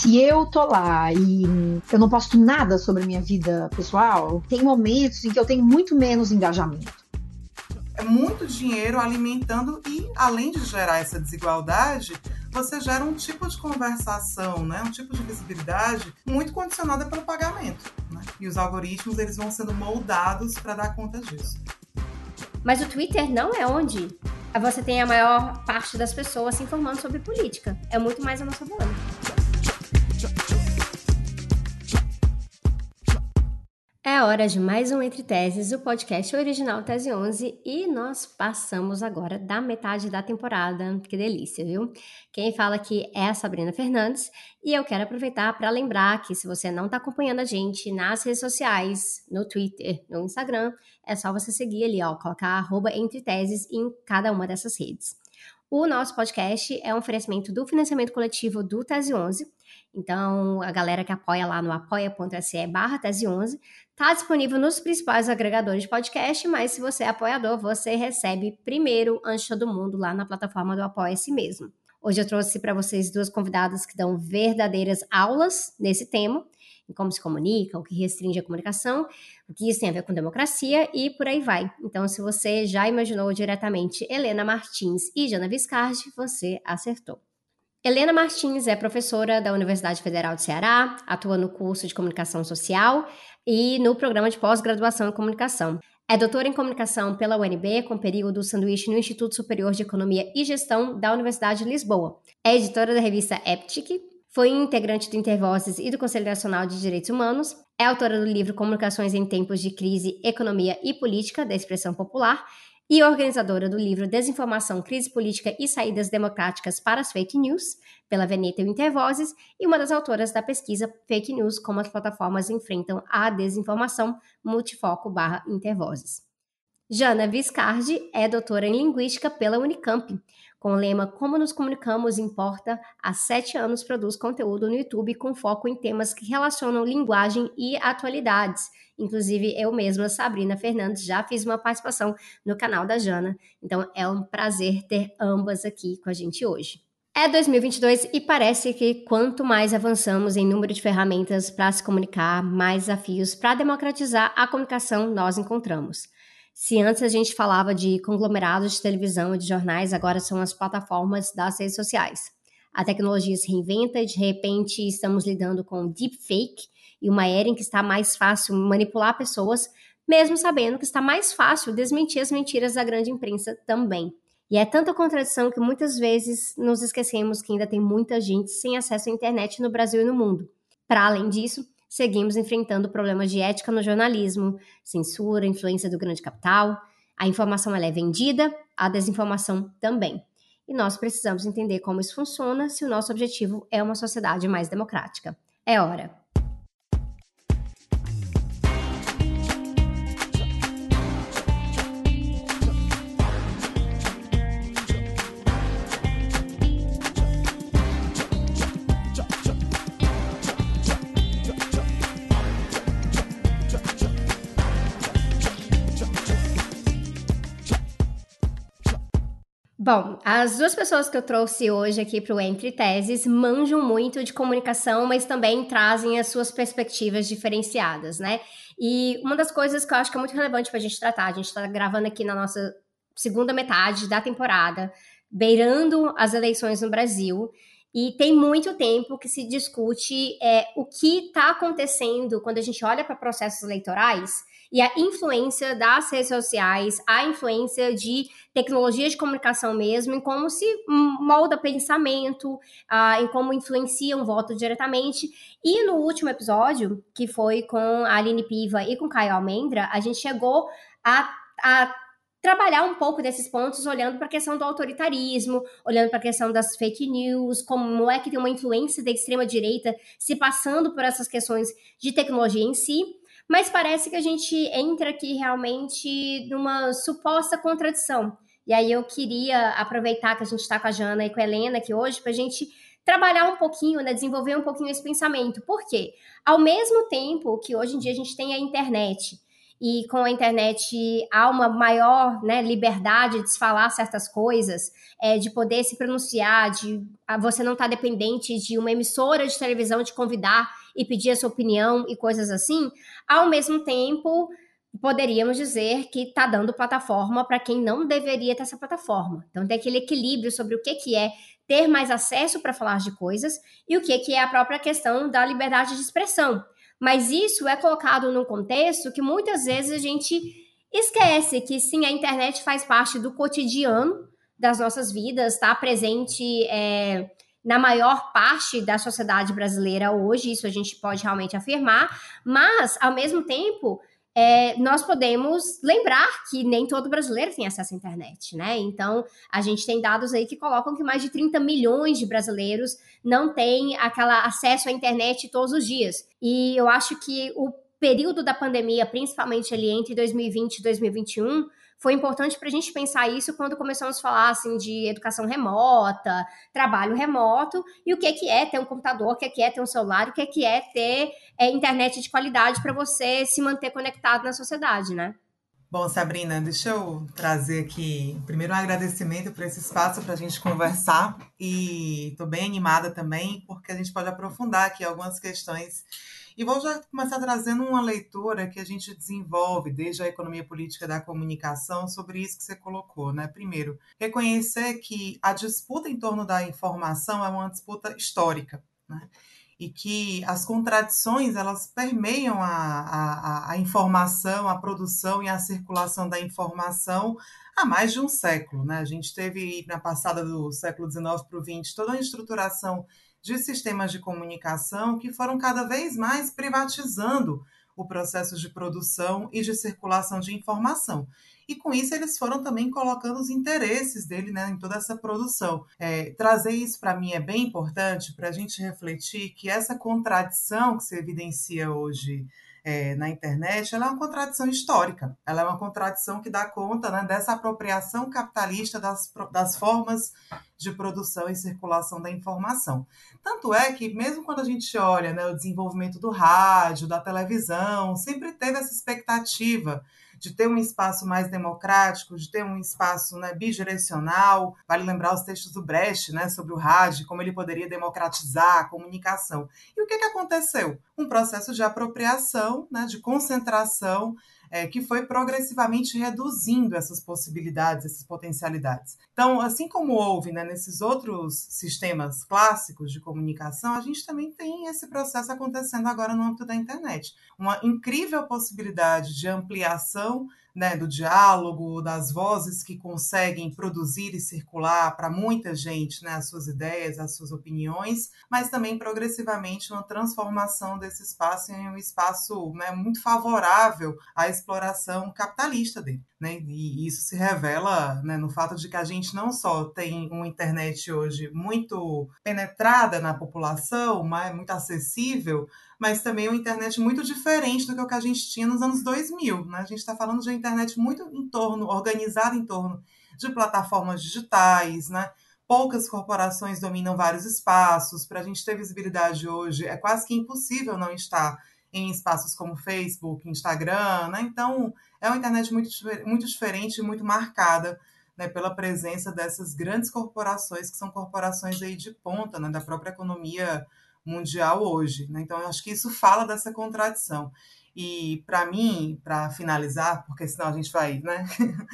Se eu tô lá e eu não posto nada sobre a minha vida pessoal, tem momentos em que eu tenho muito menos engajamento. É muito dinheiro alimentando e, além de gerar essa desigualdade, você gera um tipo de conversação, né? um tipo de visibilidade muito condicionada pelo pagamento. Né? E os algoritmos eles vão sendo moldados para dar conta disso. Mas o Twitter não é onde você tem a maior parte das pessoas se informando sobre política. É muito mais a nossa voz. É hora de mais um Entre Teses, o podcast original Tese 11, e nós passamos agora da metade da temporada. Que delícia, viu? Quem fala aqui é a Sabrina Fernandes, e eu quero aproveitar para lembrar que se você não está acompanhando a gente nas redes sociais, no Twitter, no Instagram, é só você seguir ali, ó, colocar arroba Entre Teses em cada uma dessas redes. O nosso podcast é um oferecimento do financiamento coletivo do Tese 11, então, a galera que apoia lá no apoia.se barra tese 11 está disponível nos principais agregadores de podcast, mas se você é apoiador, você recebe primeiro, antes todo mundo, lá na plataforma do Apoia-se mesmo. Hoje eu trouxe para vocês duas convidadas que dão verdadeiras aulas nesse tema, em como se comunica, o que restringe a comunicação, o que isso tem a ver com democracia e por aí vai. Então, se você já imaginou diretamente Helena Martins e Jana Viscardi, você acertou. Helena Martins é professora da Universidade Federal de Ceará, atua no curso de Comunicação Social e no programa de pós-graduação em Comunicação. É doutora em Comunicação pela UNB, com período sanduíche no Instituto Superior de Economia e Gestão da Universidade de Lisboa. É editora da revista Eptic, foi integrante do Intervozes e do Conselho Nacional de Direitos Humanos, é autora do livro Comunicações em Tempos de Crise, Economia e Política da Expressão Popular e organizadora do livro Desinformação, Crise Política e Saídas Democráticas para as Fake News, pela Veneta Intervozes, e uma das autoras da pesquisa Fake News, como as plataformas enfrentam a desinformação, multifoco barra Intervozes. Jana Viscardi é doutora em Linguística pela Unicamp, com o lema Como nos comunicamos importa, há sete anos produz conteúdo no YouTube com foco em temas que relacionam linguagem e atualidades. Inclusive, eu mesma, Sabrina Fernandes, já fiz uma participação no canal da Jana. Então, é um prazer ter ambas aqui com a gente hoje. É 2022 e parece que quanto mais avançamos em número de ferramentas para se comunicar, mais desafios para democratizar a comunicação nós encontramos. Se antes a gente falava de conglomerados de televisão e de jornais, agora são as plataformas das redes sociais. A tecnologia se reinventa e de repente estamos lidando com deepfake e uma era em que está mais fácil manipular pessoas, mesmo sabendo que está mais fácil desmentir as mentiras da grande imprensa também. E é tanta contradição que muitas vezes nos esquecemos que ainda tem muita gente sem acesso à internet no Brasil e no mundo. Para além disso, seguimos enfrentando problemas de ética no jornalismo, censura, influência do grande capital. A informação é vendida, a desinformação também. E nós precisamos entender como isso funciona se o nosso objetivo é uma sociedade mais democrática. É hora. Bom, as duas pessoas que eu trouxe hoje aqui para o Entre Teses manjam muito de comunicação, mas também trazem as suas perspectivas diferenciadas, né? E uma das coisas que eu acho que é muito relevante para a gente tratar, a gente está gravando aqui na nossa segunda metade da temporada, beirando as eleições no Brasil, e tem muito tempo que se discute é, o que está acontecendo quando a gente olha para processos eleitorais e a influência das redes sociais, a influência de tecnologias de comunicação mesmo, em como se molda pensamento, uh, em como influencia um voto diretamente. E no último episódio, que foi com a Aline Piva e com Caio Almendra, a gente chegou a, a trabalhar um pouco desses pontos, olhando para a questão do autoritarismo, olhando para a questão das fake news, como é que tem uma influência da extrema-direita se passando por essas questões de tecnologia em si mas parece que a gente entra aqui realmente numa suposta contradição. E aí eu queria aproveitar que a gente está com a Jana e com a Helena aqui hoje para a gente trabalhar um pouquinho, né, desenvolver um pouquinho esse pensamento. Por quê? Ao mesmo tempo que hoje em dia a gente tem a internet e com a internet há uma maior né, liberdade de se falar certas coisas, é, de poder se pronunciar, de você não estar tá dependente de uma emissora de televisão te convidar e pedir a sua opinião e coisas assim, ao mesmo tempo poderíamos dizer que está dando plataforma para quem não deveria ter essa plataforma. Então tem aquele equilíbrio sobre o que, que é ter mais acesso para falar de coisas e o que, que é a própria questão da liberdade de expressão. Mas isso é colocado num contexto que muitas vezes a gente esquece que sim, a internet faz parte do cotidiano das nossas vidas, está presente é, na maior parte da sociedade brasileira hoje, isso a gente pode realmente afirmar, mas, ao mesmo tempo, é, nós podemos lembrar que nem todo brasileiro tem acesso à internet, né? Então, a gente tem dados aí que colocam que mais de 30 milhões de brasileiros não têm aquela acesso à internet todos os dias. E eu acho que o período da pandemia, principalmente ali entre 2020 e 2021, foi importante para a gente pensar isso quando começamos a falar assim, de educação remota, trabalho remoto, e o que, que é ter um computador, o que, que é ter um celular, o que, que é ter é, internet de qualidade para você se manter conectado na sociedade, né? Bom, Sabrina, deixa eu trazer aqui primeiro um agradecimento por esse espaço para a gente conversar e estou bem animada também porque a gente pode aprofundar aqui algumas questões e vou já começar trazendo uma leitura que a gente desenvolve desde a economia política da comunicação sobre isso que você colocou, né? Primeiro, reconhecer que a disputa em torno da informação é uma disputa histórica, né? e que as contradições elas permeiam a, a, a, informação, a produção e a circulação da informação há mais de um século. Né? A gente teve, na passada do século XIX para o XX, toda uma estruturação de sistemas de comunicação que foram cada vez mais privatizando o processo de produção e de circulação de informação. E com isso eles foram também colocando os interesses dele né, em toda essa produção. É, trazer isso para mim é bem importante para a gente refletir que essa contradição que se evidencia hoje é, na internet, ela é uma contradição histórica. Ela é uma contradição que dá conta né, dessa apropriação capitalista das, das formas de produção e circulação da informação. Tanto é que, mesmo quando a gente olha né, o desenvolvimento do rádio, da televisão, sempre teve essa expectativa de ter um espaço mais democrático, de ter um espaço né, bidirecional. Vale lembrar os textos do Brecht né, sobre o rádio, como ele poderia democratizar a comunicação. E o que, que aconteceu? Um processo de apropriação, né, de concentração é, que foi progressivamente reduzindo essas possibilidades, essas potencialidades. Então, assim como houve né, nesses outros sistemas clássicos de comunicação, a gente também tem esse processo acontecendo agora no âmbito da internet. Uma incrível possibilidade de ampliação né, do diálogo, das vozes que conseguem produzir e circular para muita gente né, as suas ideias, as suas opiniões, mas também progressivamente uma transformação desse espaço em um espaço né, muito favorável à exploração capitalista dele. Né? E isso se revela né, no fato de que a gente não só tem uma internet hoje muito penetrada na população, mas muito acessível, mas também uma internet muito diferente do que a gente tinha nos anos 2000. Né? A gente está falando de uma internet muito em torno, organizada em torno de plataformas digitais, né? poucas corporações dominam vários espaços. Para a gente ter visibilidade hoje, é quase que impossível não estar em espaços como Facebook, Instagram, né? Então, é uma internet muito, muito diferente muito marcada né, pela presença dessas grandes corporações, que são corporações aí de ponta né, da própria economia mundial hoje. Né? Então, acho que isso fala dessa contradição. E para mim, para finalizar, porque senão a gente vai né,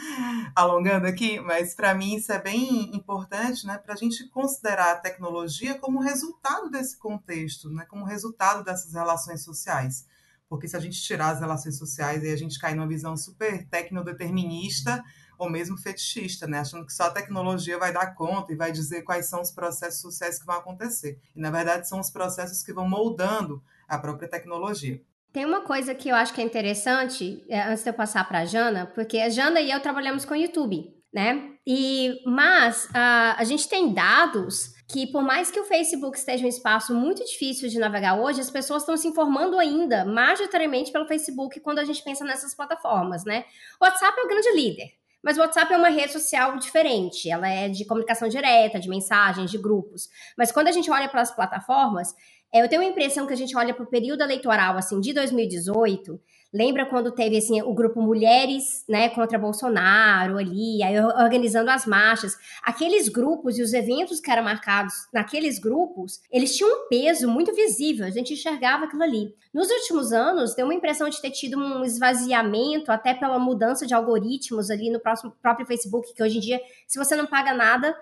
alongando aqui, mas para mim isso é bem importante né, para a gente considerar a tecnologia como resultado desse contexto, né, como resultado dessas relações sociais. Porque se a gente tirar as relações sociais, aí a gente cai numa visão super tecnodeterminista ou mesmo fetichista, né? Achando que só a tecnologia vai dar conta e vai dizer quais são os processos sociais que vão acontecer. E na verdade são os processos que vão moldando a própria tecnologia. Tem uma coisa que eu acho que é interessante, é, antes de eu passar para a Jana, porque a Jana e eu trabalhamos com YouTube, né? E, mas a, a gente tem dados que, por mais que o Facebook esteja um espaço muito difícil de navegar hoje, as pessoas estão se informando ainda, majoritariamente pelo Facebook, quando a gente pensa nessas plataformas, né? O WhatsApp é o grande líder. Mas o WhatsApp é uma rede social diferente, ela é de comunicação direta, de mensagens, de grupos. Mas quando a gente olha para as plataformas, É, eu tenho a impressão que a gente olha para o período eleitoral assim de 2018 Lembra quando teve assim o grupo Mulheres, né, contra Bolsonaro ali, aí organizando as marchas. Aqueles grupos e os eventos que eram marcados naqueles grupos, eles tinham um peso muito visível, a gente enxergava aquilo ali. Nos últimos anos, deu uma impressão de ter tido um esvaziamento, até pela mudança de algoritmos ali no próximo, próprio Facebook, que hoje em dia, se você não paga nada,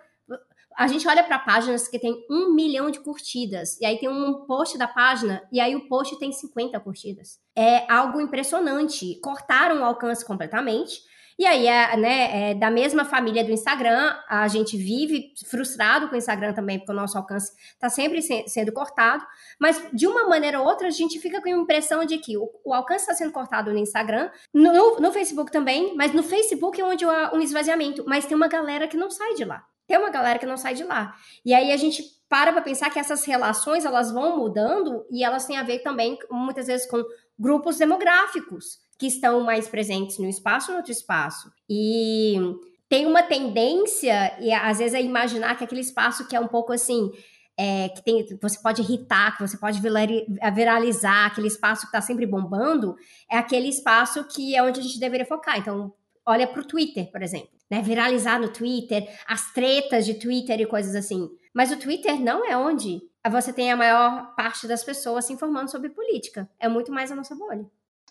a gente olha para páginas que tem um milhão de curtidas, e aí tem um post da página, e aí o post tem 50 curtidas. É algo impressionante. Cortaram o alcance completamente. E aí, é, né, é, da mesma família do Instagram, a gente vive frustrado com o Instagram também, porque o nosso alcance está sempre se, sendo cortado. Mas, de uma maneira ou outra, a gente fica com a impressão de que o, o alcance está sendo cortado no Instagram, no, no, Facebook também, mas no Facebook é onde há um esvaziamento. Mas tem uma galera que não sai de lá tem uma galera que não sai de lá. E aí a gente para para pensar que essas relações elas vão mudando e elas têm a ver também muitas vezes com grupos demográficos que estão mais presentes no espaço no outro espaço. E tem uma tendência e às vezes é imaginar que aquele espaço que é um pouco assim é, que tem, você pode irritar, que você pode viralizar, aquele espaço que está sempre bombando, é aquele espaço que é onde a gente deveria focar. Então, olha para o Twitter, por exemplo né, viralizar no Twitter, as tretas de Twitter e coisas assim. Mas o Twitter não é onde você tem a maior parte das pessoas se informando sobre política. É muito mais a nossa bolha.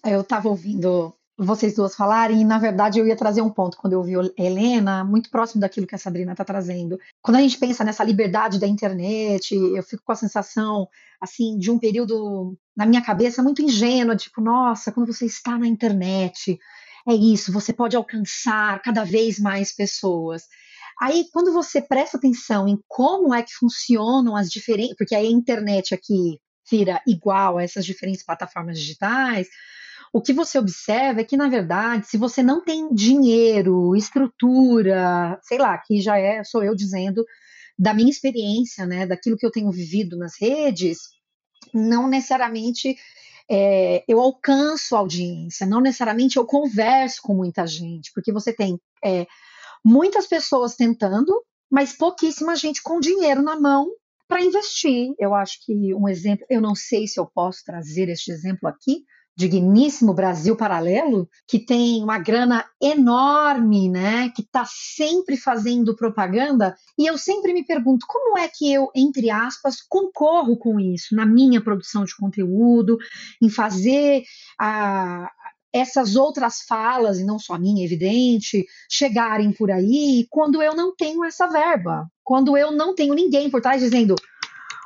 Eu estava ouvindo vocês duas falarem, e na verdade eu ia trazer um ponto quando eu ouvi Helena, muito próximo daquilo que a Sabrina está trazendo. Quando a gente pensa nessa liberdade da internet, eu fico com a sensação, assim, de um período na minha cabeça muito ingênua, tipo, nossa, quando você está na internet, é isso, você pode alcançar cada vez mais pessoas. Aí, quando você presta atenção em como é que funcionam as diferentes, porque a internet aqui vira igual a essas diferentes plataformas digitais, o que você observa é que, na verdade, se você não tem dinheiro, estrutura, sei lá, que já é, sou eu dizendo, da minha experiência, né, daquilo que eu tenho vivido nas redes, não necessariamente é, eu alcanço audiência, não necessariamente eu converso com muita gente, porque você tem é, muitas pessoas tentando, mas pouquíssima gente com dinheiro na mão para investir. Eu acho que um exemplo, eu não sei se eu posso trazer este exemplo aqui, digníssimo Brasil Paralelo, que tem uma grana enorme, né, que está sempre fazendo propaganda, e eu sempre me pergunto como é que eu, entre aspas, concorro com isso na minha produção de conteúdo, em fazer a, essas outras falas, e não só a minha, evidente, chegarem por aí, quando eu não tenho essa verba, quando eu não tenho ninguém por trás dizendo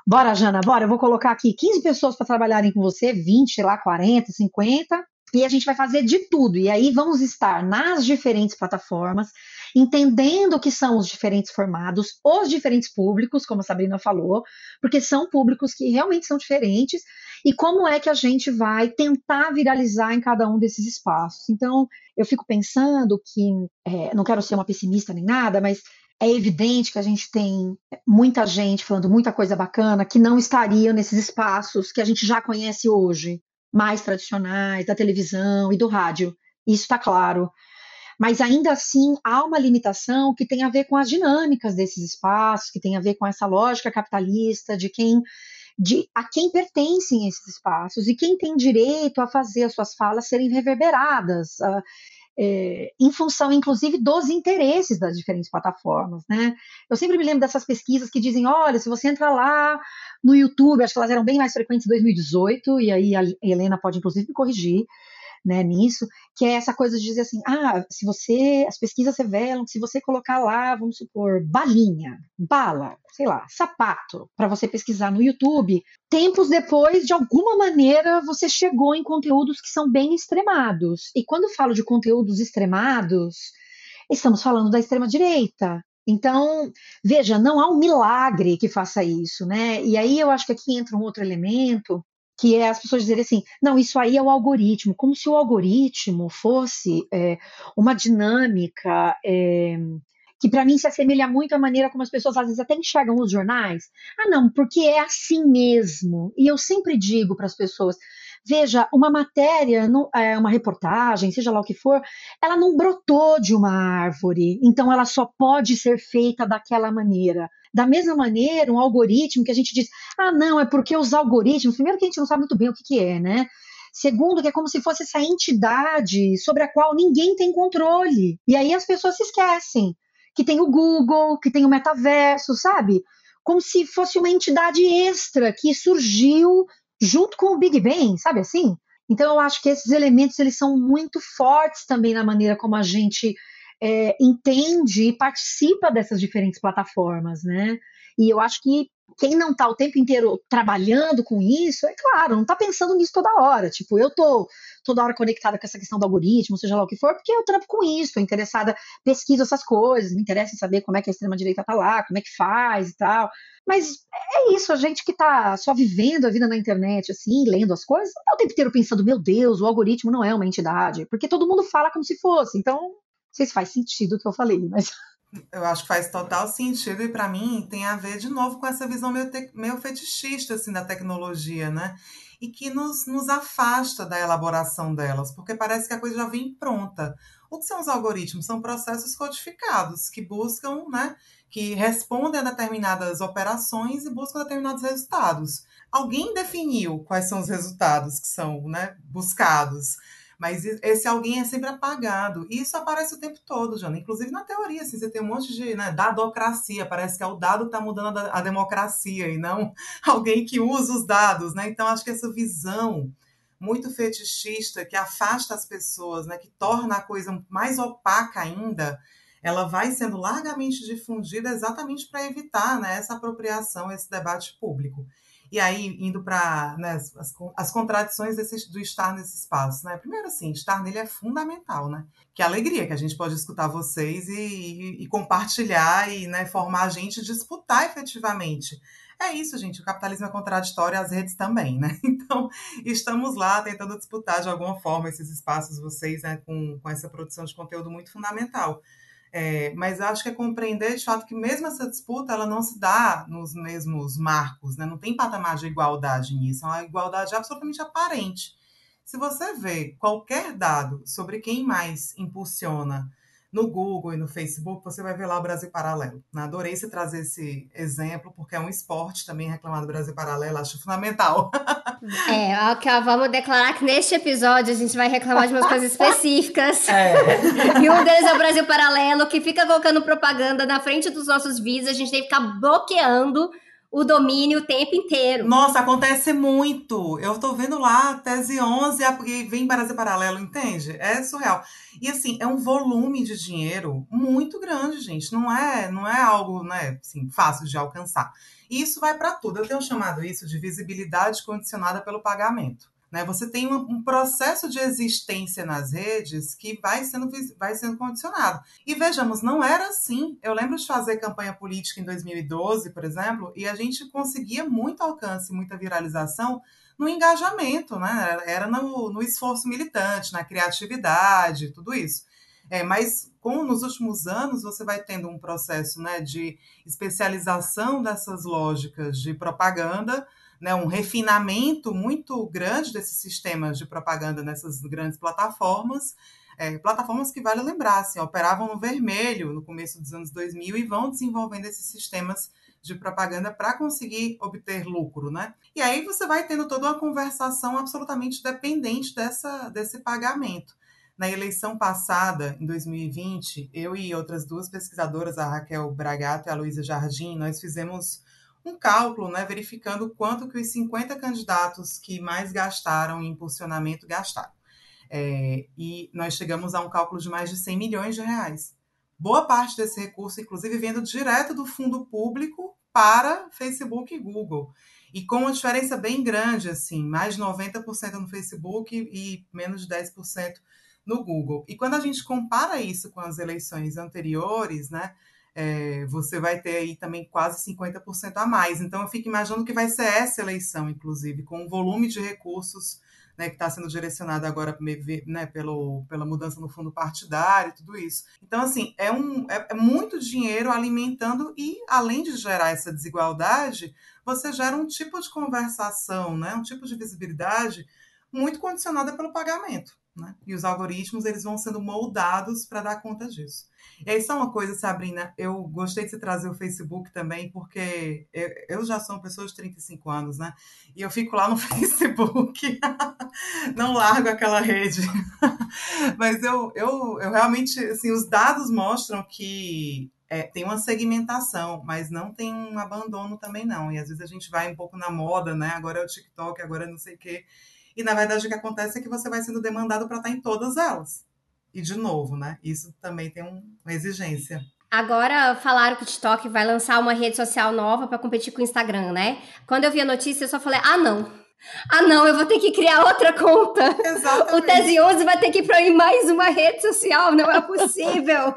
Bora, Jana, bora. Eu vou colocar aqui 15 pessoas para trabalharem com você, 20, sei lá, 40, 50. E a gente vai fazer de tudo. E aí vamos estar nas diferentes plataformas, entendendo o que são os diferentes formados, os diferentes públicos, como a Sabrina falou, porque são públicos que realmente são diferentes, e como é que a gente vai tentar viralizar em cada um desses espaços. Então, eu fico pensando que, é, não quero ser uma pessimista nem nada, mas é evidente que a gente tem muita gente falando muita coisa bacana que não estaria nesses espaços que a gente já conhece hoje, mais tradicionais, da televisão e do rádio. Isso está claro. Mas ainda assim há uma limitação que tem a ver com as dinâmicas desses espaços, que tem a ver com essa lógica capitalista de quem de a quem pertencem esses espaços e quem tem direito a fazer as suas falas serem reverberadas. É, em função, inclusive, dos interesses das diferentes plataformas, né? Eu sempre me lembro dessas pesquisas que dizem, olha, se você entra lá no YouTube, acho que elas eram bem mais frequentes em 2018, e aí a Helena pode, inclusive, me corrigir, né, nisso, que é essa coisa de dizer assim, ah, se você, as pesquisas revelam que se você colocar lá, vamos supor, balinha, bala, sei lá, sapato, para você pesquisar no YouTube, tempos depois, de alguma maneira, você chegou em conteúdos que são bem extremados. E quando falo de conteúdos extremados, estamos falando da extrema direita, então, veja, não há um milagre que faça isso, né? E aí eu acho que aqui entra um outro elemento que é as pessoas dizerem assim, não, isso aí é o algoritmo, como se o algoritmo fosse é, uma dinâmica é, que para mim se assemelha muito à maneira como as pessoas às vezes até enxergam os jornais. Ah, não, porque é assim mesmo. E eu sempre digo para as pessoas: veja, uma matéria, é, uma reportagem, seja lá o que for, ela não brotou de uma árvore, então ela só pode ser feita daquela maneira. Da mesma maneira, um algoritmo que a gente diz, ah, não, é porque os algoritmos, primeiro que a gente não sabe muito bem o que, que é, né? Segundo, que é como se fosse essa entidade sobre a qual ninguém tem controle. E aí as pessoas se esquecem que tem o Google, que tem o metaverso, sabe? Como se fosse uma entidade extra que surgiu junto com o Big Bang, sabe assim? Então eu acho que esses elementos eles são muito fortes também na maneira como a gente é, entende e participa dessas diferentes plataformas, né? E eu acho que quem não está o tempo inteiro trabalhando com isso, é claro, não está pensando nisso toda hora. Tipo, eu tô toda hora conectada com essa questão do algoritmo, seja lá o que for, porque eu trampo com isso, tô interessada, pesquiso essas coisas, me interessa em saber como é que a extrema-direita tá lá, como é que faz e tal. Mas é isso, a gente que tá só vivendo a vida na internet, assim, lendo as coisas, não tá o tempo inteiro pensando, meu Deus, o algoritmo não é uma entidade, porque todo mundo fala como se fosse. Então, não sei se faz sentido o que eu falei, mas eu acho que faz total sentido e para mim tem a ver de novo com essa visão meio, te, meio fetichista assim da tecnologia, né? E que nos, nos afasta da elaboração delas, porque parece que a coisa já vem pronta. O que são os algoritmos? São processos codificados que buscam, né, que respondem a determinadas operações e buscam determinados resultados. Alguém definiu quais são os resultados que são, né, buscados. Mas esse alguém é sempre apagado. E isso aparece o tempo todo, Jana. Inclusive na teoria, assim, você tem um monte de né, dadocracia. Parece que é o dado está mudando a, a democracia e não alguém que usa os dados. Né? Então, acho que essa visão muito fetichista que afasta as pessoas, né, que torna a coisa mais opaca ainda, ela vai sendo largamente difundida exatamente para evitar né, essa apropriação, esse debate público. E aí, indo para né, as, as, contradições desse, do estar nesse espaço. Né? Primeiro, assim, estar nele é fundamental, né? Que alegria que a gente pode escutar vocês e, e, e compartilhar e né, formar a gente disputar efetivamente. É isso, gente. O capitalismo é contraditório, as redes também, né? Então, estamos lá tentando disputar de alguma forma esses espaços, vocês, né, com, com essa produção de conteúdo muito fundamental. É, mas acho que é compreender de fato que mesmo essa disputa ela não se dá nos mesmos marcos, né? não tem patamar de igualdade nisso, é uma igualdade absolutamente aparente. Se você vê qualquer dado sobre quem mais impulsiona no Google e no Facebook, você vai ver lá o Brasil Paralelo. Adorei você trazer esse exemplo, porque é um esporte também reclamar do Brasil Paralelo, acho fundamental. É, ok, vamos declarar que neste episódio a gente vai reclamar de umas coisas específicas. É. E um deles é o Brasil Paralelo, que fica colocando propaganda na frente dos nossos vídeos, a gente tem que ficar bloqueando o domínio o tempo inteiro. Nossa, acontece muito. Eu tô vendo lá, tese 11, e vem Brasil Paralelo, entende? É surreal. E assim, é um volume de dinheiro muito grande, gente. Não é, não é algo, né, assim, fácil de alcançar. E isso vai para tudo. Eu tenho chamado isso de visibilidade condicionada pelo pagamento. Né? Você tem um, processo de existência nas redes que vai sendo, vai sendo condicionado. E vejamos, não era assim. Eu lembro de fazer campanha política em 2012, por exemplo, e a gente conseguia muito alcance, muita viralização no engajamento, né? era no, no esforço militante, na criatividade, tudo isso. É, mas com, nos últimos anos você vai tendo um processo né, de especialização dessas lógicas de propaganda né, um refinamento muito grande desses sistemas de propaganda nessas grandes plataformas, é, plataformas que vale lembrar, assim, operavam no vermelho no começo dos anos 2000 e vão desenvolvendo esses sistemas de propaganda para conseguir obter lucro, né? E aí você vai tendo toda uma conversação absolutamente dependente dessa, desse pagamento. Na eleição passada, em 2020, eu e outras duas pesquisadoras, a Raquel Bragato e a Luísa Jardim, nós fizemos um cálculo, né, verificando quanto que os 50 candidatos que mais gastaram em impulsionamento gastaram. É, e nós chegamos a um cálculo de mais de 100 milhões de reais. Boa parte desse recurso, inclusive, vindo direto do fundo público para Facebook e Google. E com uma diferença bem grande, assim, mais de 90% no Facebook e menos de 10% no Google. E quando a gente compara isso com as eleições anteriores, né, é, você vai ter aí também quase 50% a mais. Então, eu fico imaginando que vai ser essa eleição, inclusive, com um volume de recursos né, que está sendo direcionada agora né, pelo, pela mudança no fundo partidário e tudo isso. Então, assim, é, um, é, é muito dinheiro alimentando e, além de gerar essa desigualdade, você gera um tipo de conversação, né, um tipo de visibilidade muito condicionada pelo pagamento. Né? E os algoritmos eles vão sendo moldados para dar conta disso. E aí, só uma coisa, Sabrina, eu gostei de você trazer o Facebook também, porque eu, já sou uma pessoa de 35 anos, né? E eu fico lá no Facebook, não largo aquela rede. Mas eu, eu, eu realmente, assim, os dados mostram que é, tem uma segmentação, mas não tem um abandono também, não. E às vezes a gente vai um pouco na moda, né? Agora é o TikTok, agora é não sei o quê. E na verdade o que acontece é que você vai sendo demandado para estar em todas elas. E de novo, né? Isso também tem um, uma exigência. Agora falaram que o TikTok vai lançar uma rede social nova para competir com o Instagram, né? Quando eu vi a notícia, eu só falei: "Ah, não. Ah, não, eu vou ter que criar outra conta. Exatamente. O Tese 11 vai ter que ir para mais uma rede social, não é possível."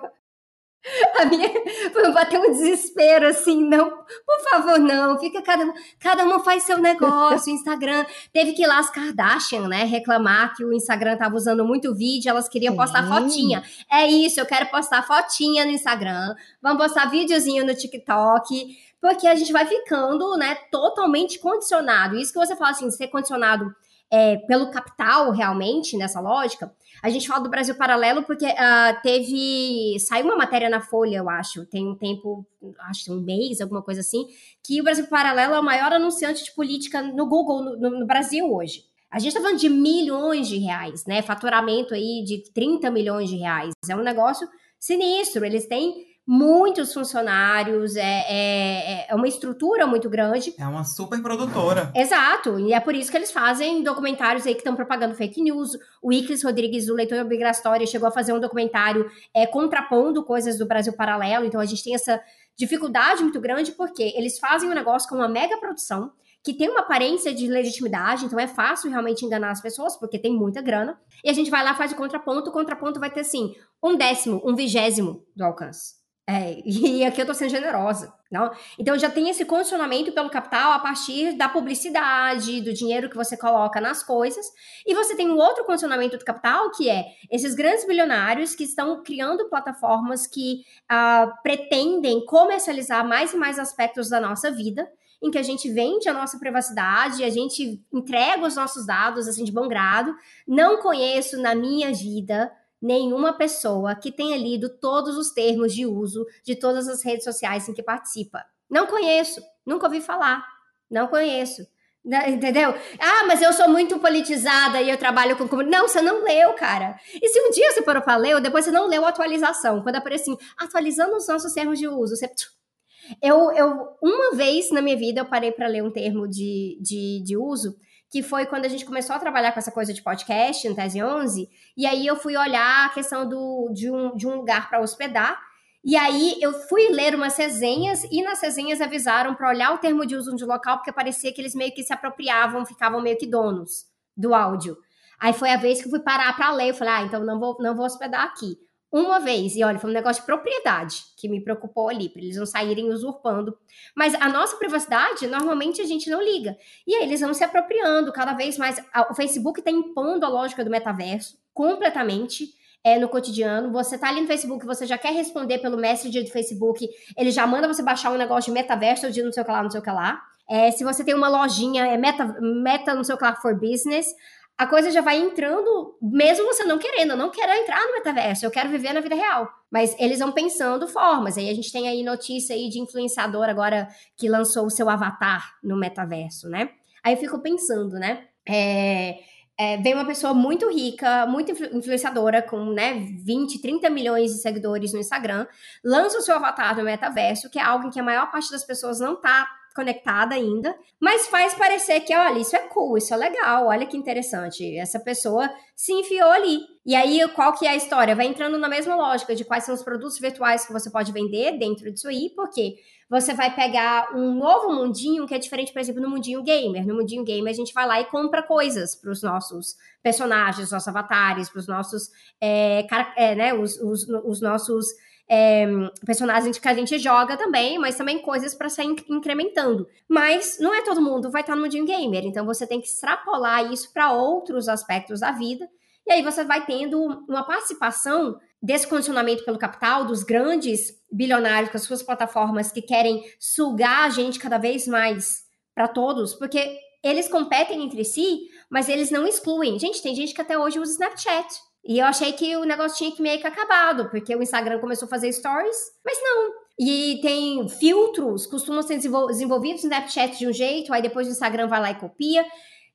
A minha foi bater um desespero assim, não, por favor, não, fica cada cada uma faz seu negócio, Instagram. Teve que ir lá as Kardashian, né, reclamar que o Instagram tava usando muito vídeo, elas queriam Sim. postar fotinha. É isso, eu quero postar fotinha no Instagram, vamos postar videozinho no TikTok, porque a gente vai ficando, né, totalmente condicionado. Isso que você fala assim, ser condicionado é, pelo capital realmente nessa lógica. A gente fala do Brasil Paralelo porque uh, teve. Saiu uma matéria na Folha, eu acho, tem um tempo, acho um mês, alguma coisa assim, que o Brasil Paralelo é o maior anunciante de política no Google no, no, no Brasil hoje. A gente está falando de milhões de reais, né? Faturamento aí de 30 milhões de reais. É um negócio sinistro. Eles têm muitos funcionários, é, é, é, uma estrutura muito grande. É uma super produtora. Exato, e é por isso que eles fazem documentários aí que estão propagando fake news. O Iclis Rodrigues, do Leitor Obrigatória, chegou a fazer um documentário é, contrapondo coisas do Brasil Paralelo, então a gente tem essa dificuldade muito grande porque eles fazem um negócio com uma mega produção, que tem uma aparência de legitimidade, então é fácil realmente enganar as pessoas, porque tem muita grana. E a gente vai lá, faz o contraponto, o contraponto vai ter assim, um décimo, um vigésimo do alcance. É, e aqui eu tô sendo generosa. Não? Então já tem esse condicionamento pelo capital a partir da publicidade, do dinheiro que você coloca nas coisas. E você tem um outro condicionamento do capital, que é esses grandes bilionários que estão criando plataformas que uh, pretendem comercializar mais e mais aspectos da nossa vida, em que a gente vende a nossa privacidade, a gente entrega os nossos dados assim de bom grado. Não conheço na minha vida nenhuma pessoa que tenha lido todos os termos de uso de todas as redes sociais em que participa. Não conheço, nunca ouvi falar, não conheço. Né, entendeu? Ah, mas eu sou muito politizada e eu trabalho com Não, você não leu, cara. E se um dia você for para ler, depois você não leu a atualização. Quando aparece assim, atualizando os nossos termos de uso, você. Eu, eu uma vez na minha vida eu parei para ler um termo de, de, de uso que foi quando a gente começou a trabalhar com essa coisa de podcast, no Tese 11, e aí eu fui olhar a questão do, de, um, de um lugar para hospedar, e aí eu fui ler umas resenhas, e nas resenhas avisaram para olhar o termo de uso de local, porque parecia que eles meio que se apropriavam, ficavam meio que donos do áudio. Aí foi a vez que eu fui parar para ler, eu falei, ah, então não vou, não vou hospedar aqui uma vez. E olha, foi um negócio de propriedade que me preocupou ali, para eles não saírem usurpando. Mas a nossa privacidade, normalmente a gente não liga. E aí eles vão se apropriando cada vvez mais. O Facebook está impondo a lógica do metaverso completamente. É, no cotidiano, você tá ali no Facebook, você já quer responder pelo Messenger do Facebook, ele já manda você baixar um negócio de metaverso de não sei o que lá, não sei o que lá. É, se você tem uma lojinha, é meta, meta não sei o que lá for business, a coisa já vai entrando, mesmo você não querendo, eu não quero entrar no metaverso, eu quero viver na vida real. Mas eles vão pensando formas. Aí a gente tem aí notícia aí de influenciador agora que lançou o seu avatar no metaverso, né? Aí eu fico pensando, né? É, é, vem uma pessoa muito rica, muito influenciadora, com né, 20, 30 milhões de seguidores no Instagram, lança o seu avatar no metaverso, que é algo em que a maior parte das pessoas não tá conectada ainda, mas faz parecer que, olha, isso é cool, isso é legal, olha que interessante. Essa pessoa se enfiou ali. E aí, qual que é a história? Vai entrando na mesma lógica de quais são os produtos virtuais que você pode vender dentro disso aí, porque você vai pegar um novo mundinho que é diferente, por exemplo, no mundinho gamer. No mundinho gamer, a gente vai lá e compra coisas para os nossos personagens, nossos avatares, para os nossos, é, é, né, os, os, os nossos é, personagens que a gente joga também, mas também coisas para sair incrementando. Mas não é todo mundo vai estar no mundinho gamer, então você tem que extrapolar isso para outros aspectos da vida. E aí você vai tendo uma participação desse condicionamento pelo capital, dos grandes bilionários com as suas plataformas que querem sugar a gente cada vez mais para todos, porque eles competem entre si, mas eles não excluem. Gente, tem gente que até hoje usa Snapchat. E eu achei que o negócio tinha que meio que acabado, porque o Instagram começou a fazer stories, mas não. E tem filtros, costumam ser desenvolvidos no Snapchat de um jeito, aí depois o Instagram vai lá e copia.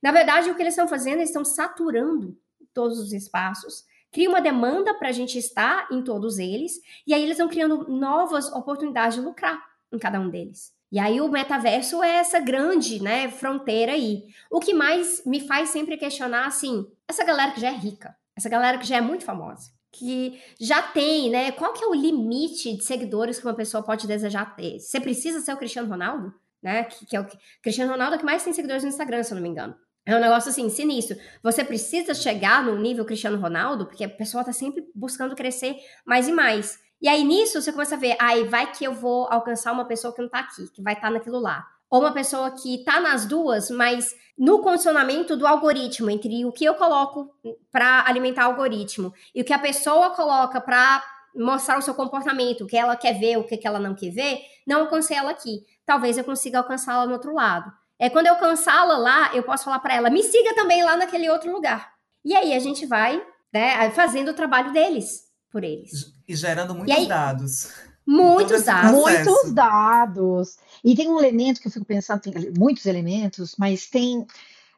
Na verdade, o que eles estão fazendo, eles estão saturando todos os espaços cria uma demanda para a gente estar em todos eles, e aí eles vão criando novas oportunidades de lucrar em cada um deles. E aí o metaverso é essa grande, né, fronteira aí. O que mais me faz sempre questionar assim, essa galera que já é rica, essa galera que já é muito famosa, que já tem, né, qual que é o limite de seguidores que uma pessoa pode desejar ter? Você precisa ser o Cristiano Ronaldo, né? Que, que é o Cristiano Ronaldo é o que mais tem seguidores no Instagram, se eu não me engano. É um negócio assim, sinistro. Você precisa chegar no nível Cristiano Ronaldo, porque a pessoa tá sempre buscando crescer mais e mais. E aí nisso você começa a ver, aí vai que eu vou alcançar uma pessoa que não tá aqui, que vai estar tá naquilo lá. Ou uma pessoa que tá nas duas, mas no condicionamento do algoritmo, entre o que eu coloco para alimentar o algoritmo e o que a pessoa coloca para mostrar o seu comportamento, o que ela quer ver, o que ela não quer ver, não alcancei ela aqui. Talvez eu consiga alcançá-la no outro lado. É quando eu cansá-la lá, eu posso falar para ela, me siga também lá naquele outro lugar. E aí a gente vai, né, fazendo o trabalho deles por eles. E gerando muitos aí, dados. Muitos dados. Muitos dados. E tem um elemento que eu fico pensando, tem muitos elementos, mas tem.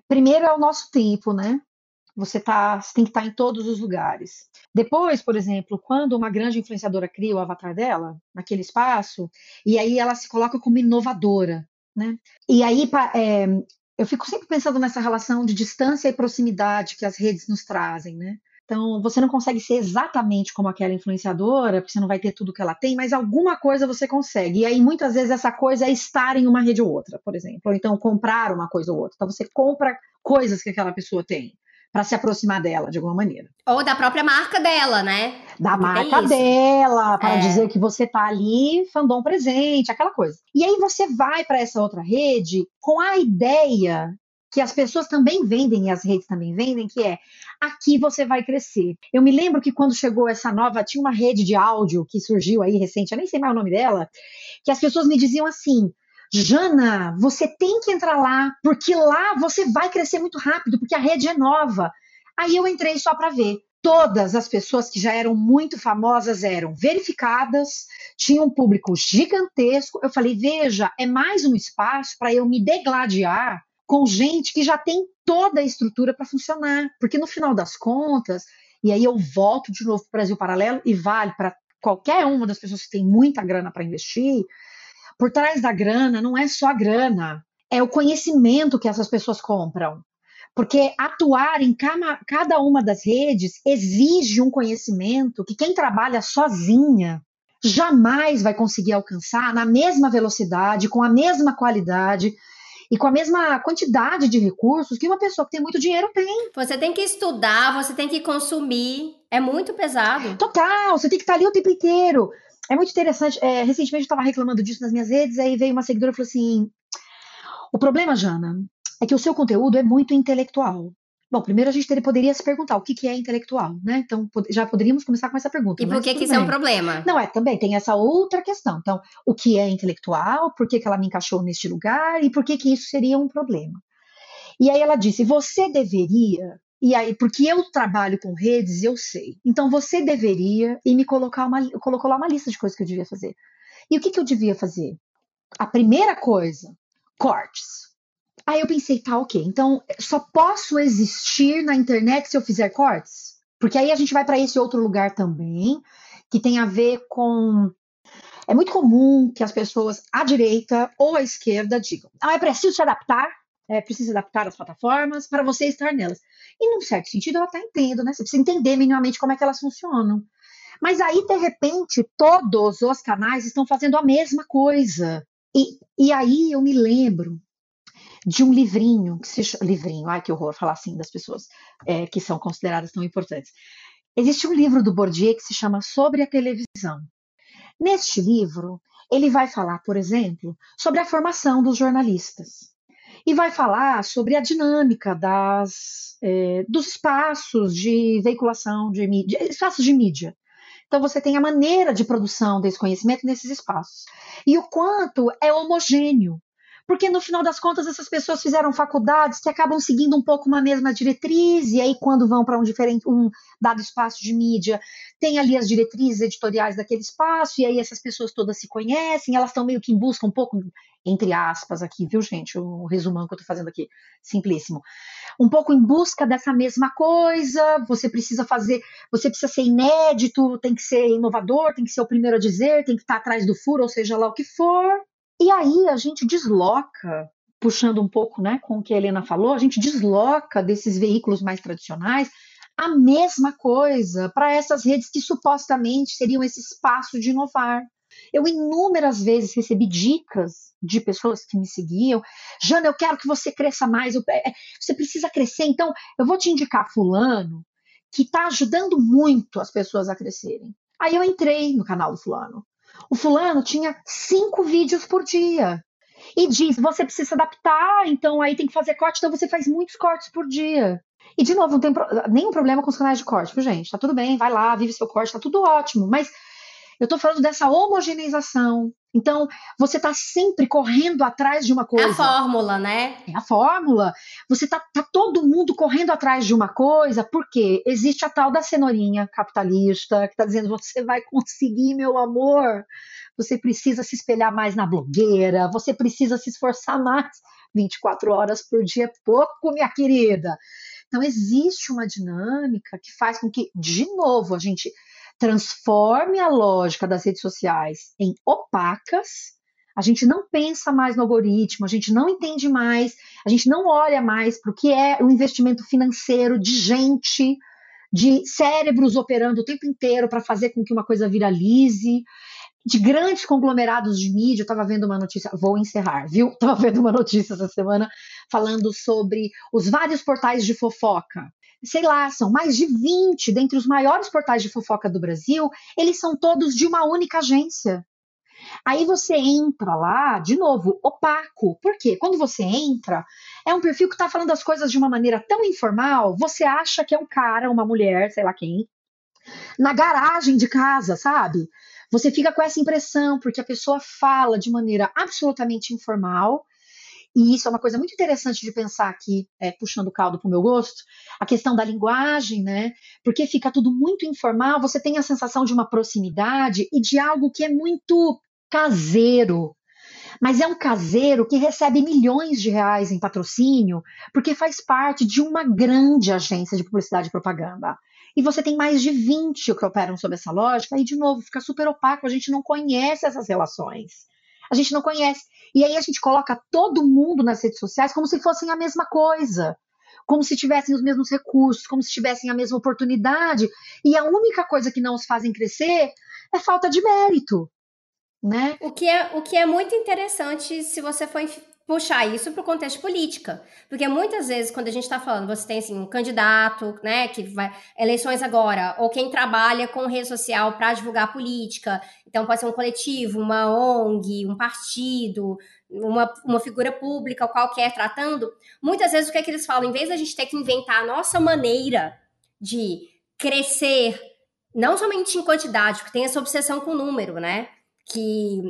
Primeiro é o nosso tempo, né? Você, tá, você tem que estar tá em todos os lugares. Depois, por exemplo, quando uma grande influenciadora cria o avatar dela, naquele espaço, e aí ela se coloca como inovadora né? E aí é, eu fico sempre pensando nessa relação de distância e proximidade que as redes nos trazem, né? Então, você não consegue ser exatamente como aquela influenciadora, porque você não vai ter tudo que ela tem, mas alguma coisa você consegue. E aí, muitas vezes, essa coisa é estar em uma rede ou outra, por exemplo. Ou então, comprar uma coisa ou outra. Então, você compra coisas que aquela pessoa tem para se aproximar dela de alguma maneira. Ou da própria marca dela, né? Da Porque marca dela, para é. dizer que você tá ali, fandom presente, aquela coisa. E aí você vai para essa outra rede com a ideia que as pessoas também vendem e as redes também vendem, que é aqui você vai crescer. Eu me lembro que quando chegou essa nova, tinha uma rede de áudio que surgiu aí recente, eu nem sei mais o nome dela, que as pessoas me diziam assim: Jana, você tem que entrar lá, porque lá você vai crescer muito rápido, porque a rede é nova. Aí eu entrei só para ver. Todas as pessoas que já eram muito famosas eram verificadas, tinham um público gigantesco. Eu falei: veja, é mais um espaço para eu me degladiar com gente que já tem toda a estrutura para funcionar. Porque no final das contas, e aí eu volto de novo para o Brasil Paralelo e vale para qualquer uma das pessoas que tem muita grana para investir, por trás da grana não é só a grana, é o conhecimento que essas pessoas compram. Porque atuar em cada uma das redes exige um conhecimento que quem trabalha sozinha jamais vai conseguir alcançar na mesma velocidade, com a mesma qualidade e com a mesma quantidade de recursos que uma pessoa que tem muito dinheiro tem. Você tem que estudar, você tem que consumir. É muito pesado. Total, você tem que estar ali o tempo inteiro. É muito interessante. É, recentemente eu estava reclamando disso nas minhas redes, aí veio uma seguidora e falou assim: o problema, Jana, é que o seu conteúdo é muito intelectual. Bom, primeiro a gente poderia se perguntar o que, que é intelectual, né? Então, já poderíamos começar com essa pergunta. E por que, que isso é um problema? Não, é, também tem essa outra questão. Então, o que é intelectual, por que, que ela me encaixou neste lugar e por que, que isso seria um problema? E aí ela disse: você deveria e aí, porque eu trabalho com redes, eu sei. Então você deveria e me colocar uma, colocou lá uma lista de coisas que eu devia fazer. E o que, que eu devia fazer? A primeira coisa, cortes. Aí eu pensei, tá, ok. Então só posso existir na internet se eu fizer cortes? Porque aí a gente vai para esse outro lugar também, que tem a ver com. É muito comum que as pessoas à direita ou à esquerda digam: ah, é preciso se adaptar é, precisa adaptar as plataformas para você estar nelas. E, num certo sentido, eu até entendo, né? Você precisa entender minimamente como é que elas funcionam. Mas aí, de repente, todos os canais estão fazendo a mesma coisa. E, e aí eu me lembro de um livrinho, que se chama, livrinho, ai que horror falar assim das pessoas é, que são consideradas tão importantes. Existe um livro do Bourdieu que se chama Sobre a Televisão. Neste livro, ele vai falar, por exemplo, sobre a formação dos jornalistas e vai falar sobre a dinâmica das, é, dos espaços de veiculação de mídia, espaços de mídia. Então você tem a maneira de produção desse conhecimento nesses espaços e o quanto é homogêneo porque no final das contas essas pessoas fizeram faculdades que acabam seguindo um pouco uma mesma diretriz, e aí quando vão para um diferente, um dado espaço de mídia, tem ali as diretrizes editoriais daquele espaço, e aí essas pessoas todas se conhecem, elas estão meio que em busca um pouco, entre aspas aqui, viu gente, o resumão que eu estou fazendo aqui, simplíssimo, um pouco em busca dessa mesma coisa, você precisa fazer, você precisa ser inédito, tem que ser inovador, tem que ser o primeiro a dizer, tem que estar atrás do furo, ou seja lá o que for, e aí a gente desloca, puxando um pouco né, com o que a Helena falou, a gente desloca desses veículos mais tradicionais a mesma coisa para essas redes que supostamente seriam esse espaço de inovar. Eu inúmeras vezes recebi dicas de pessoas que me seguiam. Jana, eu quero que você cresça mais. Eu, é, você precisa crescer, então eu vou te indicar fulano que está ajudando muito as pessoas a crescerem. Aí eu entrei no canal do fulano. O fulano tinha cinco vídeos por dia. E diz: você precisa adaptar, então aí tem que fazer corte, então você faz muitos cortes por dia. E, de novo, não tem pro... nenhum problema com os canais de corte, gente? Tá tudo bem, vai lá, vive seu corte, tá tudo ótimo. Mas eu estou falando dessa homogeneização. Então, você está sempre correndo atrás de uma coisa. É a fórmula, né? É a fórmula. Você está tá todo mundo correndo atrás de uma coisa, porque existe a tal da cenourinha capitalista que está dizendo: você vai conseguir, meu amor. Você precisa se espelhar mais na blogueira, você precisa se esforçar mais. 24 horas por dia é pouco, minha querida. Então, existe uma dinâmica que faz com que, de novo, a gente transforme a lógica das redes sociais em opacas, a gente não pensa mais no algoritmo, a gente não entende mais, a gente não olha mais para o que é o investimento financeiro de gente, de cérebros operando o tempo inteiro para fazer com que uma coisa viralize, de grandes conglomerados de mídia. Eu estava vendo uma notícia, vou encerrar, viu? Estava vendo uma notícia essa semana falando sobre os vários portais de fofoca sei lá, são mais de 20 dentre os maiores portais de fofoca do Brasil, eles são todos de uma única agência. Aí você entra lá, de novo, opaco. Por quê? Quando você entra, é um perfil que está falando as coisas de uma maneira tão informal, você acha que é um cara, uma mulher, sei lá quem, na garagem de casa, sabe? Você fica com essa impressão, porque a pessoa fala de maneira absolutamente informal, e isso é uma coisa muito interessante de pensar aqui, é, puxando o caldo para o meu gosto, a questão da linguagem, né? Porque fica tudo muito informal, você tem a sensação de uma proximidade e de algo que é muito caseiro. Mas é um caseiro que recebe milhões de reais em patrocínio, porque faz parte de uma grande agência de publicidade e propaganda. E você tem mais de 20 que operam sob essa lógica, e de novo, fica super opaco, a gente não conhece essas relações a gente não conhece. E aí a gente coloca todo mundo nas redes sociais como se fossem a mesma coisa. Como se tivessem os mesmos recursos, como se tivessem a mesma oportunidade. E a única coisa que não os fazem crescer é falta de mérito. Né? O, que é, o que é muito interessante se você for puxar isso para o contexto política. Porque muitas vezes, quando a gente está falando, você tem assim, um candidato, né, que vai. Eleições agora, ou quem trabalha com rede social para divulgar política. Então, pode ser um coletivo, uma ONG, um partido, uma, uma figura pública, qualquer, tratando. Muitas vezes, o que é que eles falam? Em vez da gente ter que inventar a nossa maneira de crescer, não somente em quantidade, porque tem essa obsessão com o número, né? Que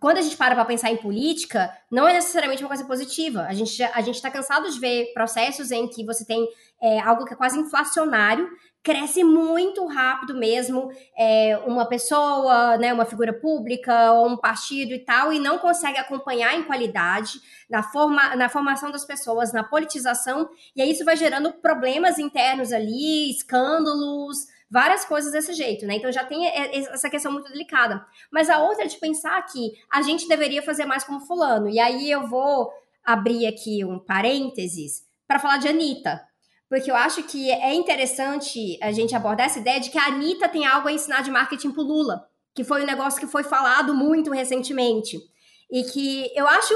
quando a gente para para pensar em política, não é necessariamente uma coisa positiva. A gente a gente está cansado de ver processos em que você tem é, algo que é quase inflacionário, cresce muito rápido mesmo, é, uma pessoa, né, uma figura pública ou um partido e tal, e não consegue acompanhar em qualidade na, forma, na formação das pessoas, na politização, e aí isso vai gerando problemas internos ali, escândalos, várias coisas desse jeito, né? Então já tem essa questão muito delicada. Mas a outra é de pensar que a gente deveria fazer mais como fulano. E aí eu vou abrir aqui um parênteses para falar de Anitta. Porque eu acho que é interessante a gente abordar essa ideia de que a Anitta tem algo a ensinar de marketing pro Lula, que foi um negócio que foi falado muito recentemente. E que eu acho,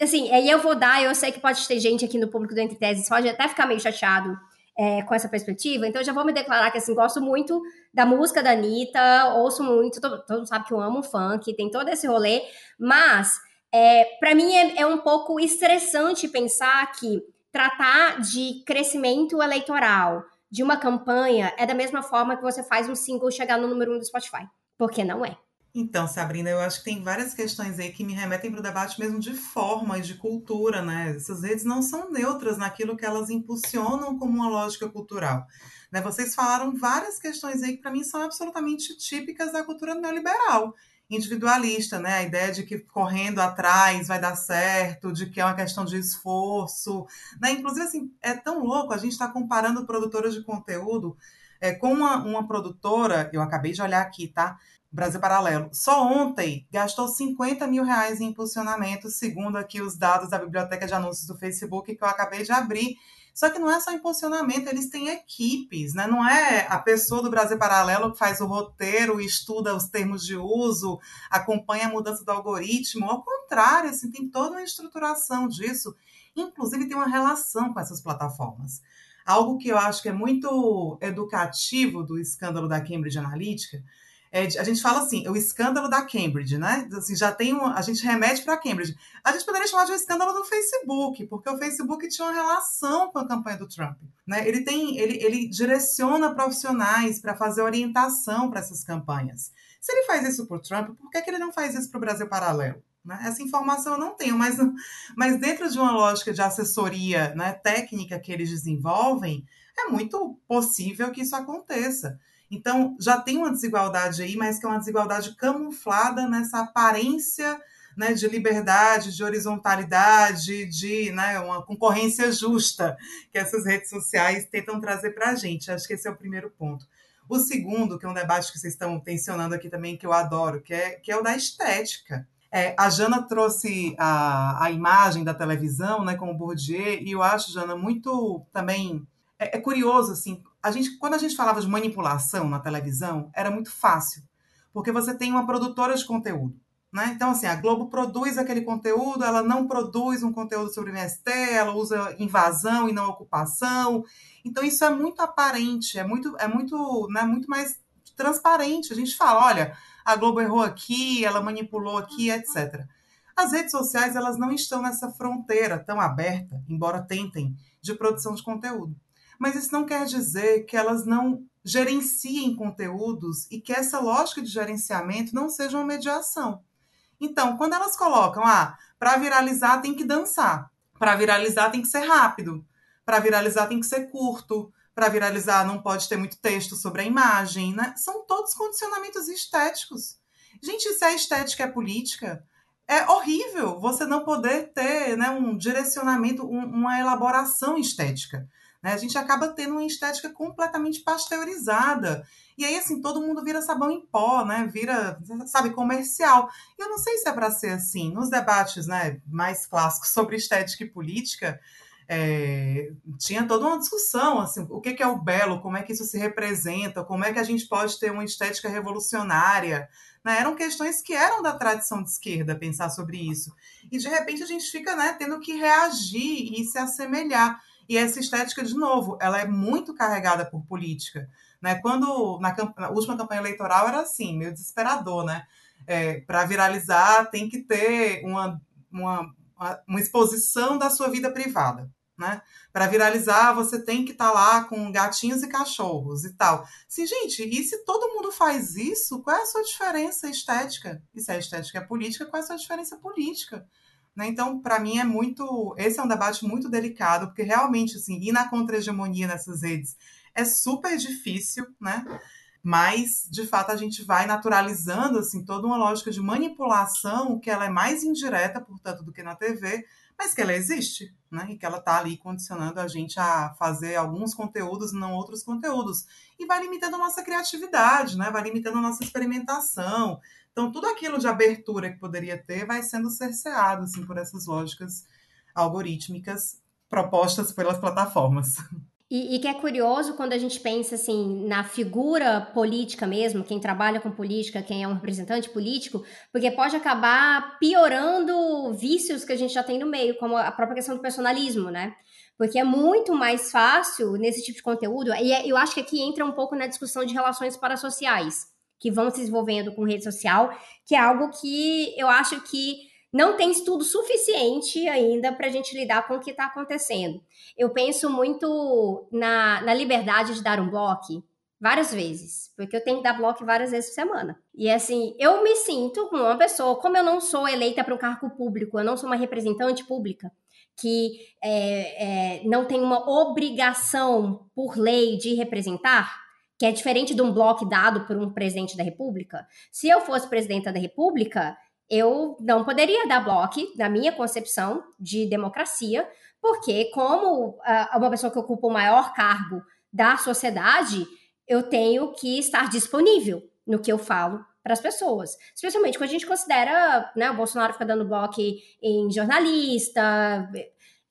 assim, aí eu vou dar, eu sei que pode ter gente aqui no público do Entre Teses, pode até ficar meio chateado é, com essa perspectiva. Então, já vou me declarar que, assim, gosto muito da música da Anitta, ouço muito, todo, todo mundo sabe que eu amo funk, tem todo esse rolê, mas, é, para mim, é, é um pouco estressante pensar que tratar de crescimento eleitoral de uma campanha é da mesma forma que você faz um single chegar no número um do Spotify. Porque não é. Então, Sabrina, eu acho que tem várias questões aí que me remetem para o debate mesmo de forma e de cultura, né? Essas redes não são neutras naquilo que elas impulsionam como uma lógica cultural. Né? Vocês falaram várias questões aí que para mim são absolutamente típicas da cultura neoliberal, individualista, né? A ideia de que correndo atrás vai dar certo, de que é uma questão de esforço, né? Inclusive, assim, é tão louco a gente estar tá comparando produtoras de conteúdo é, com uma, uma produtora, eu acabei de olhar aqui, tá? Brasil Paralelo. Só ontem gastou 50 mil reais em impulsionamento, segundo aqui os dados da biblioteca de anúncios do Facebook que eu acabei de abrir. Só que não é só impulsionamento, eles têm equipes, né? Não é a pessoa do Brasil Paralelo que faz o roteiro, estuda os termos de uso, acompanha a mudança do algoritmo. Ao contrário, assim, tem toda uma estruturação disso. Inclusive tem uma relação com essas plataformas. Algo que eu acho que é muito educativo do escândalo da Cambridge Analytica é, a gente fala assim, o escândalo da Cambridge, né? Assim, já tem um, a gente remete para Cambridge. A gente poderia chamar de um escândalo do Facebook, porque o Facebook tinha uma relação com a campanha do Trump. Né? Ele tem, ele, ele direciona profissionais para fazer orientação para essas campanhas. Se ele faz isso para o Trump, por que, que ele não faz isso para o Brasil Paralelo? Né? Essa informação eu não tenho, mas, mas dentro de uma lógica de assessoria né, técnica que eles desenvolvem, é muito possível que isso aconteça. Então, já tem uma desigualdade aí, mas que é uma desigualdade camuflada nessa aparência né, de liberdade, de horizontalidade, de né, uma concorrência justa que essas redes sociais tentam trazer para a gente. Acho que esse é o primeiro ponto. O segundo, que é um debate que vocês estão tensionando aqui também, que eu adoro, que é, que é o da estética. É, a Jana trouxe a, a imagem da televisão, né, com o Bourdieu, e eu acho, Jana, muito também é, é, curioso assim. A gente, quando a gente falava de manipulação na televisão, era muito fácil, porque você tem uma produtora de conteúdo. Né? Então, assim, a Globo produz aquele conteúdo, ela não produz um conteúdo sobre MST, ela usa invasão e não ocupação. Então, isso é muito aparente, é muito, é muito, né, muito mais transparente. A gente fala, olha, a Globo errou aqui, ela manipulou aqui, etc. As redes sociais, elas não estão nessa fronteira tão aberta, embora tentem, de produção de conteúdo mas isso não quer dizer que elas não gerenciem conteúdos e que essa lógica de gerenciamento não seja uma mediação. Então, quando elas colocam, ah, para viralizar tem que dançar, para viralizar tem que ser rápido, para viralizar tem que ser curto, para viralizar não pode ter muito texto sobre a imagem, né? São todos condicionamentos estéticos. Gente, se a estética é política, é horrível você não poder ter né, um direcionamento, um, uma elaboração estética. Né? A gente acaba tendo uma estética completamente pasteurizada. E aí, assim, todo mundo vira sabão em pó, né? Vira, sabe, comercial. E eu não sei se é para ser assim. Nos debates né, mais clássicos sobre estética e política, é, tinha toda uma discussão, assim, o que, que é o belo, como é que isso se representa, como é que a gente pode ter uma estética revolucionária. Né? Eram questões que eram da tradição de esquerda pensar sobre isso. E de repente a gente fica né, tendo que reagir e se assemelhar. E essa estética, de novo, ela é muito carregada por política. Né? Quando, na, na última campanha eleitoral, era assim, meio desesperador, né? É, Para viralizar, tem que ter uma, uma, uma exposição da sua vida privada. Né? Para viralizar, você tem que estar tá lá com gatinhos e cachorros e tal. Sim, gente, e se todo mundo faz isso, qual é a sua diferença estética? E se a estética é política, qual é a sua diferença política? Né? Então, para mim, é muito. Esse é um debate muito delicado, porque realmente, assim, ir na contra-hegemonia nessas redes é super difícil, né? Mas, de fato, a gente vai naturalizando assim, toda uma lógica de manipulação que ela é mais indireta, portanto, do que na TV, mas que ela existe, né? E que ela está ali condicionando a gente a fazer alguns conteúdos e não outros conteúdos. E vai limitando a nossa criatividade, né? Vai limitando a nossa experimentação. Então, tudo aquilo de abertura que poderia ter vai sendo cerceado assim, por essas lógicas algorítmicas propostas pelas plataformas. E, e, que é curioso quando a gente pensa assim na figura política mesmo, quem trabalha com política, quem é um representante político, porque pode acabar piorando vícios que a gente já tem no meio, como a própria questão do personalismo, né? Porque é muito mais fácil nesse tipo de conteúdo, e é, eu acho que aqui entra um pouco na discussão de relações parasociais, que vão se desenvolvendo com rede social, que é algo que eu acho que não tem estudo suficiente ainda para a gente lidar com o que está acontecendo. Eu penso muito na, na liberdade de dar um bloco várias vezes, porque eu tenho que dar bloco várias vezes por semana. E assim, eu me sinto como uma pessoa, como eu não sou eleita para um cargo público, eu não sou uma representante pública, que é, é, não tem uma obrigação por lei de representar, que é diferente de um bloco dado por um presidente da República. Se eu fosse presidenta da República, eu não poderia dar bloco, na minha concepção de democracia, porque, como uh, uma pessoa que ocupa o maior cargo da sociedade, eu tenho que estar disponível no que eu falo para as pessoas. Especialmente quando a gente considera, né, o Bolsonaro fica dando bloco em jornalista,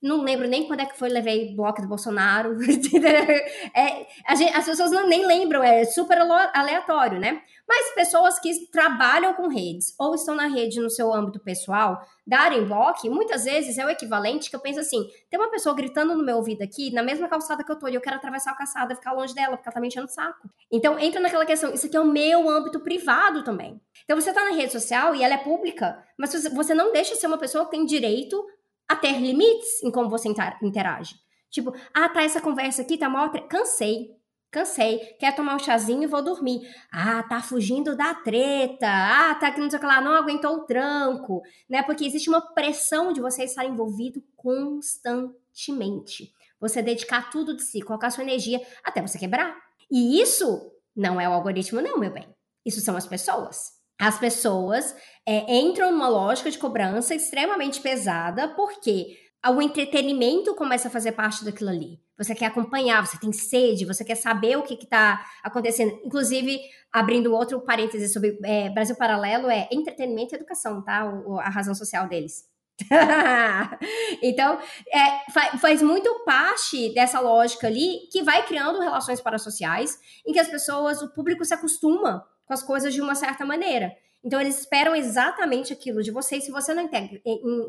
não lembro nem quando é que foi levei bloco do Bolsonaro. é, gente, as pessoas não, nem lembram, é super aleatório, né? Mas pessoas que trabalham com redes ou estão na rede no seu âmbito pessoal, darem bloco, muitas vezes é o equivalente que eu penso assim: tem uma pessoa gritando no meu ouvido aqui, na mesma calçada que eu tô, e eu quero atravessar a calçada e ficar longe dela, porque ela tá me enchendo o saco. Então entra naquela questão: isso aqui é o meu âmbito privado também. Então você tá na rede social e ela é pública, mas você não deixa de ser uma pessoa que tem direito a ter limites em como você interage. Tipo, ah, tá, essa conversa aqui tá mal. Cansei. Cansei. Quer tomar um chazinho e vou dormir. Ah, tá fugindo da treta. Ah, tá que não sei o que lá, não aguentou o tranco. Né? Porque existe uma pressão de você estar envolvido constantemente. Você dedicar tudo de si, colocar sua energia até você quebrar. E isso não é o algoritmo, não, meu bem. Isso são as pessoas as pessoas é, entram numa lógica de cobrança extremamente pesada, porque o entretenimento começa a fazer parte daquilo ali. Você quer acompanhar, você tem sede, você quer saber o que está acontecendo. Inclusive, abrindo outro parêntese sobre é, Brasil Paralelo, é entretenimento e educação, tá? O, a razão social deles. então, é, faz, faz muito parte dessa lógica ali que vai criando relações parasociais em que as pessoas, o público se acostuma com as coisas de uma certa maneira. Então, eles esperam exatamente aquilo de você, e se você não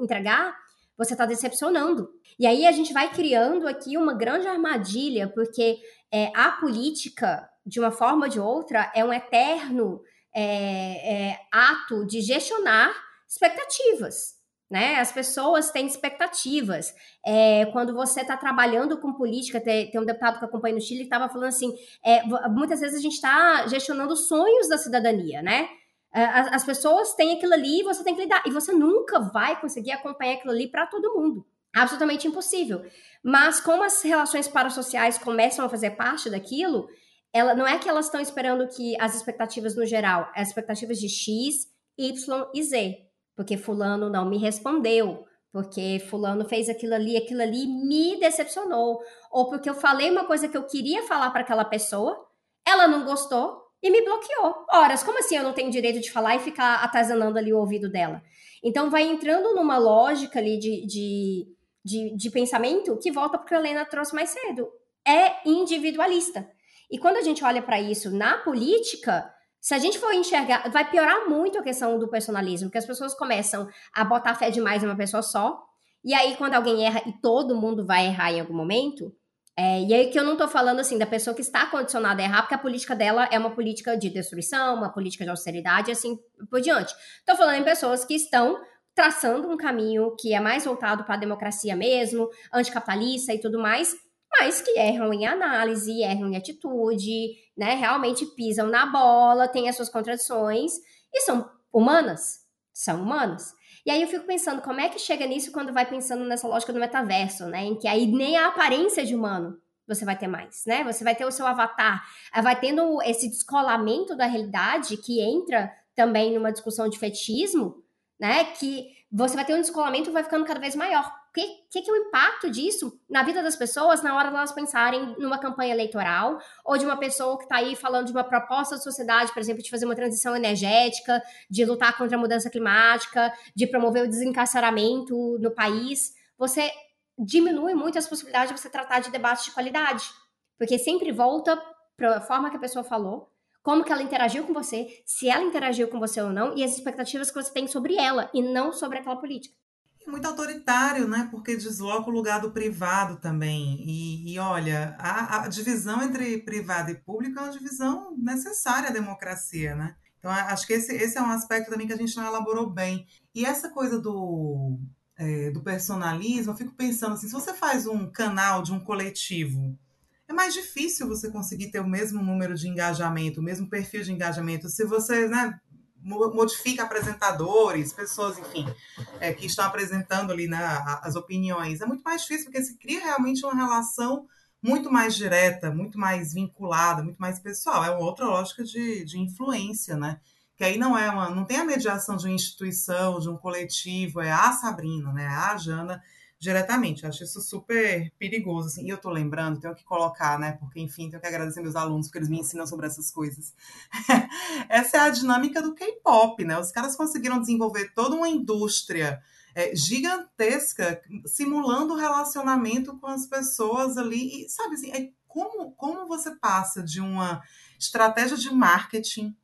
entregar, você está decepcionando. E aí a gente vai criando aqui uma grande armadilha, porque é, a política, de uma forma ou de outra, é um eterno é, é, ato de gestionar expectativas né? As pessoas têm expectativas. É, quando você está trabalhando com política, tem, tem, um deputado que acompanha no Chile que estava falando assim: é, muitas vezes a gente está gestionando sonhos da cidadania, né? É, as, as, pessoas têm aquilo ali e você tem que lidar. E você nunca vai conseguir acompanhar aquilo ali para todo mundo. Absolutamente impossível. Mas como as relações parasociais começam a fazer parte daquilo, ela não é que elas estão esperando que as expectativas no geral, as expectativas de X, Y e Z porque fulano não me respondeu, porque fulano fez aquilo ali, aquilo ali me decepcionou, ou porque eu falei uma coisa que eu queria falar para aquela pessoa, ela não gostou e me bloqueou. Horas, como assim eu não tenho direito de falar e ficar atazanando ali o ouvido dela? Então vai entrando numa lógica ali de, de, de, de pensamento que volta porque a Helena trouxe mais cedo. É individualista. E quando a gente olha para isso na política, se a gente for enxergar, vai piorar muito a questão do personalismo, porque as pessoas começam a botar fé demais em uma pessoa só, e aí quando alguém erra, e todo mundo vai errar em algum momento, é, e aí que eu não tô falando assim da pessoa que está condicionada a errar, porque a política dela é uma política de destruição, uma política de austeridade, e assim por diante. Tô falando em pessoas que estão traçando um caminho que é mais voltado para a democracia mesmo, anticapitalista e tudo mais, mas que erram em análise, erram em atitude, né? Realmente pisam na bola, têm as suas contradições e são humanas. São humanas. E aí eu fico pensando, como é que chega nisso quando vai pensando nessa lógica do metaverso, né? Em que aí nem a aparência de humano você vai ter mais, né? Você vai ter o seu avatar, vai tendo esse descolamento da realidade que entra também numa discussão de fetichismo, né? Que você vai ter um descolamento vai ficando cada vez maior que, que, que é o impacto disso na vida das pessoas na hora de elas pensarem numa campanha eleitoral ou de uma pessoa que está aí falando de uma proposta da sociedade, por exemplo, de fazer uma transição energética, de lutar contra a mudança climática, de promover o desencarceramento no país. Você diminui muito as possibilidades de você tratar de debates de qualidade, porque sempre volta para a forma que a pessoa falou, como que ela interagiu com você, se ela interagiu com você ou não, e as expectativas que você tem sobre ela e não sobre aquela política muito autoritário, né? Porque desloca o lugar do privado também. E, e olha, a, a, divisão entre privado e público é uma divisão necessária à democracia, né? Então, acho que esse, esse é um aspecto também que a gente não elaborou bem. E essa coisa do, é, do personalismo, eu fico pensando assim, se você faz um canal de um coletivo, é mais difícil você conseguir ter o mesmo número de engajamento, o mesmo perfil de engajamento. Se você né, modifica apresentadores, pessoas, enfim, é, que estão apresentando ali né, as opiniões. É muito mais difícil, porque se cria realmente uma relação muito mais direta, muito mais vinculada, muito mais pessoal. É uma outra lógica de, de influência, né? Que aí não é uma, não tem a mediação de uma instituição, de um coletivo, é a Sabrina, né? É a Jana diretamente. Eu acho isso super perigoso, assim. E eu tô lembrando, tenho que colocar, né? Porque, enfim, tenho que agradecer meus alunos, porque eles me ensinam sobre essas coisas. Essa é a dinâmica do K-pop, né? Os caras conseguiram desenvolver toda uma indústria é, gigantesca, simulando o relacionamento com as pessoas ali. E, sabe, assim, é como, como você passa de uma estratégia de marketing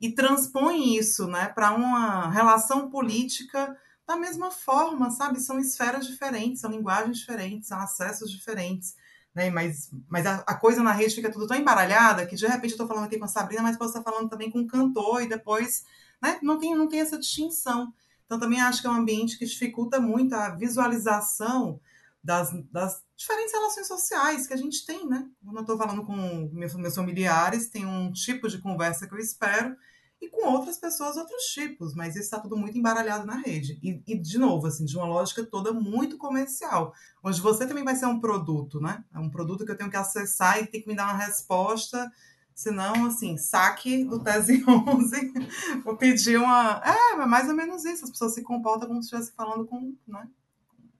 e transpõe isso, né, para uma relação política da mesma forma, sabe? São esferas diferentes, são linguagens diferentes, são acessos diferentes. Né? Mas, mas a, a, coisa na rede fica tudo tão embaralhada que de repente eu estou falando aqui com a Sabrina, mas posso estar falando também com um cantor e depois né? não, tem, não tem essa distinção. Então também acho que é um ambiente que dificulta muito a visualização das, das diferentes relações sociais que a gente tem, né? Quando eu estou falando com meus, meus familiares, tem um tipo de conversa que eu espero, e com outras pessoas outros tipos, mas isso está tudo muito embaralhado na rede. E, e, de novo, assim, de uma lógica toda muito comercial, onde você também vai ser um produto, né? É um produto que eu tenho que acessar e tem que me dar uma resposta, senão, assim, saque do Tese 11, vou pedir uma... É, é mais ou menos isso, as pessoas se comportam como se estivesse falando com, né?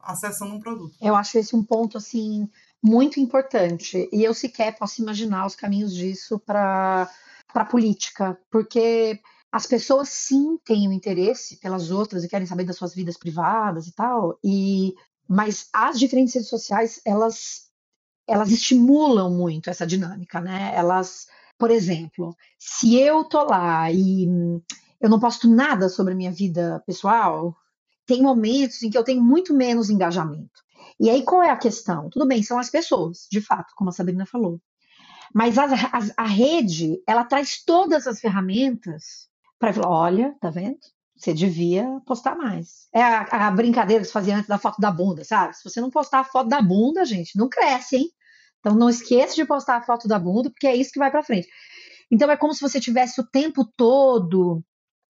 Acessando um produto. Eu acho esse um ponto, assim, muito importante, e eu sequer posso imaginar os caminhos disso para para a política, porque as pessoas sim têm um interesse pelas outras e querem saber das suas vidas privadas e tal, e mas as diferentes redes sociais elas elas estimulam muito essa dinâmica, né? Elas, por exemplo, se eu tô lá e eu não posto nada sobre a minha vida pessoal, tem momentos em que eu tenho muito menos engajamento. E aí qual é a questão? Tudo bem, são as pessoas, de fato, como a Sabrina falou. Mas a, a, a rede, ela traz todas as ferramentas para falar, olha, tá vendo? Você devia postar mais. É a, a, brincadeira que se fazia antes da foto da bunda, sabe? Se você não postar a foto da bunda, gente, não cresce, hein? Então não esqueça de postar a foto da bunda, porque é isso que vai para frente. Então é como se você tivesse o tempo todo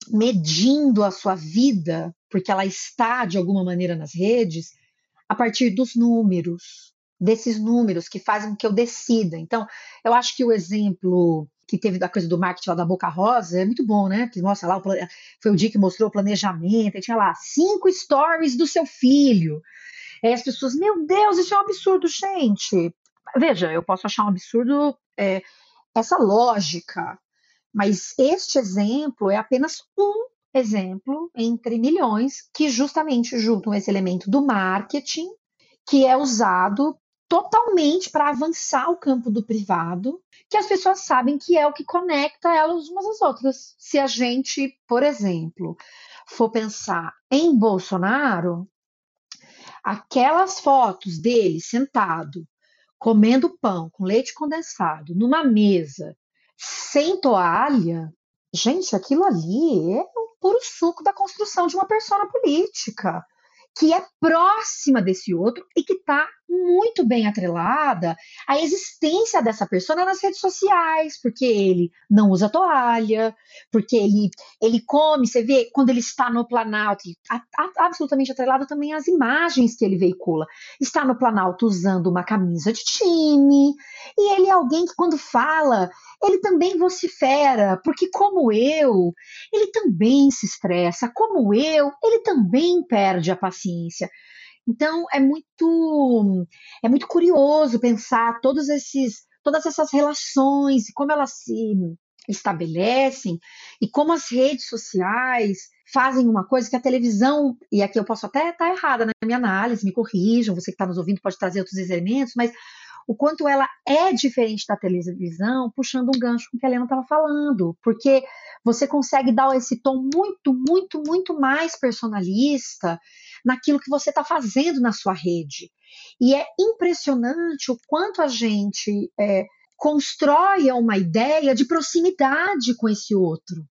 medindo a sua vida, porque ela está de alguma maneira nas redes, a partir dos números, desses números que fazem com que eu decida. Então, eu acho que o exemplo que teve da coisa do marketing lá da Boca Rosa é muito bom, né? Que mostra lá, o, foi o dia que mostrou o planejamento, e tinha lá cinco stories do seu filho. As pessoas, meu Deus, isso é um absurdo, gente. Veja, eu posso achar um absurdo é, essa lógica, mas este exemplo é apenas um exemplo entre milhões que justamente juntam esse elemento do marketing que é usado totalmente para avançar o campo do privado, que as pessoas sabem que é o que conecta elas umas às outras. Se a gente, por exemplo, for pensar em Bolsonaro, aquelas fotos dele sentado, comendo pão com leite condensado, numa mesa, sem toalha, gente, aquilo ali é o puro suco da construção de uma persona política que é próxima desse outro e que está muito bem atrelada à existência dessa pessoa nas redes sociais, porque ele não usa toalha, porque ele, ele come, você vê quando ele está no Planalto, a, a, absolutamente atrelado também às imagens que ele veicula. Está no Planalto usando uma camisa de time, e ele é alguém que quando fala, ele também vocifera, porque como eu, ele também se estressa, como eu, ele também perde a paciência. Então é muito é muito curioso pensar todos esses todas essas relações e como elas se estabelecem e como as redes sociais fazem uma coisa que a televisão, e aqui eu posso até estar errada na minha análise, me corrijam, você que está nos ouvindo pode trazer outros elementos, mas o quanto ela é diferente da televisão, puxando um gancho com o que a Helena estava falando, porque você consegue dar esse tom muito, muito, muito mais personalista naquilo que você está fazendo na sua rede. E é impressionante o quanto a gente é, constrói uma ideia de proximidade com esse outro.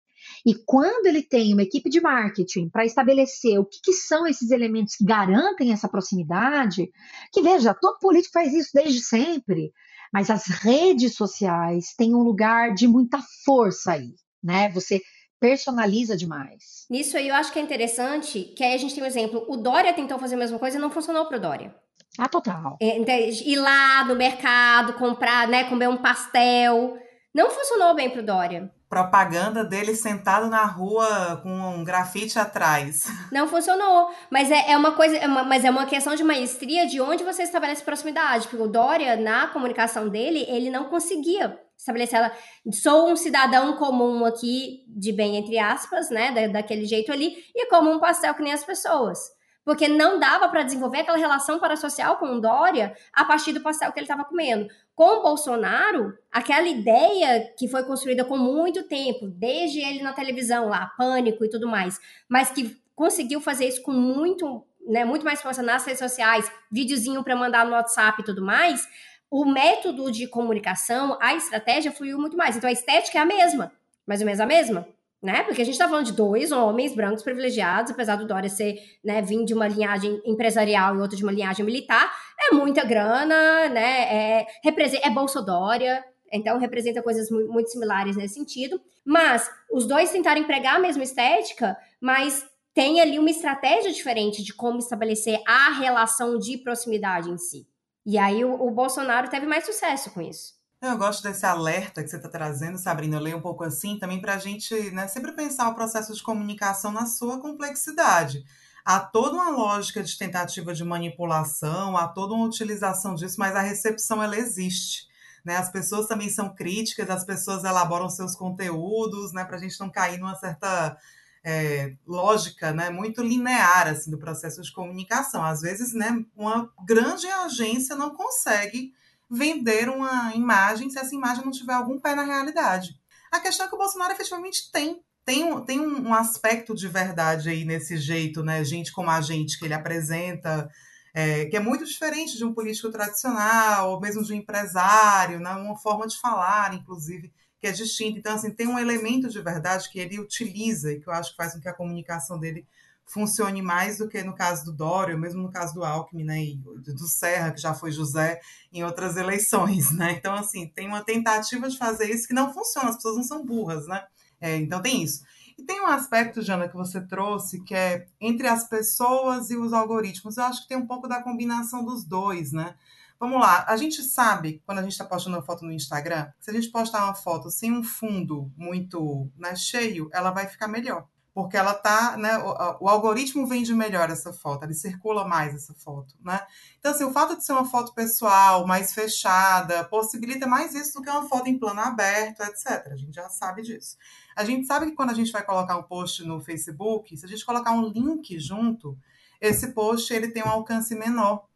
E quando ele tem uma equipe de marketing para estabelecer o que, que, são esses elementos que garantem essa proximidade, que veja, todo político faz isso desde sempre, mas as redes sociais têm um lugar de muita força aí, né? Você personaliza demais. Nisso aí eu acho que é interessante, que aí a gente tem um exemplo. O Dória tentou fazer a mesma coisa e não funcionou para o Dória. Ah, total. É, então, ir lá no mercado, comprar, né, comer um pastel. Não funcionou bem pro Dória. Propaganda dele sentado na rua com um grafite atrás. Não funcionou. Mas é, é uma coisa, é uma, mas é uma questão de maestria de onde você estabelece proximidade. Porque o Dória, na comunicação dele, ele não conseguia estabelecer ela. Sou um cidadão comum aqui, de bem entre aspas, né? Da, daquele jeito ali, e como um pastel que nem as pessoas porque não dava para desenvolver aquela relação parasocial com o Dória a partir do pastel que ele estava comendo. Com o Bolsonaro, aquela ideia que foi construída com muito tempo, desde ele na televisão lá, pânico e tudo mais, mas que conseguiu fazer isso com muito, né, muito mais força nas redes sociais, videozinho para mandar no WhatsApp e tudo mais, o método de comunicação, a estratégia fluiu muito mais. Então a estética é a mesma, mais ou menos a mesma né? Porque a gente está falando de dois homens brancos privilegiados, apesar do Dória ser, né, vir de uma linhagem empresarial e outro de uma linhagem militar, é muita grana, né? É, é Bolsa Dória, então representa coisas muito similares nesse sentido. Mas os dois tentaram empregar a mesma estética, mas tem ali uma estratégia diferente de como estabelecer a relação de proximidade em si. E aí o, o Bolsonaro teve mais sucesso com isso. Eu gosto desse alerta que você está trazendo, Sabrina. Eu leio um pouco assim também para a gente né, sempre pensar o processo de comunicação na sua complexidade. Há toda uma lógica de tentativa de manipulação, há toda uma utilização disso, mas a recepção ela existe. Né? As pessoas também são críticas, as pessoas elaboram seus conteúdos, né, para a gente não cair numa certa é, lógica, né, muito linear assim do processo de comunicação. Às vezes, né, uma grande agência não consegue vender uma imagem se essa imagem não tiver algum pé na realidade. A questão é que o Bolsonaro efetivamente tem. Tem, um, tem um, aspecto de verdade aí nesse jeito, né? Gente como a gente que ele apresenta, é, que é muito diferente de um político tradicional, ou mesmo de um empresário, né? uma forma de falar, inclusive, que é distinta. Então, assim, tem um elemento de verdade que ele utiliza e que eu acho que faz com que a comunicação dele funcione mais do que no caso do Dória, mesmo no caso do Alckmin, né, e do Serra, que já foi José em outras eleições, né? Então, assim, tem uma tentativa de fazer isso que não funciona, as pessoas não são burras, né? É, então tem isso. E tem um aspecto, Jana, que você trouxe, que é entre as pessoas e os algoritmos. Eu acho que tem um pouco da combinação dos dois, né? Vamos lá, a gente sabe, quando a gente está postando uma foto no Instagram, se a gente postar uma foto sem um fundo muito né, cheio, ela vai ficar melhor porque ela tá, né, o, o, algoritmo vende melhor essa foto, ele circula mais essa foto, né? Então, assim, o fato de ser uma foto pessoal, mais fechada, possibilita mais isso do que uma foto em plano aberto, etc. A gente já sabe disso. A gente sabe que quando a gente vai colocar um post no Facebook, se a gente colocar um link junto, esse post ele tem um alcance menor,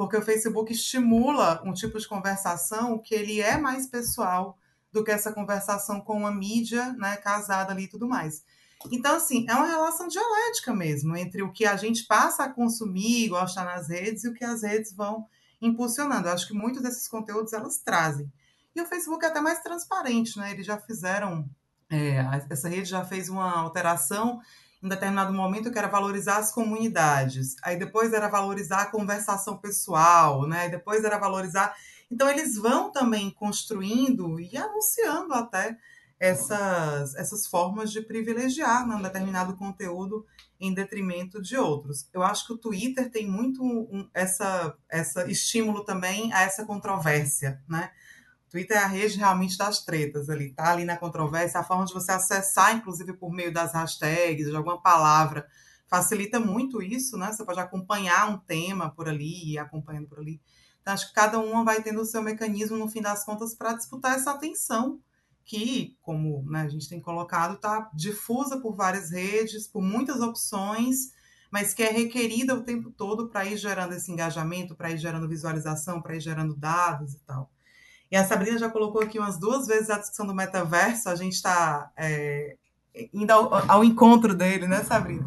porque o Facebook estimula um tipo de conversação que ele é mais pessoal do que essa conversação com uma mídia, né, casada ali e tudo mais. Então, assim, é uma relação dialética mesmo entre o que a gente passa a consumir, gostar nas redes, e o que as redes vão impulsionando. Eu acho que muitos desses conteúdos elas trazem. E o Facebook é até mais transparente, né? Eles já fizeram, é, essa rede já fez uma alteração em determinado momento que era valorizar as comunidades, aí depois era valorizar a conversação pessoal, né? Depois era valorizar. Então eles vão também construindo e anunciando até essas, essas formas de privilegiar né, um determinado conteúdo em detrimento de outros. Eu acho que o Twitter tem muito um, essa, essa estímulo também a essa controvérsia, né? Twitter é a rede realmente das tretas ali, tá ali na controvérsia, a forma de você acessar, inclusive por meio das hashtags, de alguma palavra, facilita muito isso, né? Você pode acompanhar um tema por ali acompanhando por ali. Então, acho que cada uma vai tendo o seu mecanismo, no fim das contas, para disputar essa atenção que, como né, a gente tem colocado, está difusa por várias redes, por muitas opções, mas que é requerida o tempo todo para ir gerando esse engajamento, para ir gerando visualização, para ir gerando dados e tal. E a Sabrina já colocou aqui umas duas vezes a discussão do metaverso, a gente está é, indo ao, ao, encontro dele, né, Sabrina?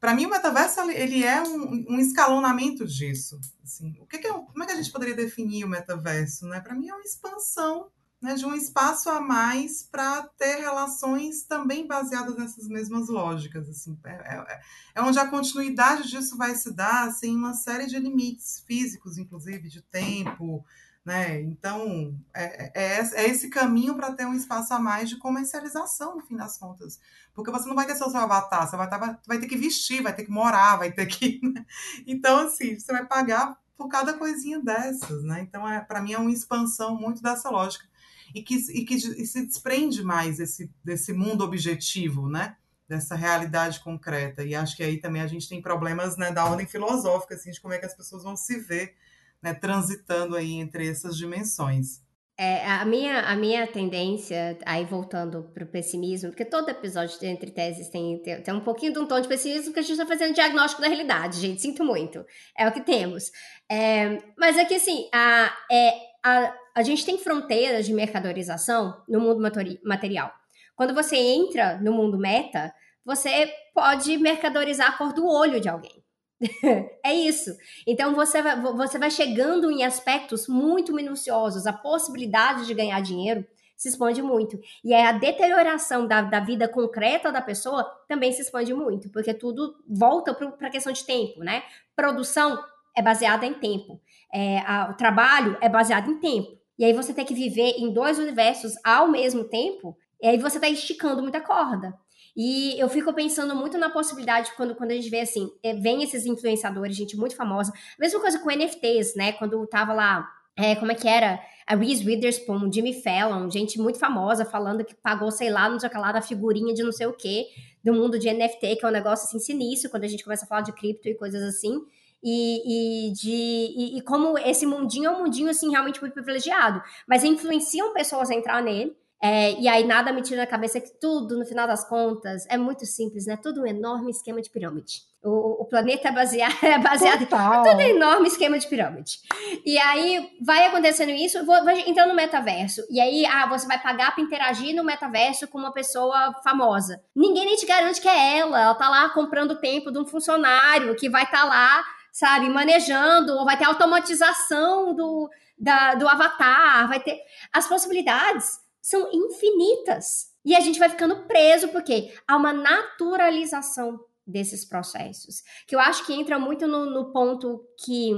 para mim o metaverso ele é um, um escalonamento disso. Assim, o que, que é, como é que a gente poderia definir o metaverso? Né? Para mim é uma expansão né, de um espaço a mais para ter relações também baseadas nessas mesmas lógicas. Assim, é, é, é, onde a continuidade disso vai se dar sem uma série de limites físicos, inclusive, de tempo. Né? Então, é, é, é esse caminho para ter um espaço a mais de comercialização, no fim das contas. Porque você não vai ter seu avatar, você vai, tá, vai ter que vestir, vai ter que morar, vai ter que. Né? Então, assim, você vai pagar por cada coisinha dessas. Né? Então, é, para mim, é uma expansão muito dessa lógica e que, e que e se desprende mais esse, desse mundo objetivo, né? Dessa realidade concreta. E acho que aí também a gente tem problemas né, da ordem filosófica, assim, de como é que as pessoas vão se ver né, transitando aí entre essas dimensões. É, a, minha, a minha tendência, aí voltando para o pessimismo, porque todo episódio de Entre Teses tem, tem, tem, um pouquinho de um tom de pessimismo, porque a gente está fazendo diagnóstico da realidade, gente, sinto muito. É o que temos. É, mas é que, assim, a, é, a, a gente tem fronteiras de mercadorização no mundo material. Quando você entra no mundo meta, você pode mercadorizar a cor do olho de alguém. é isso. Então você vai, você vai chegando em aspectos muito minuciosos. A possibilidade de ganhar dinheiro se expande muito. E a deterioração da, da vida concreta da pessoa também se expande muito, porque tudo volta para a questão de tempo, né? Produção é baseada em tempo. É, a, o trabalho é baseado em tempo e aí você tem que viver em dois universos ao mesmo tempo, e aí você tá esticando muita corda. E eu fico pensando muito na possibilidade quando, quando a gente vê assim, é, vem esses influenciadores, gente muito famosa. Mesma coisa com NFTs, né? Quando tava lá, é, como é que era? A Reese Witherspoon, Jimmy Fallon, gente muito famosa falando que pagou, sei lá, não sei o que lá, da figurinha de não sei o que, do mundo de NFT, que é um negócio assim sinistro, quando a gente começa a falar de cripto e coisas assim e, e de e, e, como esse mundinho é um mundinho assim realmente muito privilegiado, mas influenciam pessoas a entrar nele. É, e aí nada me tira da cabeça que tudo, no final das contas, é muito simples, né? Tudo um enorme esquema de pirâmide. O, o planeta é baseado, é baseado Total. em tudo é enorme esquema de pirâmide. E aí vai acontecendo isso, vou, vou entrando no metaverso. E aí, ah, você vai pagar para interagir no metaverso com uma pessoa famosa. Ninguém nem te garante que é ela. Ela tá lá comprando o tempo de um funcionário que vai estar tá lá sabe, manejando, ou vai ter automatização do, da, do avatar, vai ter. As possibilidades são infinitas. E a gente vai ficando preso, porque há uma naturalização desses processos. Que eu acho que entra muito no, no ponto que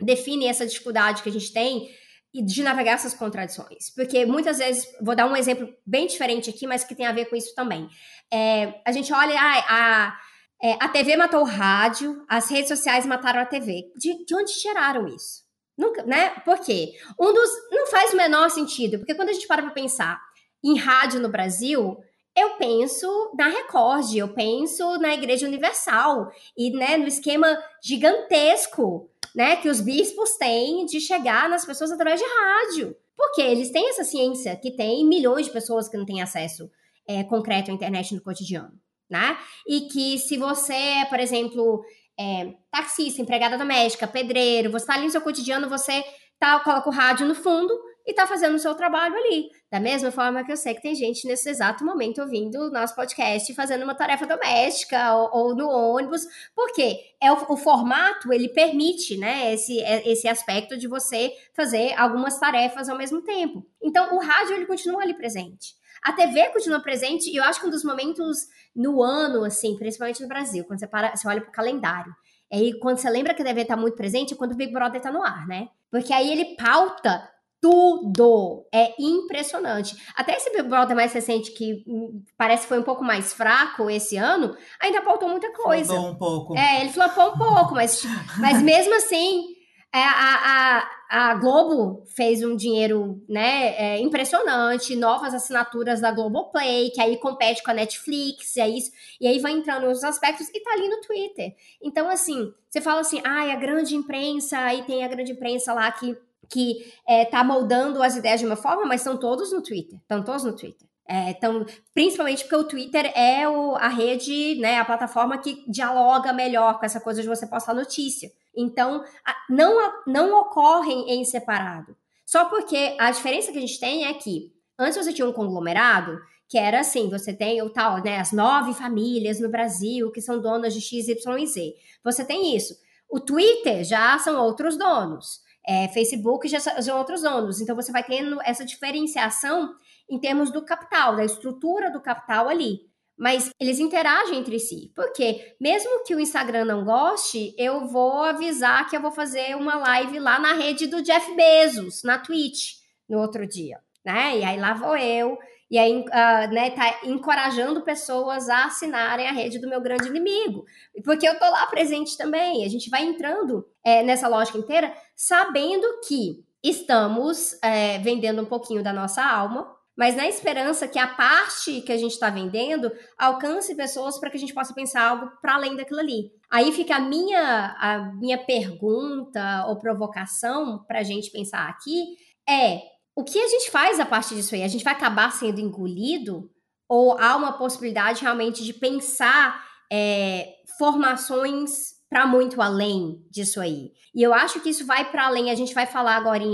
define essa dificuldade que a gente tem de navegar essas contradições. Porque muitas vezes, vou dar um exemplo bem diferente aqui, mas que tem a ver com isso também. É, a gente olha, ah, a é, a TV matou o rádio, as redes sociais mataram a TV. De, de onde tiraram isso? Nunca, né? Por quê? Um dos. Não faz o menor sentido, porque quando a gente para pra pensar em rádio no Brasil, eu penso na Record, eu penso na Igreja Universal e né, no esquema gigantesco né, que os bispos têm de chegar nas pessoas através de rádio. Porque eles têm essa ciência que tem milhões de pessoas que não têm acesso é, concreto à internet no cotidiano né? E que se você, por exemplo, é, taxista, empregada doméstica, pedreiro, você está ali no seu cotidiano, você tá, coloca o rádio no fundo e tá fazendo o seu trabalho ali. Da mesma forma que eu sei que tem gente nesse exato momento ouvindo o nosso podcast fazendo uma tarefa doméstica ou, ou no ônibus, porque é o, o, formato ele permite, né, esse, é, esse aspecto de você fazer algumas tarefas ao mesmo tempo. Então o rádio ele continua ali presente. A TV continua presente e eu acho que um dos momentos no ano, assim, principalmente no Brasil, quando você, para, você olha pro calendário, aí quando você lembra que a TV tá muito presente é quando o Big Brother tá no ar, né? Porque aí ele pauta tudo. É impressionante. Até esse Big Brother mais recente, que hum, parece que foi um pouco mais fraco esse ano, ainda pautou muita coisa. Flopou um pouco. É, ele flopou um pouco, mas, mas mesmo assim, é, a, a, a, Globo fez um dinheiro né, é, impressionante, novas assinaturas da Globoplay, que aí compete com a Netflix, e, é isso, e aí vai entrando nos aspectos e tá ali no Twitter. Então, assim, você fala assim, ah, a grande imprensa, aí tem a grande imprensa lá que, que é, tá moldando as ideias de uma forma, mas estão todos no Twitter, estão todos no Twitter. É, então, principalmente porque o Twitter é o, a rede, né, a plataforma que dialoga melhor com essa coisa de você postar notícia. Então, não, não ocorrem em separado. Só porque a diferença que a gente tem é que antes você tinha um conglomerado que era assim, você tem o tal, né, as nove famílias no Brasil que são donas de X, Y e Z. Você tem isso. O Twitter já são outros donos. É, Facebook já são outros donos. Então você vai tendo essa diferenciação em termos do capital, da estrutura do capital ali. Mas eles interagem entre si. Porque mesmo que o Instagram não goste, eu vou avisar que eu vou fazer uma live lá na rede do Jeff Bezos, na Twitch, no outro dia. Né? E aí lá vou eu e aí uh, né, tá encorajando pessoas a assinarem a rede do meu grande inimigo. Porque eu tô lá presente também. A gente vai entrando é, nessa lógica inteira, sabendo que estamos é, vendendo um pouquinho da nossa alma, mas na esperança que a parte que a gente está vendendo alcance pessoas para que a gente possa pensar algo para além daquilo ali. Aí fica a minha, a minha pergunta ou provocação para a gente pensar aqui é o que a gente faz a partir disso aí? A gente vai acabar sendo engolido? Ou há uma possibilidade realmente de pensar é, formações para muito além disso aí? E eu acho que isso vai para além. A gente vai falar agora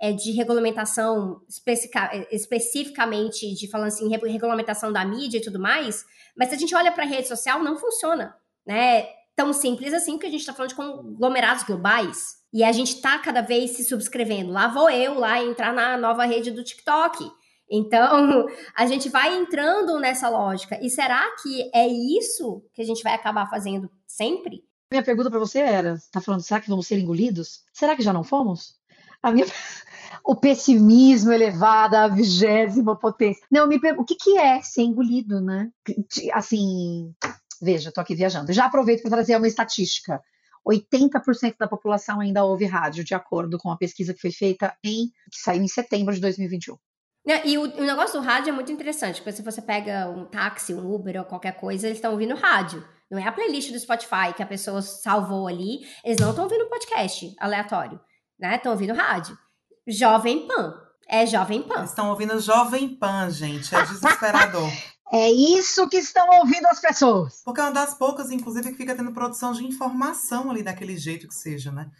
é, de regulamentação especificamente, de falando assim, regulamentação da mídia e tudo mais. Mas se a gente olha para a rede social, não funciona, né? Tão simples assim, porque a gente está falando de conglomerados globais. E a gente tá cada vez se subscrevendo. Lá vou eu lá entrar na nova rede do TikTok. Então, a gente vai entrando nessa lógica. E será que é isso que a gente vai acabar fazendo sempre? Minha pergunta para você era: tá falando, será que vamos ser engolidos? Será que já não fomos? A minha o pessimismo elevado à vigésima potência. Não, me pergunto, o que, que é ser engolido, né? Assim, veja, tô aqui viajando. Já aproveito para trazer uma estatística. 80% da população ainda ouve rádio, de acordo com a pesquisa que foi feita em que saiu em setembro de 2021. E o, o, negócio do rádio é muito interessante, porque se você pega um táxi, um Uber ou qualquer coisa, eles estão ouvindo rádio. Não é a playlist do Spotify que a pessoa salvou ali. Eles não estão ouvindo podcast aleatório, né? Estão ouvindo rádio. Jovem Pan. É Jovem Pan. Eles estão ouvindo Jovem Pan, gente. É desesperador. É isso que estão ouvindo as pessoas. Porque é uma das poucas, inclusive, que fica tendo produção de informação ali daquele jeito que seja, né?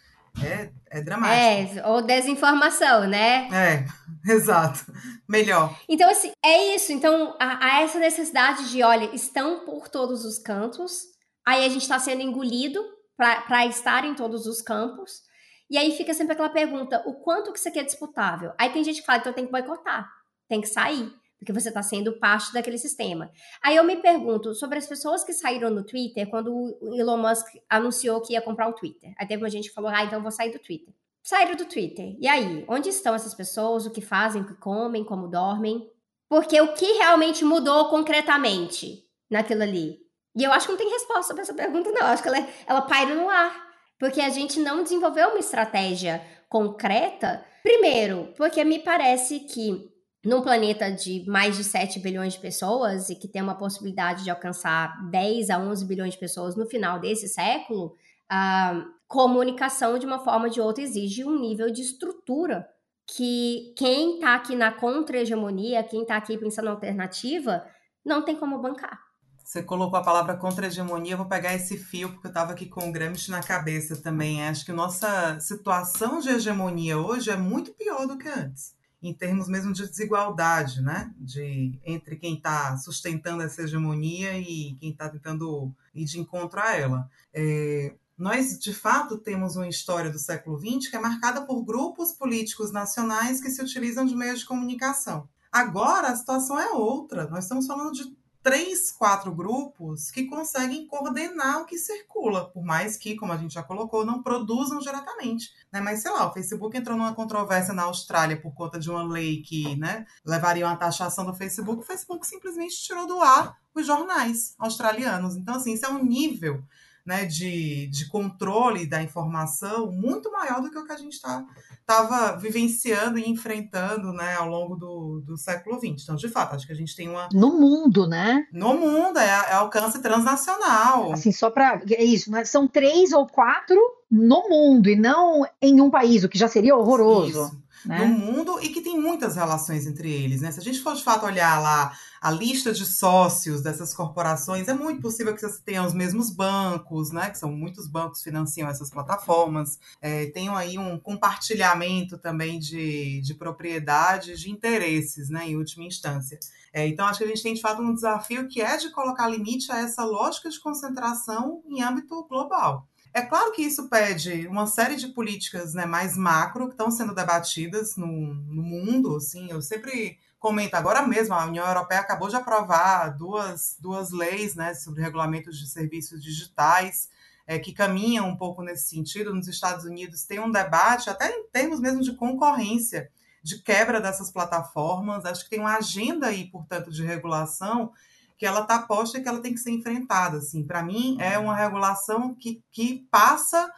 É, é dramático. É, ou desinformação, né? É, exato. Melhor. Então, assim, é isso. Então, há, essa necessidade de, olha, estão por todos os cantos, aí a gente está sendo engolido para estar em todos os campos. E aí fica sempre aquela pergunta: o quanto que isso aqui é disputável? Aí tem gente que fala, então tem que boicotar, tem que sair porque você está sendo parte daquele sistema. Aí eu me pergunto sobre as pessoas que saíram no Twitter quando o Elon Musk anunciou que ia comprar o Twitter. Aí teve uma gente que falou, ah, então vou sair do Twitter. Saíram do Twitter. E aí, onde estão essas pessoas? O que fazem, o que comem, como dormem? Porque o que realmente mudou concretamente naquilo ali? E eu acho que não tem resposta para essa pergunta, não. Eu acho que ela, ela paira no ar. Porque a gente não desenvolveu uma estratégia concreta. Primeiro, porque me parece que num planeta de mais de 7 bilhões de pessoas e que tem uma possibilidade de alcançar 10 a 11 bilhões de pessoas no final desse século, a comunicação de uma forma ou de outra exige um nível de estrutura que quem está aqui na contra-hegemonia, quem está aqui pensando na alternativa, não tem como bancar. Você colocou a palavra contra-hegemonia, vou pegar esse fio, porque eu estava aqui com o Gramsci na cabeça também. Acho que nossa situação de hegemonia hoje é muito pior do que antes em termos mesmo de desigualdade, né? De, entre quem está sustentando essa hegemonia e quem está tentando ir de encontro a ela. É, nós, de fato, temos uma história do século XX que é marcada por grupos políticos nacionais que se utilizam de meios de comunicação. Agora a situação é outra. Nós estamos falando de três, quatro grupos que conseguem coordenar o que circula, por mais que, como a gente já colocou, não produzam diretamente. Né? Mas, sei lá, o Facebook entrou numa controvérsia na Austrália por conta de uma lei que né, levaria a taxação do Facebook. O Facebook simplesmente tirou do ar os jornais australianos. Então, assim, isso é um nível né, de, de controle da informação muito maior do que o que a gente estava vivenciando e enfrentando né, ao longo do, do século XX. Então, de fato, acho que a gente tem uma. No mundo, né? No mundo, é, é alcance transnacional. Assim, só para. É isso, né? são três ou quatro no mundo e não em um país, o que já seria horroroso. Isso. Né? no mundo e que tem muitas relações entre eles. Né? Se a gente for de fato olhar lá a lista de sócios dessas corporações, é muito possível que você tenha os mesmos bancos, né? Que são muitos bancos financiam essas plataformas. É, tenham aí um compartilhamento também de, de propriedades, de interesses, né? Em última instância. É, então, acho que a gente tem de fato um desafio que é de colocar limite a essa lógica de concentração em âmbito global. É claro que isso pede uma série de políticas né, mais macro que estão sendo debatidas no, no mundo. Assim, eu sempre comento, agora mesmo, a União Europeia acabou de aprovar duas, duas leis né, sobre regulamentos de serviços digitais é, que caminham um pouco nesse sentido. Nos Estados Unidos tem um debate, até em termos mesmo de concorrência, de quebra dessas plataformas. Acho que tem uma agenda aí, portanto, de regulação que ela está posta e que ela tem que ser enfrentada. Assim, para mim é uma regulação que, que passa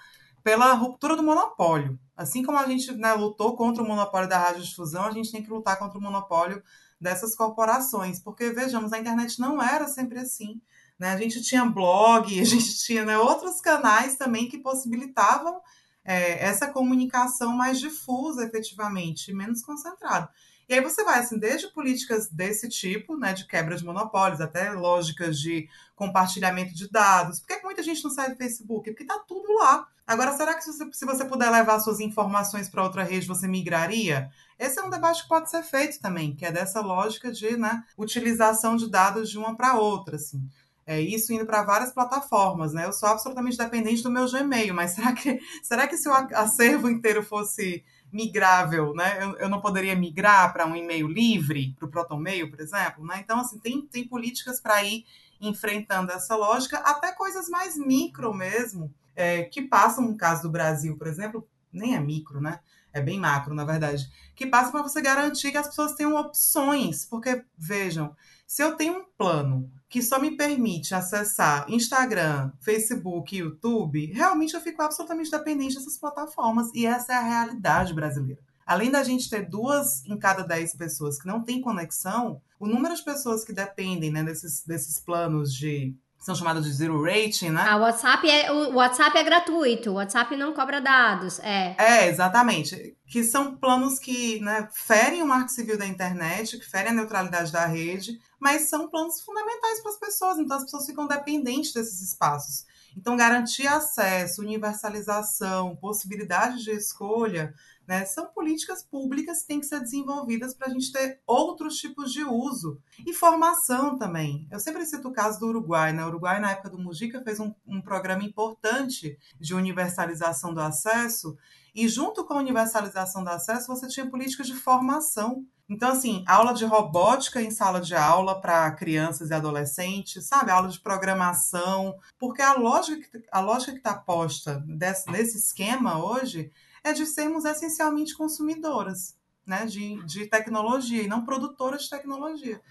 pela ruptura do monopólio. Assim como a gente né, lutou contra o monopólio da radiodifusão, a gente tem que lutar contra o monopólio dessas corporações, porque vejamos, a internet não era sempre assim. Né? A gente tinha blog, a gente tinha né, outros canais também que possibilitavam é, essa comunicação mais difusa, efetivamente, menos concentrada. E aí você vai, assim, desde políticas desse tipo, né, de quebra de monopólios, até lógicas de compartilhamento de dados. Por que muita gente não sai do Facebook? Porque está tudo lá. Agora, será que se você, se você puder levar suas informações para outra rede, você migraria? Esse é um debate que pode ser feito também, que é dessa lógica de né, utilização de dados de uma para outra, assim. É isso indo para várias plataformas, né? Eu sou absolutamente dependente do meu Gmail, mas será que, será que se o acervo inteiro fosse migrável, né? Eu, eu não poderia migrar para um e-mail livre, para o ProtonMail, por exemplo, né? Então, assim, tem, tem políticas para ir enfrentando essa lógica, até coisas mais micro mesmo, é, que passam, no caso do Brasil, por exemplo, nem é micro, né? É bem macro, na verdade, que passam para você garantir que as pessoas tenham opções, porque, vejam, se eu tenho um plano que só me permite acessar Instagram, Facebook, YouTube, realmente eu fico absolutamente dependente dessas plataformas. E essa é a realidade brasileira. Além da gente ter duas em cada dez pessoas que não têm conexão, o número de pessoas que dependem né, desses, desses planos de são chamados de zero rating, né? Ah, o WhatsApp é, o WhatsApp é gratuito, o WhatsApp não cobra dados, é. É, exatamente. Que são planos que né, ferem o marco civil da internet, que ferem a neutralidade da rede, mas são planos fundamentais para as pessoas, então as pessoas ficam dependentes desses espaços. Então, garantir acesso, universalização, possibilidade de escolha né? São políticas públicas que têm que ser desenvolvidas para a gente ter outros tipos de uso. E formação também. Eu sempre cito o caso do Uruguai. Né? O Uruguai, na época do Mujica, fez um, um programa importante de universalização do acesso. E junto com a universalização do acesso, você tinha políticas de formação. Então, assim, aula de robótica em sala de aula para crianças e adolescentes, sabe? Aula de programação, porque a lógica, a lógica que está posta desse, nesse esquema hoje é de sermos essencialmente consumidoras né, de, de tecnologia e não produtoras de tecnologia.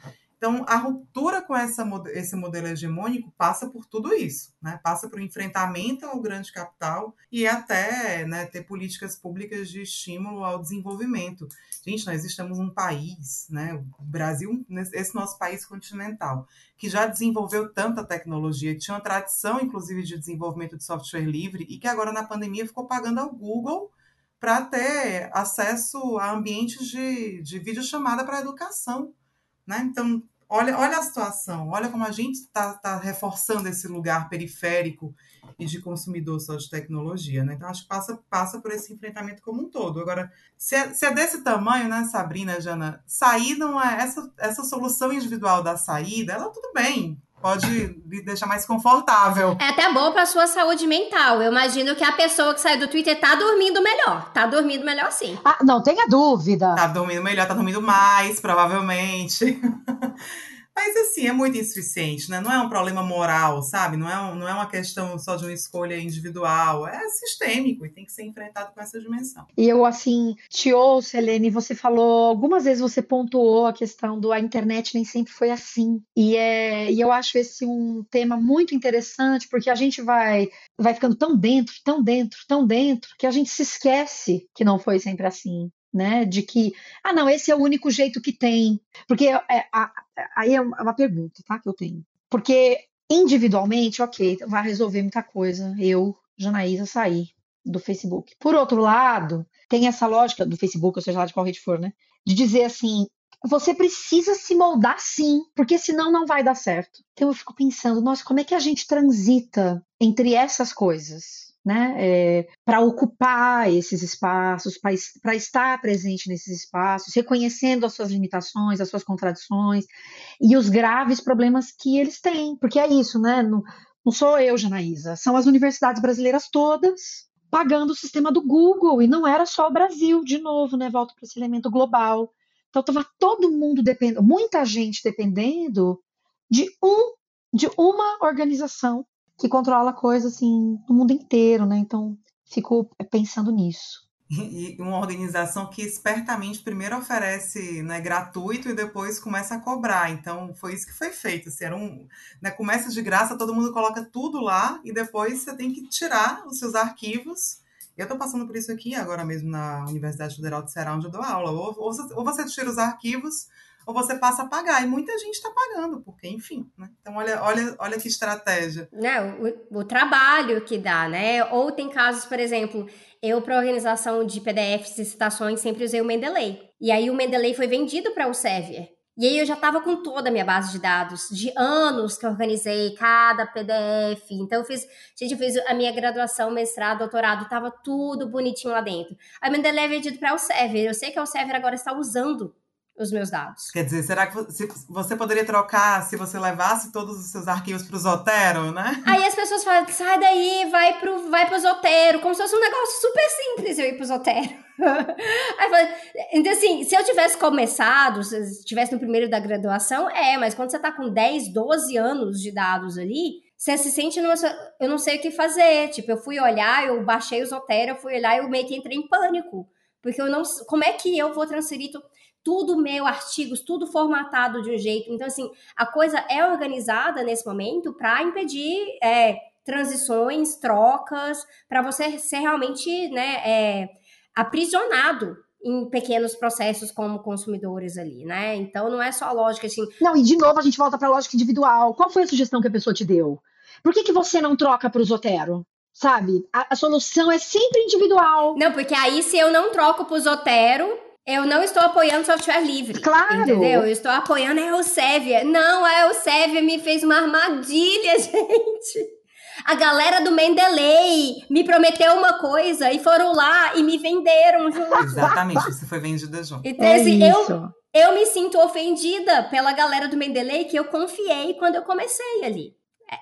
Então, a ruptura com essa, esse modelo hegemônico passa por tudo isso, né? passa por enfrentamento ao grande capital e até né, ter políticas públicas de estímulo ao desenvolvimento. Gente, nós estamos num país, né, o Brasil, esse nosso país continental, que já desenvolveu tanta tecnologia, que tinha uma tradição, inclusive, de desenvolvimento de software livre e que agora na pandemia ficou pagando ao Google para ter acesso a ambientes de, de videochamada para educação. Né? Então, olha, olha a situação, olha como a gente está tá reforçando esse lugar periférico e de consumidor só de tecnologia. Né? Então, acho que passa, passa por esse enfrentamento como um todo. Agora, se é, se é desse tamanho, né, Sabrina, Jana, sair não é essa, essa solução individual da saída, ela tudo bem, pode me deixar mais confortável. É até bom para sua saúde mental. Eu imagino que a pessoa que sai do Twitter tá dormindo melhor. Tá dormindo melhor sim. Ah, não tenha dúvida. Tá dormindo melhor, tá dormindo mais, provavelmente. Mas assim, é muito insuficiente, né? Não é um problema moral, sabe? Não é, um, não é uma questão só de uma escolha individual, é sistêmico e tem que ser enfrentado com essa dimensão. E eu, assim, te ouço, Helene, você falou, algumas vezes você pontuou a questão do a internet nem sempre foi assim. E, é, e eu acho esse um tema muito interessante, porque a gente vai, vai ficando tão dentro, tão dentro, tão dentro, que a gente se esquece que não foi sempre assim né? De que, ah, não, esse é o único jeito que tem. Porque é, a, aí é uma pergunta, tá? Que eu tenho. Porque individualmente, ok, vai resolver muita coisa. Eu, Janaísa, sair. do Facebook. Por outro lado, tem essa lógica do Facebook, ou seja lá de qual rede for, né? De dizer assim, você precisa se moldar sim, porque senão não vai dar certo. Então eu fico pensando, nossa, como é que a gente transita entre essas coisas? Né, é, para ocupar esses espaços, para estar presente nesses espaços, reconhecendo as suas limitações, as suas contradições e os graves problemas que eles têm, porque é isso, né? Não, não sou eu, Janaísa, são as universidades brasileiras todas pagando o sistema do Google, e não era só o Brasil, de novo, né? Volto para esse elemento global. Então estava todo mundo dependendo, muita gente dependendo de um, de uma organização que controla coisas assim no mundo inteiro, né? Então fico pensando nisso e uma organização que espertamente primeiro oferece né, gratuito e depois começa a cobrar. Então, foi isso que foi feito. Assim, era um, né, começa de graça, todo mundo coloca tudo lá e depois você tem que tirar os seus arquivos. Eu estou passando por isso aqui agora mesmo na Universidade Federal de Ceará, onde eu dou aula. Ou, ou, ou você tira os arquivos ou você passa a pagar. E muita gente está pagando, porque, enfim, né? Então, olha, olha, olha que estratégia. Não, o, o trabalho que dá, né? Ou tem casos, por exemplo, eu, para organização de PDFs e citações, sempre usei o Mendeley. E aí o Mendeley foi vendido para o Sevier. E aí eu já estava com toda a minha base de dados, de anos que eu organizei cada PDF. Então eu fiz, gente, eu fiz a minha graduação, mestrado, doutorado, estava tudo bonitinho lá dentro. A Mendeley é vendido para o Sevier. Eu sei que o Sevier agora está usando os meus dados. Quer dizer, será que você poderia trocar se você levasse todos os seus arquivos para o Zotero, né? Aí as pessoas falam, sai daí, vai pro, vai pro Zotero, como se fosse um negócio super simples eu ir pro Zotero. Aí falo, então assim, se eu tivesse começado, se estivesse no primeiro da graduação, é, mas quando você tá com 10, 12 anos de dados ali, você se sente numa, eu não sei o que fazer. Tipo, eu fui olhar, eu baixei o Zotero, eu fui olhar e eu meio que entrei em pânico. Porque eu não, como é que eu vou transferir tudo meu, artigos, tudo formatado de um jeito. Então, assim, a coisa é organizada nesse momento para impedir é, transições, trocas, para você ser realmente né, é, aprisionado em pequenos processos como consumidores ali, né? Então não é só a lógica assim. Não, e de novo a gente volta para a lógica individual. Qual foi a sugestão que a pessoa te deu? Por que, que você não troca para o Zotero? Sabe? A, a, solução é sempre individual. Não, porque aí se eu não troco para o Zotero, eu não estou apoiando software livre. Claro. Entendeu? Eu estou apoiando a Elsevier. Não, a Elsevier me fez uma armadilha, gente. A galera do Mendeley me prometeu uma coisa e foram lá e me venderam junto. Exatamente, você foi vendida junto. Então, é assim, eu, eu me sinto ofendida pela galera do Mendeley que eu confiei quando eu comecei ali.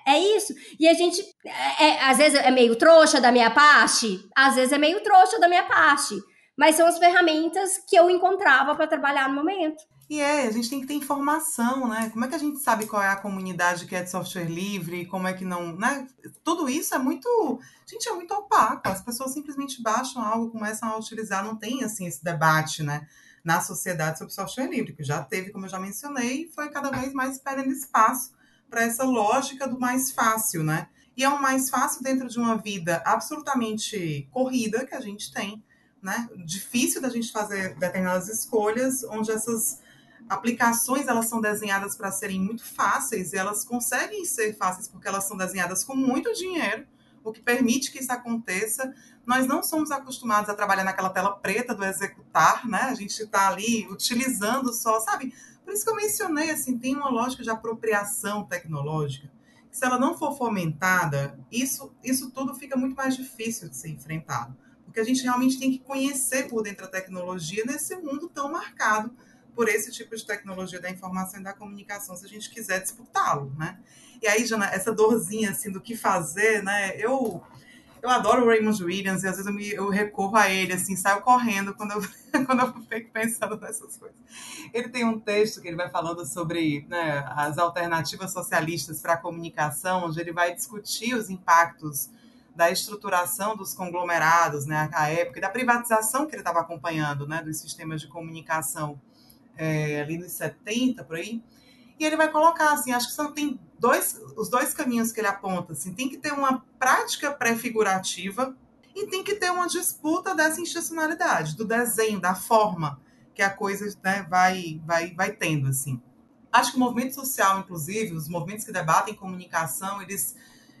É, é isso. E a gente, é, é, às vezes é meio trouxa da minha parte, às vezes é meio trouxa da minha parte mas são as ferramentas que eu encontrava para trabalhar no momento. E é, a gente tem que ter informação, né? Como é que a gente sabe qual é a comunidade que é de software livre, como é que não, né? Tudo isso é muito, gente, é muito opaco. As pessoas simplesmente baixam algo, começam a utilizar, não tem assim esse debate, né? Na sociedade sobre software livre, que já teve, como eu já mencionei, foi cada vez mais perdendo espaço para essa lógica do mais fácil, né? E é o mais fácil dentro de uma vida absolutamente corrida que a gente tem, né? Difícil da gente fazer determinadas escolhas, onde essas aplicações elas são desenhadas para serem muito fáceis e elas conseguem ser fáceis porque elas são desenhadas com muito dinheiro, o que permite que isso aconteça. Nós não somos acostumados a trabalhar naquela tela preta do executar, né? A gente está ali utilizando só, sabe? Por isso que eu mencionei assim, tem uma lógica de apropriação tecnológica. Se ela não for fomentada, isso, isso tudo fica muito mais difícil de ser enfrentado porque a gente realmente tem que conhecer por dentro da tecnologia nesse mundo tão marcado por esse tipo de tecnologia da informação e da comunicação, se a gente quiser disputá-lo, né? E aí, Jana, essa dorzinha assim do que fazer, né? Eu eu adoro o Raymond Williams e às vezes eu, me, eu recorro a ele, assim, saio correndo quando eu, quando eu fico pensando nessas coisas. Ele tem um texto que ele vai falando sobre né, as alternativas socialistas para a comunicação, onde ele vai discutir os impactos da estruturação dos conglomerados, né, a época, e da privatização que ele estava acompanhando, né, dos sistemas de comunicação é, ali nos 70, por aí. E ele vai colocar, assim, acho que são, tem dois, os dois caminhos que ele aponta, assim, tem que ter uma prática pré-figurativa e tem que ter uma disputa dessa institucionalidade, do desenho, da forma que a coisa né, vai, vai, vai tendo, assim. Acho que o movimento social, inclusive, os movimentos que debatem comunicação, eles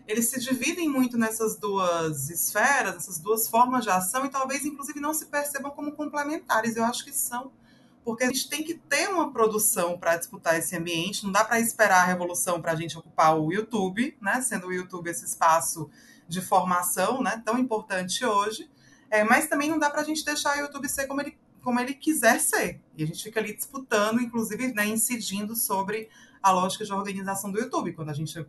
eles se dividem muito nessas duas esferas, essas duas formas de ação, e talvez, inclusive, não se percebam como complementares. Eu acho que são, porque a gente tem que ter uma produção para disputar esse ambiente, não dá para esperar a revolução para a gente ocupar o YouTube, né? sendo o YouTube esse espaço de formação né? tão importante hoje, é, mas também não dá para a gente deixar o YouTube ser como ele, como ele quiser ser. E a gente fica ali disputando, inclusive né, incidindo sobre a lógica de organização do YouTube. Quando a gente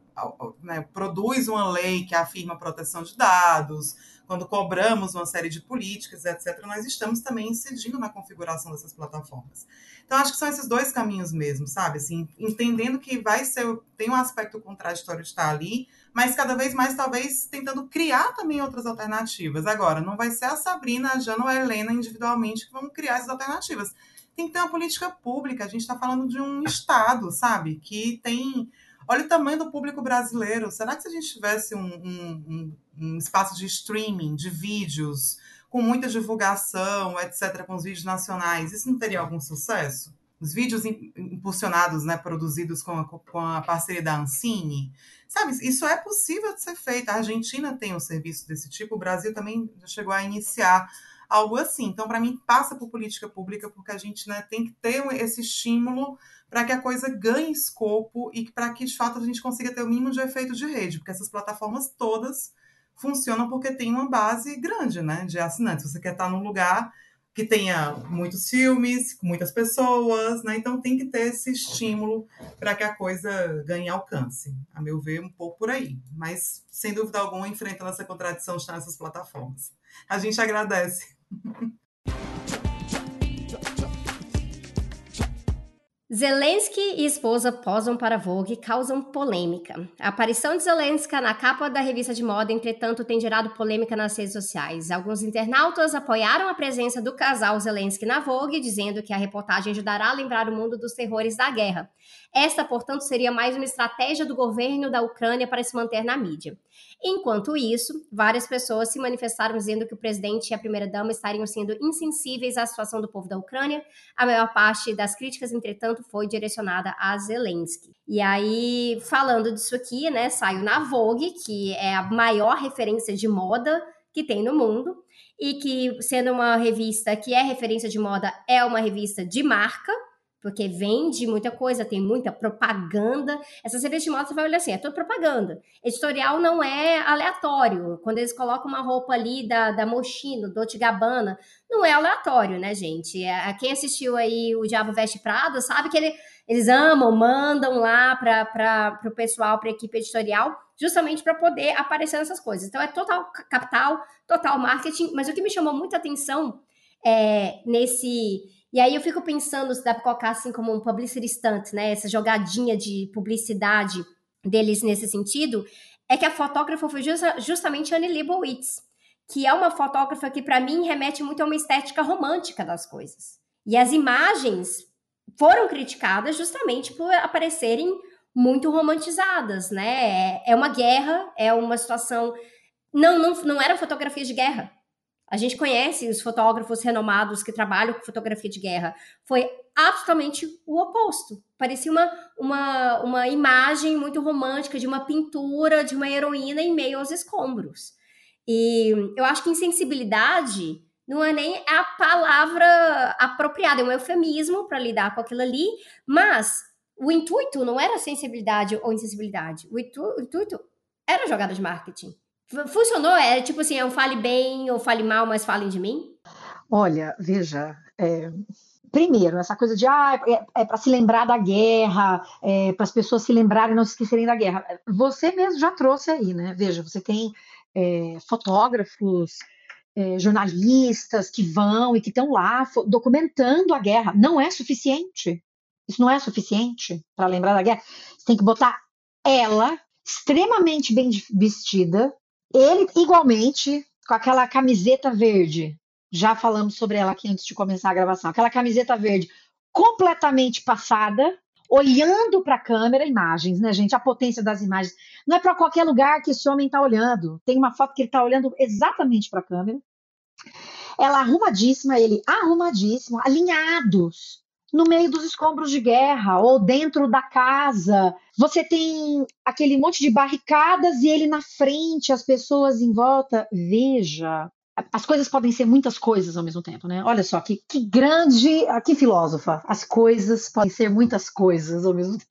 né, produz uma lei que afirma proteção de dados, quando cobramos uma série de políticas, etc., nós estamos também incidindo na configuração dessas plataformas. Então, acho que são esses dois caminhos mesmo, sabe? Assim, entendendo que vai ser, tem um aspecto contraditório de estar ali, mas cada vez mais, talvez, tentando criar também outras alternativas. Agora, não vai ser a Sabrina, a Jana ou a Helena individualmente que vão criar essas alternativas tem que ter uma política pública. A gente está falando de um Estado, sabe? Que tem. Olha o tamanho do público brasileiro. Será que se a gente tivesse um, um, um espaço de streaming, de vídeos, com muita divulgação, etc., com os vídeos nacionais, isso não teria algum sucesso? Os vídeos impulsionados, né, produzidos com a, com a parceria da Ancine, sabe? Isso é possível de ser feito. A Argentina tem um serviço desse tipo, o Brasil também chegou a iniciar algo assim. Então, para mim, passa por política pública, porque a gente né, tem que ter esse estímulo para que a coisa ganhe escopo e para que, de fato, a gente consiga ter o mínimo de efeito de rede, porque essas plataformas todas funcionam porque tem uma base grande né, de assinantes. Você quer estar num lugar que tenha muitos filmes, muitas pessoas, né? Então tem que ter esse estímulo para que a coisa ganhe alcance. A meu ver, um pouco por aí. Mas, sem dúvida alguma, enfrentando essa contradição está nessas plataformas. A gente agradece. Zelensky e esposa posam para Vogue causam polêmica. A aparição de Zelensky na capa da revista de moda, entretanto, tem gerado polêmica nas redes sociais. Alguns internautas apoiaram a presença do casal Zelensky na Vogue, dizendo que a reportagem ajudará a lembrar o mundo dos terrores da guerra. Esta, portanto, seria mais uma estratégia do governo da Ucrânia para se manter na mídia. Enquanto isso, várias pessoas se manifestaram dizendo que o presidente e a primeira-dama estariam sendo insensíveis à situação do povo da Ucrânia. A maior parte das críticas, entretanto, foi direcionada a Zelensky. E aí, falando disso aqui, né, saiu na Vogue, que é a maior referência de moda que tem no mundo, e que, sendo uma revista que é referência de moda, é uma revista de marca, porque vende muita coisa, tem muita propaganda. Essas revistas de moda você vai olhar assim, é tudo propaganda. Editorial não é aleatório. Quando eles colocam uma roupa ali da, da Moschino, Dolce Gabbana, não é aleatório, né, gente? É, quem assistiu aí o Diabo Veste Prada sabe que ele, eles amam, mandam lá para o pessoal, para a equipe editorial, justamente para poder aparecer nessas coisas. Então é total capital, total marketing, mas o que me chamou muita atenção é, nesse e aí eu fico pensando se dá para colocar assim como um publicity stunt, né? Essa jogadinha de publicidade deles nesse sentido, é que a fotógrafa foi justa, justamente Annie Leibovitz, que é uma fotógrafa que para mim remete muito a uma estética romântica das coisas. E as imagens foram criticadas justamente por aparecerem muito romantizadas, né? É, é uma guerra, é uma situação não, não, não era fotografia de guerra. A gente conhece os fotógrafos renomados que trabalham com fotografia de guerra. Foi absolutamente o oposto. Parecia uma, uma, uma imagem muito romântica de uma pintura de uma heroína em meio aos escombros. E eu acho que insensibilidade não é nem a palavra apropriada, é um eufemismo para lidar com aquilo ali, mas o intuito não era sensibilidade ou insensibilidade. O intuito era jogada de marketing. Funcionou? É tipo assim, um fale bem ou fale mal, mas falem de mim? Olha, veja, é, primeiro, essa coisa de ah, é, é para se lembrar da guerra, é, para as pessoas se lembrarem e não se esquecerem da guerra. Você mesmo já trouxe aí, né? Veja, você tem é, fotógrafos, é, jornalistas que vão e que estão lá documentando a guerra. Não é suficiente. Isso não é suficiente para lembrar da guerra. Você tem que botar ela extremamente bem vestida, ele, igualmente, com aquela camiseta verde, já falamos sobre ela aqui antes de começar a gravação, aquela camiseta verde completamente passada, olhando para a câmera, imagens, né, gente? A potência das imagens. Não é para qualquer lugar que esse homem está olhando. Tem uma foto que ele está olhando exatamente para a câmera. Ela arrumadíssima, ele arrumadíssimo, alinhados, no meio dos escombros de guerra ou dentro da casa. Você tem aquele monte de barricadas e ele na frente, as pessoas em volta. Veja, as coisas podem ser muitas coisas ao mesmo tempo, né? Olha só, que, que grande, ah, que filósofa. As coisas podem ser muitas coisas ao mesmo tempo.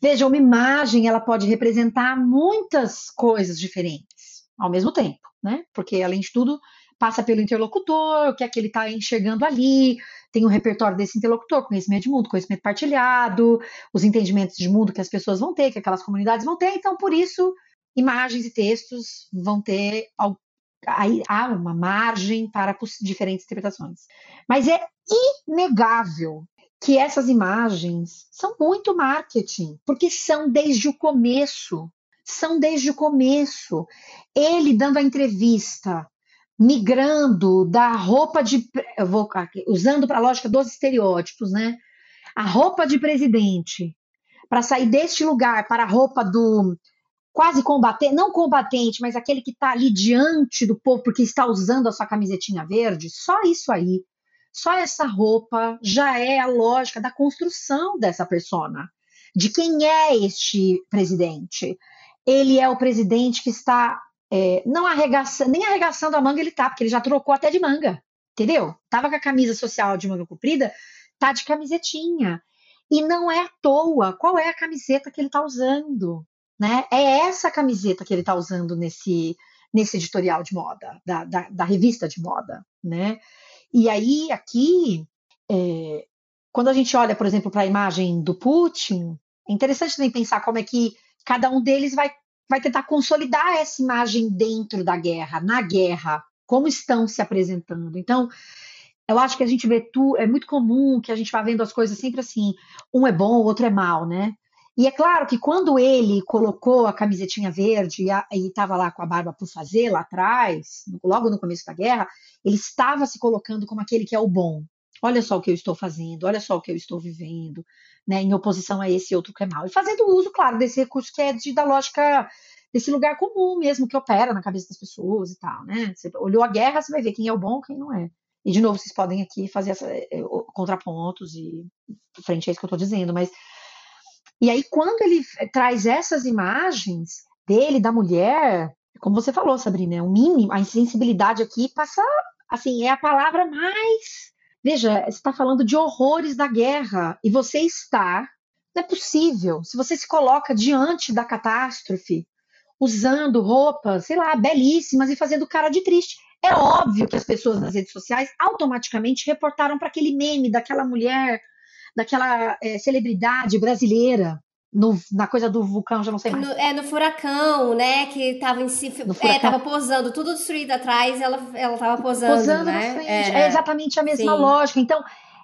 Veja, uma imagem ela pode representar muitas coisas diferentes ao mesmo tempo, né? Porque além de tudo passa pelo interlocutor, o que é que ele está enxergando ali, tem o um repertório desse interlocutor, conhecimento de mundo, conhecimento partilhado, os entendimentos de mundo que as pessoas vão ter, que aquelas comunidades vão ter, então por isso imagens e textos vão ter há uma margem para diferentes interpretações. Mas é inegável que essas imagens são muito marketing, porque são desde o começo. São desde o começo. Ele dando a entrevista, migrando da roupa de. Vou, usando para a lógica dos estereótipos, né? A roupa de presidente, para sair deste lugar para a roupa do quase combatente, não combatente, mas aquele que está ali diante do povo porque está usando a sua camisetinha verde, só isso aí, só essa roupa já é a lógica da construção dessa persona, de quem é este presidente. Ele é o presidente que está é, não arregaçando, nem arregaçando a manga ele tá, porque ele já trocou até de manga, entendeu? Tava com a camisa social de manga comprida, tá de camisetinha. E não é à toa. Qual é a camiseta que ele tá usando? Né? É essa camiseta que ele está usando nesse, nesse editorial de moda, da, da, da, revista de moda. Né? E aí, aqui, é, quando a gente olha, por exemplo, para a imagem do Putin, é interessante também pensar como é que cada um deles vai, vai tentar consolidar essa imagem dentro da guerra, na guerra, como estão se apresentando. Então, eu acho que a gente vê tu, é muito comum que a gente vá vendo as coisas sempre assim, um é bom, o outro é mal, né? E é claro que quando ele colocou a camisetinha verde e estava lá com a barba por fazer lá atrás, logo no começo da guerra, ele estava se colocando como aquele que é o bom. Olha só o que eu estou fazendo, olha só o que eu estou vivendo, né, em oposição a esse outro que é mal. E fazendo uso, claro, desse recurso que é de, da lógica desse lugar comum mesmo que opera na cabeça das pessoas e tal, né? Você olhou a guerra, você vai ver quem é o bom, quem não é. E de novo, vocês podem aqui fazer essa, eh, contrapontos e frente a isso que eu estou dizendo, mas e aí, quando ele traz essas imagens dele, da mulher, como você falou, Sabrina, é mínimo, a insensibilidade aqui passa, assim, é a palavra mais. Veja, você está falando de horrores da guerra e você está. Não é possível. Se você se coloca diante da catástrofe, usando roupas, sei lá, belíssimas e fazendo cara de triste. É óbvio que as pessoas nas redes sociais automaticamente reportaram para aquele meme daquela mulher daquela é, celebridade brasileira no, na coisa do vulcão, já não sei mais. No, é, no furacão, né? Que tava em si. É, tava posando, tudo destruído atrás, ela, ela tava posando. Posando né? na frente. É, é exatamente a mesma sim. lógica. Então,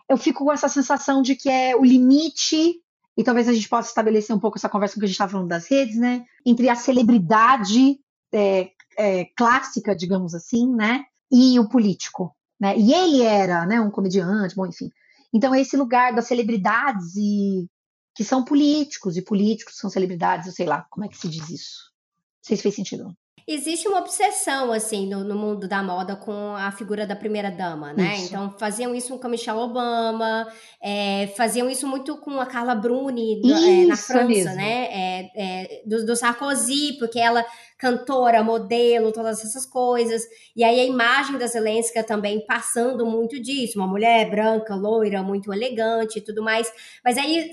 eu fico com essa sensação de que é o limite, e talvez a gente possa estabelecer um pouco essa conversa que a gente estava falando das redes, né? Entre a celebridade é, é, clássica, digamos assim, né? E o político. Né? E ele era né, um comediante, bom, enfim. Então, esse lugar das celebridades e que são políticos e políticos são celebridades, eu sei lá, como é que se diz isso? Não sei se fez sentido. Existe uma obsessão, assim, no, no, mundo da moda com a figura da primeira-dama, né? Isso. Então, faziam isso com a Michelle Obama, é, faziam isso muito com a Carla Bruni é, na França, mesmo. né? É, é, do, do, Sarkozy, porque ela, cantora, modelo, todas essas coisas. E aí a imagem da Zelensky também passando muito disso, uma mulher branca, loira, muito elegante e tudo mais. Mas aí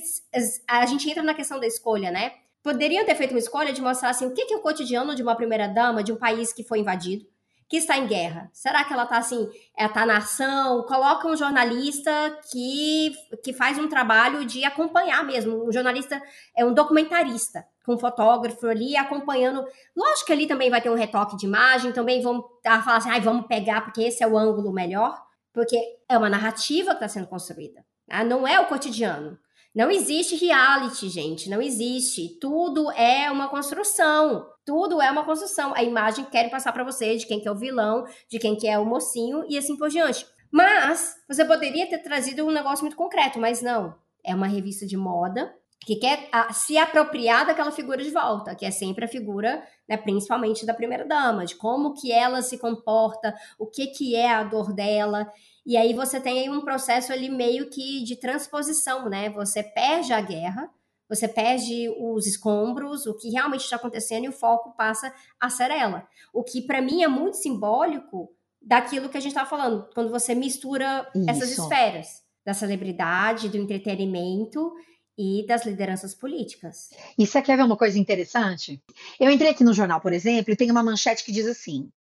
a gente entra na questão da escolha, né? Poderiam ter feito uma escolha de mostrar assim, o que é o cotidiano de uma primeira-dama de um país que foi invadido, que está em guerra. Será que ela está assim, está na ação? Coloca um jornalista que, que faz um trabalho de acompanhar mesmo. Um jornalista é um documentarista, com um fotógrafo ali acompanhando. Lógico que ali também vai ter um retoque de imagem, também vão falar assim, ah, vamos pegar porque esse é o ângulo melhor, porque é uma narrativa que está sendo construída. Tá? Não é o cotidiano. Não existe reality, gente, não existe. Tudo é uma construção. Tudo é uma construção. A imagem que querem passar para você de quem que é o vilão, de quem que é o mocinho e assim por diante. Mas você poderia ter trazido um negócio muito concreto, mas não. É uma revista de moda que quer a, se apropriar daquela figura de volta, que é sempre a figura, né, principalmente da primeira dama, de como que ela se comporta, o que que é a dor dela. E aí você tem aí um processo ali meio que de transposição, né? Você perde a guerra, você perde os escombros, o que realmente está acontecendo e o foco passa a ser ela. O que para mim é muito simbólico daquilo que a gente estava falando, quando você mistura Isso. essas esferas da celebridade, do entretenimento e das lideranças políticas. E você quer ver uma coisa interessante? Eu entrei aqui no jornal, por exemplo, e tem uma manchete que diz assim: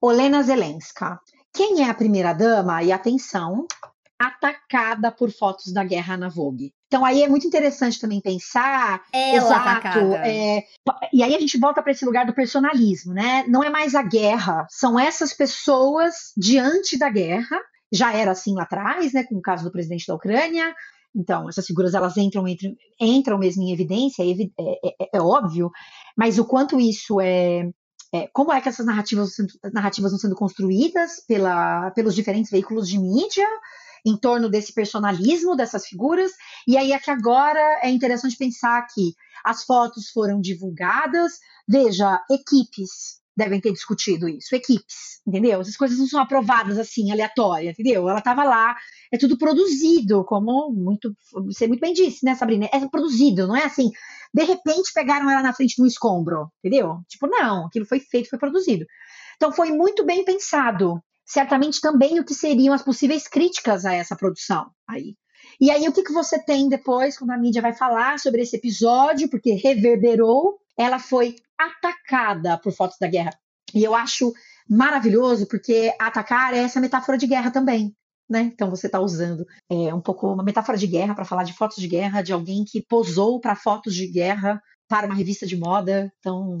Olena Zelenska, quem é a primeira dama? E atenção, atacada por fotos da guerra na Vogue. Então aí é muito interessante também pensar. Ela exato. É, e aí a gente volta para esse lugar do personalismo, né? Não é mais a guerra, são essas pessoas diante da guerra. Já era assim lá atrás, né? Com o caso do presidente da Ucrânia. Então, essas figuras elas entram, entram, entram mesmo em evidência, é, é, é, é óbvio, mas o quanto isso é, é, como é que essas narrativas, narrativas vão sendo construídas pela, pelos diferentes veículos de mídia, em torno desse personalismo dessas figuras. E aí é que agora é interessante pensar que as fotos foram divulgadas. Veja, equipes devem ter discutido isso, equipes, entendeu? Essas coisas não são aprovadas assim, aleatória, entendeu? Ela estava lá, é tudo produzido, como muito, você muito bem disse, né, Sabrina? É produzido, não é assim, de repente pegaram ela na frente de um escombro, entendeu? Tipo, não, aquilo foi feito, foi produzido. Então foi muito bem pensado certamente também o que seriam as possíveis críticas a essa produção aí. E aí, o que, que você tem depois, quando a mídia vai falar sobre esse episódio, porque reverberou, ela foi atacada por fotos da guerra. E eu acho maravilhoso, porque atacar é essa metáfora de guerra também. Né? Então você está usando é, um pouco uma metáfora de guerra para falar de fotos de guerra, de alguém que posou para fotos de guerra para uma revista de moda. Então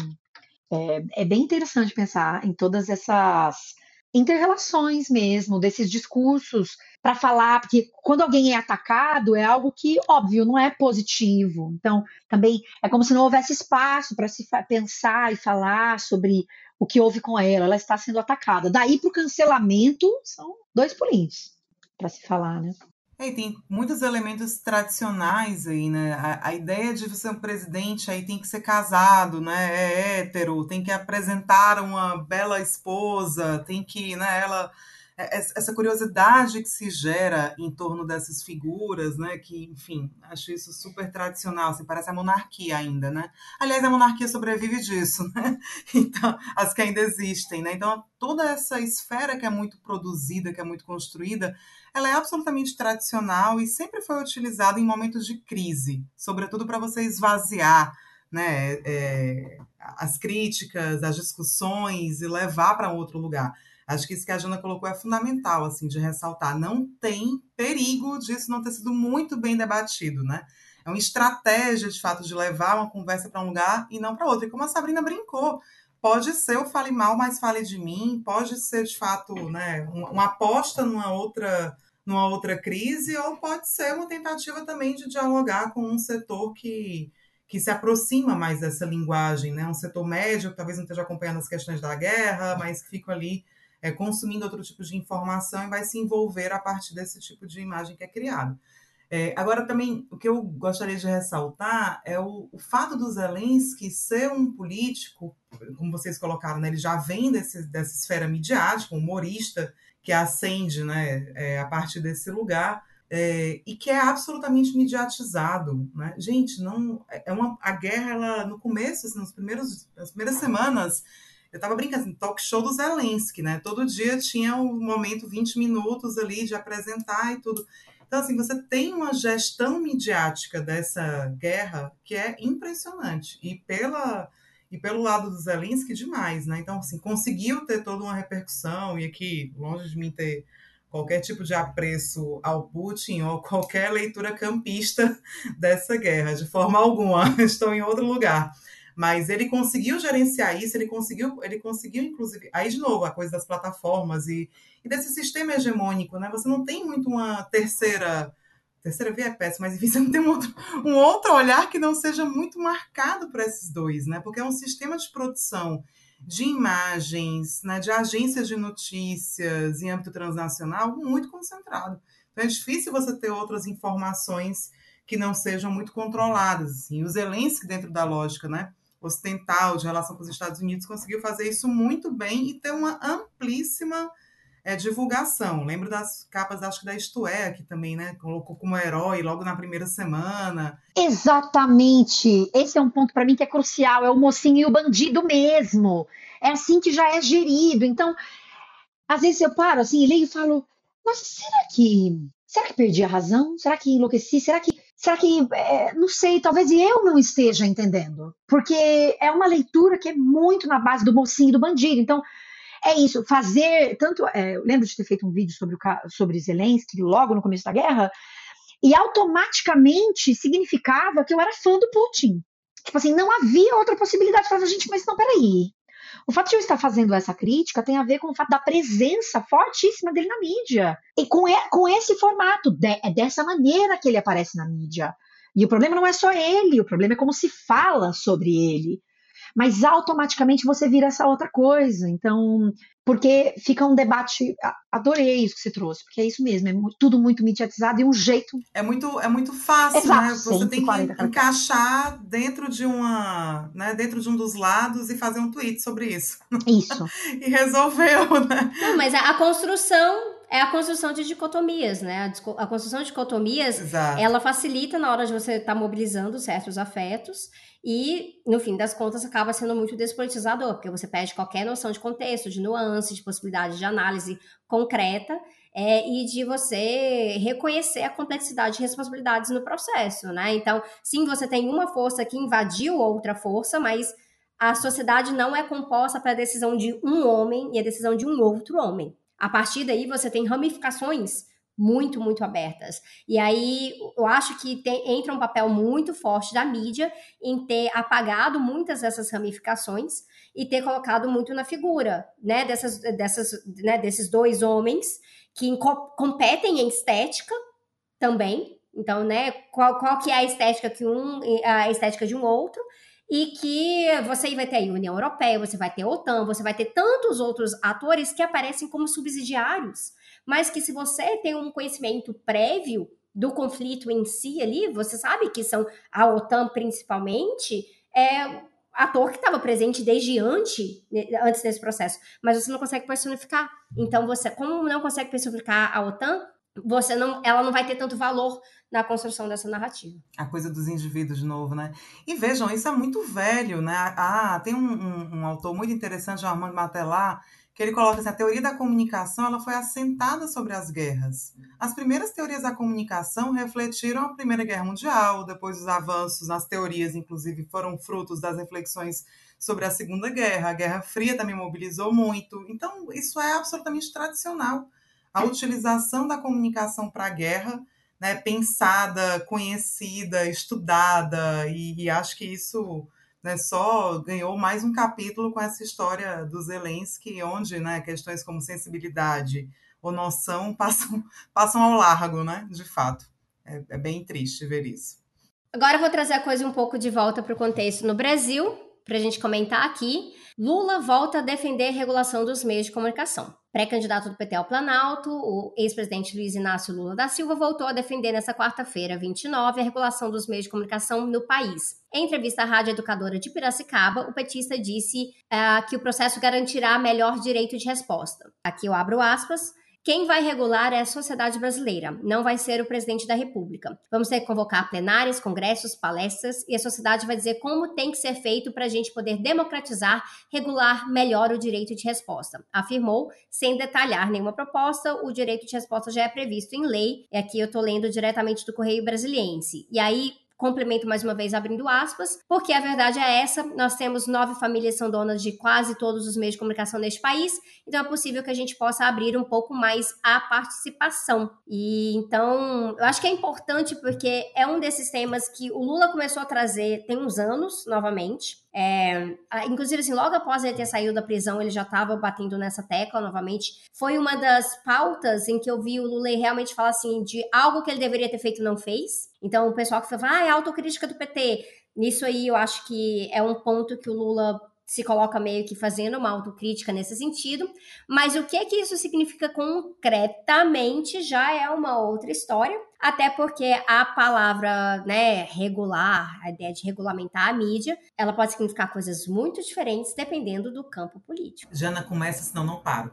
é, é bem interessante pensar em todas essas interrelações mesmo, desses discursos para falar, porque quando alguém é atacado é algo que, óbvio, não é positivo. Então, também é como se não houvesse espaço para se pensar e falar sobre o que houve com ela. Ela está sendo atacada. Daí para o cancelamento, são dois pulinhos para se falar, né? É, tem muitos elementos tradicionais aí, né? A, a, ideia de ser um presidente aí tem que ser casado, né? É hétero, tem que apresentar uma bela esposa, tem que, né, ela essa curiosidade que se gera em torno dessas figuras, né? Que, enfim, acho isso super tradicional, assim, parece a monarquia ainda, né? Aliás, a monarquia sobrevive disso, né? Então, as que ainda existem, né? Então, toda essa esfera que é muito produzida, que é muito construída, ela é absolutamente tradicional e sempre foi utilizada em momentos de crise, sobretudo para você esvaziar né, é, as críticas, as discussões e levar para outro lugar. Acho que isso que a Jana colocou é fundamental, assim, de ressaltar. Não tem perigo disso não ter sido muito bem debatido, né? É uma estratégia, de fato, de levar uma conversa para um lugar e não para outro. E como a Sabrina brincou, pode ser o fale mal, mas fale de mim, pode ser, de fato, né, uma aposta numa outra numa outra crise, ou pode ser uma tentativa também de dialogar com um setor que, que se aproxima mais dessa linguagem, né? um setor médio que talvez não esteja acompanhando as questões da guerra, mas que fica ali é, consumindo outro tipo de informação e vai se envolver a partir desse tipo de imagem que é criado. É, agora, também, o que eu gostaria de ressaltar é o, o, fato do Zelensky ser um político, como vocês colocaram, né, ele já vem desse, dessa esfera midiática, humorista, que ascende né, é, a partir desse lugar, é, e que é absolutamente mediatizado. Né? Gente, não é uma, a guerra, ela, no começo, assim, nos primeiros, nas primeiras semanas, eu tava brincando, assim, talk show do Zelensky, né? Todo dia tinha um momento, 20 minutos ali de apresentar e tudo. Então, assim, você tem uma gestão midiática dessa guerra que é impressionante. E pela e pelo lado do Zelensky, demais, né? Então, assim, conseguiu ter toda uma repercussão, e aqui, longe de mim ter qualquer tipo de apreço ao Putin ou qualquer leitura campista dessa guerra, de forma alguma, estou em outro lugar. Mas ele conseguiu gerenciar isso, ele conseguiu, ele conseguiu, inclusive, aí de novo, a coisa das plataformas e, e desse sistema hegemônico, né? Você não tem muito uma terceira terceira via é péssima, mas enfim, você não tem um outro, um outro olhar que não seja muito marcado por esses dois, né? Porque é um sistema de produção de imagens, né, de agências de notícias em âmbito transnacional muito concentrado. Então é difícil você ter outras informações que não sejam muito controladas. Assim. O Zelensky, dentro da lógica, né? Ocidental de relação com os Estados Unidos conseguiu fazer isso muito bem e ter uma amplíssima é, divulgação. Lembro das capas, acho que da Isto É, aqui também, né? Colocou como herói logo na primeira semana. Exatamente. Esse é um ponto para mim que é crucial. É o mocinho e o bandido mesmo. É assim que já é gerido. Então, às vezes eu paro assim, leio e falo: Nossa, será que. Será que perdi a razão? Será que enlouqueci? Será que. Será que. É, não sei, talvez eu não esteja entendendo. Porque é uma leitura que é muito na base do mocinho e do bandido. Então, é isso, fazer tanto. É, eu lembro de ter feito um vídeo sobre, o, sobre Zelensky logo no começo da guerra, e automaticamente significava que eu era fã do Putin. Tipo assim, não havia outra possibilidade para a gente, mas não, peraí. O fato de eu estar fazendo essa crítica tem a ver com o fato da presença fortíssima dele na mídia. E com, e, com esse formato. De, é dessa maneira que ele aparece na mídia. E o problema não é só ele, o problema é como se fala sobre ele mas automaticamente você vira essa outra coisa. Então, porque fica um debate. Adorei isso que você trouxe, porque é isso mesmo, é tudo muito mediatizado e um jeito. É muito, é muito fácil, Exato, né? Você tem que encaixar dentro de uma, né, dentro de um dos lados e fazer um tweet sobre isso. Isso. e resolveu, né? Não, mas a, a construção é a construção de dicotomias, né? A, a construção de dicotomias, Exato. ela facilita na hora de você estar tá mobilizando certos afetos e, no fim das contas, acaba sendo muito despolitizador, porque você perde qualquer noção de contexto, de nuance, de possibilidade de análise concreta é, e de você reconhecer a complexidade de responsabilidades no processo, né? Então, sim, você tem uma força que invadiu outra força, mas a sociedade não é composta para a decisão de um homem e a decisão de um outro homem. A partir daí, você tem ramificações muito, muito abertas. E aí, eu acho que tem, entra um papel muito forte da mídia em ter apagado muitas dessas ramificações e ter colocado muito na figura, né, dessas, dessas, né, desses dois homens que competem em estética também. Então, né, qual, qual que é a estética que um, a estética de um outro, e que você vai ter a União Europeia, você vai ter a OTAN, você vai ter tantos outros atores que aparecem como subsidiários, mas que se você tem um conhecimento prévio do conflito em si ali, você sabe que são a OTAN principalmente, é ator que estava presente desde antes, né, antes desse processo, mas você não consegue personificar. Então você, como não consegue personificar a OTAN, você não, ela não vai ter tanto valor na construção dessa narrativa. A coisa dos indivíduos de novo, né? E vejam, isso é muito velho, né? Ah, tem um, um, um autor muito interessante, o Armando Matelar, que ele coloca assim, a teoria da comunicação ela foi assentada sobre as guerras. As primeiras teorias da comunicação refletiram a Primeira Guerra Mundial, depois os avanços nas teorias, inclusive, foram frutos das reflexões sobre a Segunda Guerra. A Guerra Fria também mobilizou muito. Então, isso é absolutamente tradicional a utilização da comunicação para a guerra, né, pensada, conhecida, estudada, e, e acho que isso né, só ganhou mais um capítulo com essa história do Zelensky, onde né, questões como sensibilidade ou noção passam, passam ao largo, né, de fato. É, é bem triste ver isso. Agora eu vou trazer a coisa um pouco de volta para o contexto no Brasil, para a gente comentar aqui. Lula volta a defender a regulação dos meios de comunicação. Pré-candidato do PT ao Planalto, o ex-presidente Luiz Inácio Lula da Silva voltou a defender nesta quarta-feira, 29, a regulação dos meios de comunicação no país. Em entrevista à Rádio Educadora de Piracicaba, o petista disse uh, que o processo garantirá melhor direito de resposta. Aqui eu abro aspas. Quem vai regular é a sociedade brasileira, não vai ser o presidente da República. Vamos ter que convocar plenárias, congressos, palestras e a sociedade vai dizer como tem que ser feito para a gente poder democratizar, regular melhor o direito de resposta. Afirmou, sem detalhar nenhuma proposta, o direito de resposta já é previsto em lei. E aqui eu estou lendo diretamente do Correio Brasiliense. E aí, Complemento mais uma vez abrindo aspas, porque a verdade é essa: nós temos nove famílias que são donas de quase todos os meios de comunicação neste país, então é possível que a gente possa abrir um pouco mais a participação. E então, eu acho que é importante porque é um desses temas que o Lula começou a trazer tem uns anos, novamente. É, inclusive, assim, logo após ele ter saído da prisão, ele já estava batendo nessa tecla novamente. Foi uma das pautas em que eu vi o Lula realmente falar assim de algo que ele deveria ter feito e não fez. Então, o pessoal que fala, ah, é autocrítica do PT. Nisso aí, eu acho que é um ponto que o Lula se coloca meio que fazendo uma autocrítica nesse sentido, mas o que é que isso significa concretamente já é uma outra história, até porque a palavra, né, regular, a ideia de regulamentar a mídia, ela pode significar coisas muito diferentes dependendo do campo político. Jana, começa, senão não paro.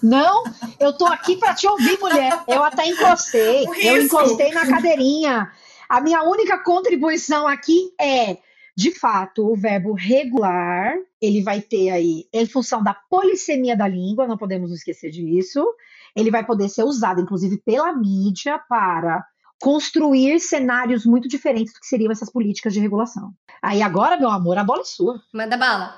Não, eu tô aqui para te ouvir, mulher. Eu até encostei. Eu encostei na cadeirinha. A minha única contribuição aqui é de fato, o verbo regular, ele vai ter aí, em função da polissemia da língua, não podemos esquecer disso, ele vai poder ser usado, inclusive, pela mídia para construir cenários muito diferentes do que seriam essas políticas de regulação. Aí agora, meu amor, a bola é sua. Manda bala.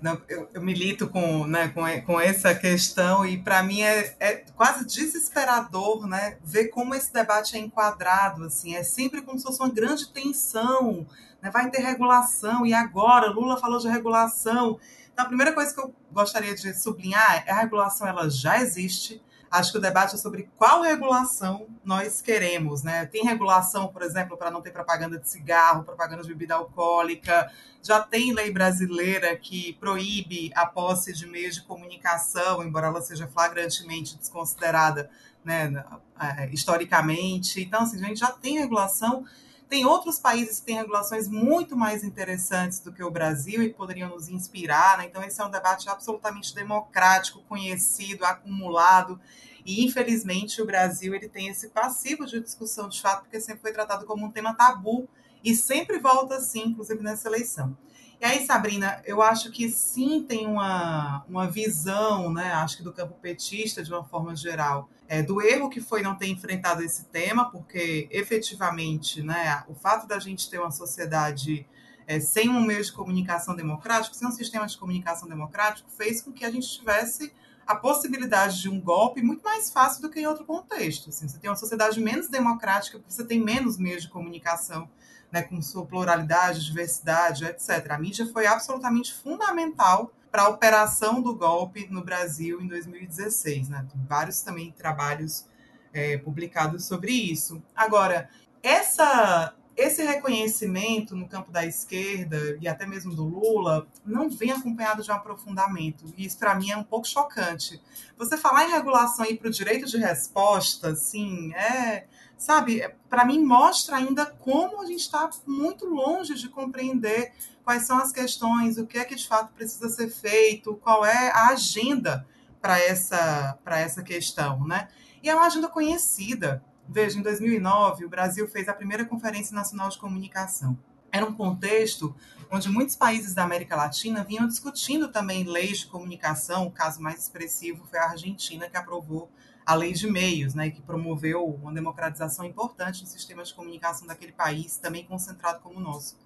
Não, eu, eu, milito com, né, com, com essa questão e para mim é, é, quase desesperador né, ver como esse debate é enquadrado. Assim, é sempre como se fosse uma grande tensão né? vai ter regulação, e agora? Lula falou de regulação. Então, a primeira coisa que eu gostaria de sublinhar é a regulação ela já existe. Acho que o debate é sobre qual regulação nós queremos. Né? Tem regulação, por exemplo, para não ter propaganda de cigarro, propaganda de bebida alcoólica. Já tem lei brasileira que proíbe a posse de meios de comunicação, embora ela seja flagrantemente desconsiderada né, é, historicamente. Então, assim, a gente já tem regulação tem outros países que têm regulações muito mais interessantes do que o Brasil e poderiam nos inspirar. Né? Então, esse é um debate absolutamente democrático, conhecido, acumulado. E, infelizmente, o Brasil ele tem esse passivo de discussão de fato, porque sempre foi tratado como um tema tabu e sempre volta assim, inclusive nessa eleição. E aí, Sabrina, eu acho que sim tem uma, uma visão, né, acho que do campo petista, de uma forma geral, é, do erro que foi não ter enfrentado esse tema, porque efetivamente né, o fato da gente ter uma sociedade é, sem um meio de comunicação democrático, sem um sistema de comunicação democrático, fez com que a gente tivesse a possibilidade de um golpe muito mais fácil do que em outro contexto. Assim, você tem uma sociedade menos democrática porque você tem menos meios de comunicação né, com sua pluralidade, diversidade, etc. A mídia foi absolutamente fundamental para a operação do golpe no Brasil em 2016. Né? Tem vários também trabalhos é, publicados sobre isso. Agora, essa, esse reconhecimento no campo da esquerda e até mesmo do Lula não vem acompanhado de um aprofundamento. E isso, para mim, é um pouco chocante. Você falar em regulação e para o direito de resposta, assim, é sabe, para mim mostra ainda como a gente está muito longe de compreender quais são as questões, o que é que de fato precisa ser feito, qual é a agenda para essa, essa questão, né? E é uma agenda conhecida. Veja, em 2009, o Brasil fez a primeira Conferência Nacional de Comunicação. Era um contexto onde muitos países da América Latina vinham discutindo também leis de comunicação. O caso mais expressivo foi a Argentina, que aprovou a lei de meios, né, que promoveu uma democratização importante no sistema de comunicação daquele país, também concentrado como o nosso.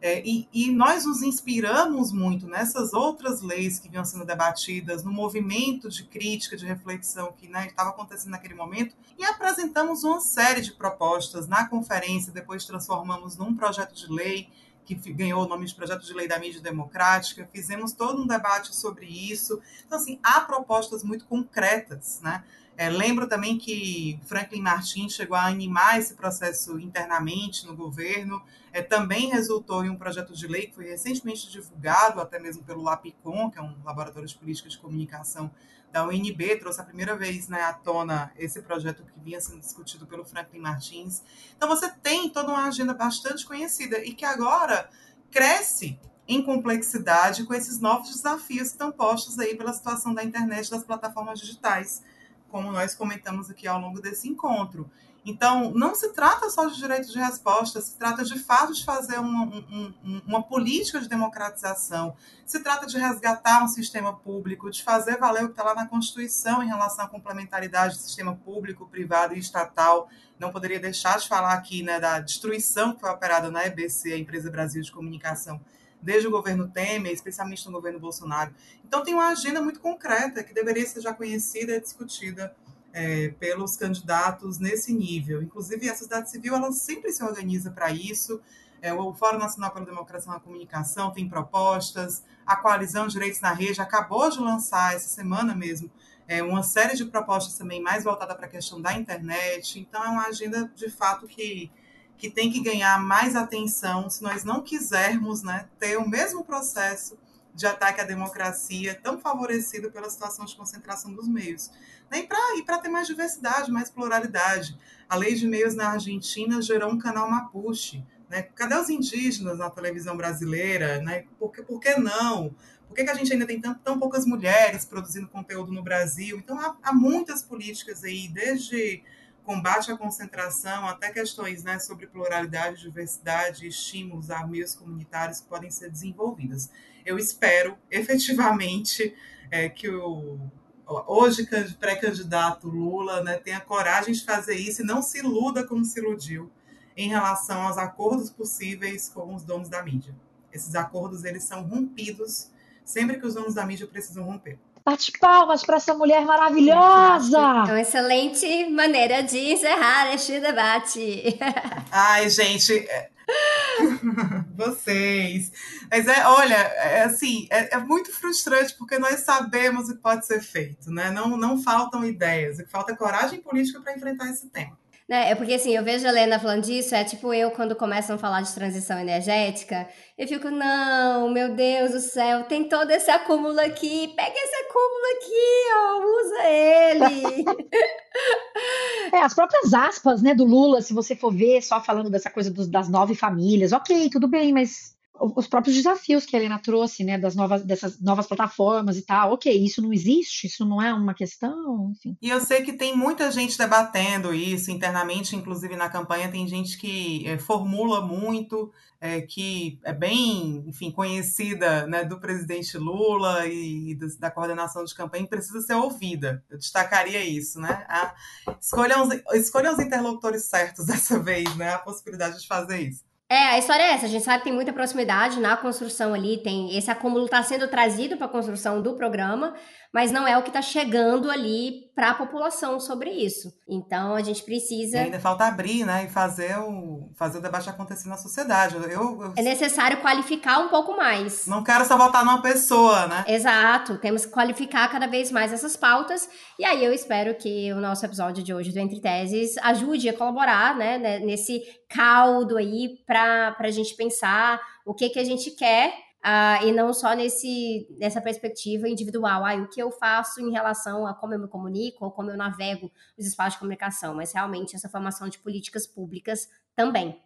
É, e, e, nós nos inspiramos muito nessas outras leis que vinham sendo debatidas, no movimento de crítica, de reflexão que né, estava acontecendo naquele momento, e apresentamos uma série de propostas na conferência, depois transformamos num projeto de lei que ganhou o nome de Projeto de Lei da Mídia Democrática, fizemos todo um debate sobre isso. Então, assim, há propostas muito concretas, né? É, lembro também que Franklin Martins chegou a animar esse processo internamente no governo, é, também resultou em um projeto de lei que foi recentemente divulgado, até mesmo pelo LAPICOM, que é um laboratório de política de comunicação da UNB, trouxe a primeira vez né, à tona esse projeto que vinha sendo discutido pelo Franklin Martins. Então você tem toda uma agenda bastante conhecida e que agora cresce em complexidade com esses novos desafios que estão postos aí pela situação da internet das plataformas digitais como nós comentamos aqui ao longo desse encontro. Então, não se trata só de direito de resposta, se trata de fato de fazer uma, um, uma política de democratização, se trata de resgatar um sistema público, de fazer valer o que está lá na Constituição em relação à complementaridade do sistema público, privado e estatal. Não poderia deixar de falar aqui né, da destruição que foi operada na EBC, a Empresa Brasil de Comunicação, desde o governo Temer, especialmente no governo Bolsonaro. Então, tem uma agenda muito concreta que deveria ser já conhecida e discutida é, pelos candidatos nesse nível. Inclusive, a sociedade civil ela sempre se organiza para isso. É, o Fórum Nacional pela Democracia na Comunicação tem propostas, a Coalizão Direitos na Rede acabou de lançar essa semana mesmo é, uma série de propostas também mais voltada para a questão da internet. Então, é uma agenda de fato que que tem que ganhar mais atenção se nós não quisermos né, ter o mesmo processo de ataque à democracia tão favorecido pela situação de concentração dos meios. E para ter mais diversidade, mais pluralidade. A lei de meios na Argentina gerou um canal Mapuche. Né? Cadê os indígenas na televisão brasileira? Né? Por, que, por que não? Por que, que a gente ainda tem tão, tão poucas mulheres produzindo conteúdo no Brasil? Então, há, há muitas políticas aí, desde combate à concentração, até questões né, sobre pluralidade, diversidade, estímulos a meios comunitários que podem ser desenvolvidas. Eu espero efetivamente é, que o hoje pré-candidato Lula né, tenha coragem de fazer isso e não se iluda como se iludiu em relação aos acordos possíveis com os donos da mídia. Esses acordos eles são rompidos sempre que os donos da mídia precisam romper. Bate palmas para essa mulher maravilhosa! É uma excelente maneira de encerrar este debate. Ai, gente, é, vocês. Mas é, olha, é assim, é, é, muito frustrante porque nós sabemos o que pode ser feito, né? Não, não faltam ideias, o que falta é coragem política para enfrentar esse tema. Né? É porque assim, eu vejo a Helena falando disso, é tipo eu quando começam a falar de transição energética, eu fico, não, meu Deus do céu, tem todo esse acúmulo aqui, pega esse acúmulo aqui, ó, usa ele. é, as próprias aspas, né, do Lula, se você for ver, só falando dessa coisa dos, das nove famílias, ok, tudo bem, mas os próprios desafios que a Helena trouxe, né, das novas, dessas novas plataformas e tal. Ok, isso não existe, isso não é uma questão, enfim. E eu sei que tem muita gente debatendo isso internamente, inclusive na campanha, tem gente que é, formula muito, é, que é bem, enfim, conhecida né, do presidente Lula e, da coordenação de campanha, precisa ser ouvida. Eu destacaria isso, né? A, escolham, os, escolham os interlocutores certos dessa vez, né? A possibilidade de fazer isso. É, a história é essa. A gente sabe que tem muita proximidade na construção ali, tem esse acúmulo está sendo trazido para a construção do programa, mas não é o que está chegando ali para a população sobre isso. Então a gente precisa. E ainda falta abrir, né? E fazer o, fazer o debate acontecer na sociedade. Eu, eu... É necessário qualificar um pouco mais. Não quero só votar numa pessoa, né? Exato. Temos que qualificar cada vez mais essas pautas. E aí eu espero que o nosso episódio de hoje do Entre Teses ajude a colaborar, né? Nesse caldo aí para a gente pensar o que, que a gente quer Uh, e não só nesse, nessa perspectiva individual, ah, o que eu faço em relação a como eu me comunico ou como eu navego os espaços de comunicação, mas realmente essa formação de políticas públicas também.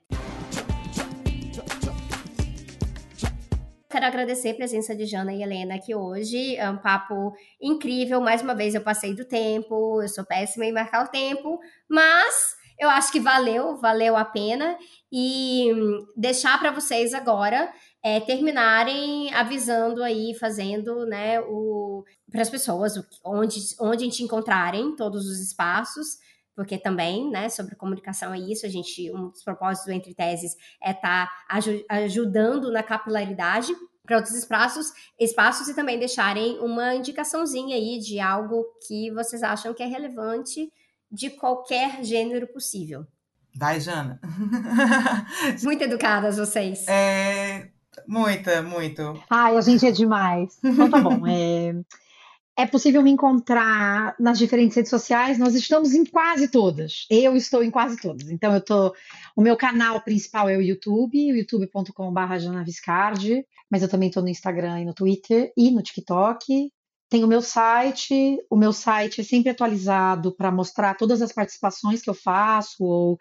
Quero agradecer a presença de Jana e Helena aqui hoje. É um papo incrível. Mais uma vez eu passei do tempo, eu sou péssima em marcar o tempo, mas eu acho que valeu, valeu a pena. E hum, deixar para vocês agora é, terminarem avisando aí, fazendo, né, o para as pessoas onde, onde a gente encontrarem todos os espaços, porque também, né, sobre comunicação é isso, a gente, um dos propósitos do Entre Teses é estar tá aj ajudando na capilaridade para outros espaços, espaços e também deixarem uma indicaçãozinha aí de algo que vocês acham que é relevante de qualquer gênero possível. Vai, Jana. Muito educadas vocês. É, Muita, muito. Ai, a gente é demais. Então tá bom. É, é possível me encontrar nas diferentes redes sociais. Nós estamos em quase todas. Eu estou em quase todas. Então eu tô. O meu canal principal é o YouTube, youtube.com.br janaviscardi, mas eu também estou no Instagram e no Twitter e no TikTok. Tem o meu site, o meu site é sempre atualizado para mostrar todas as participações que eu faço ou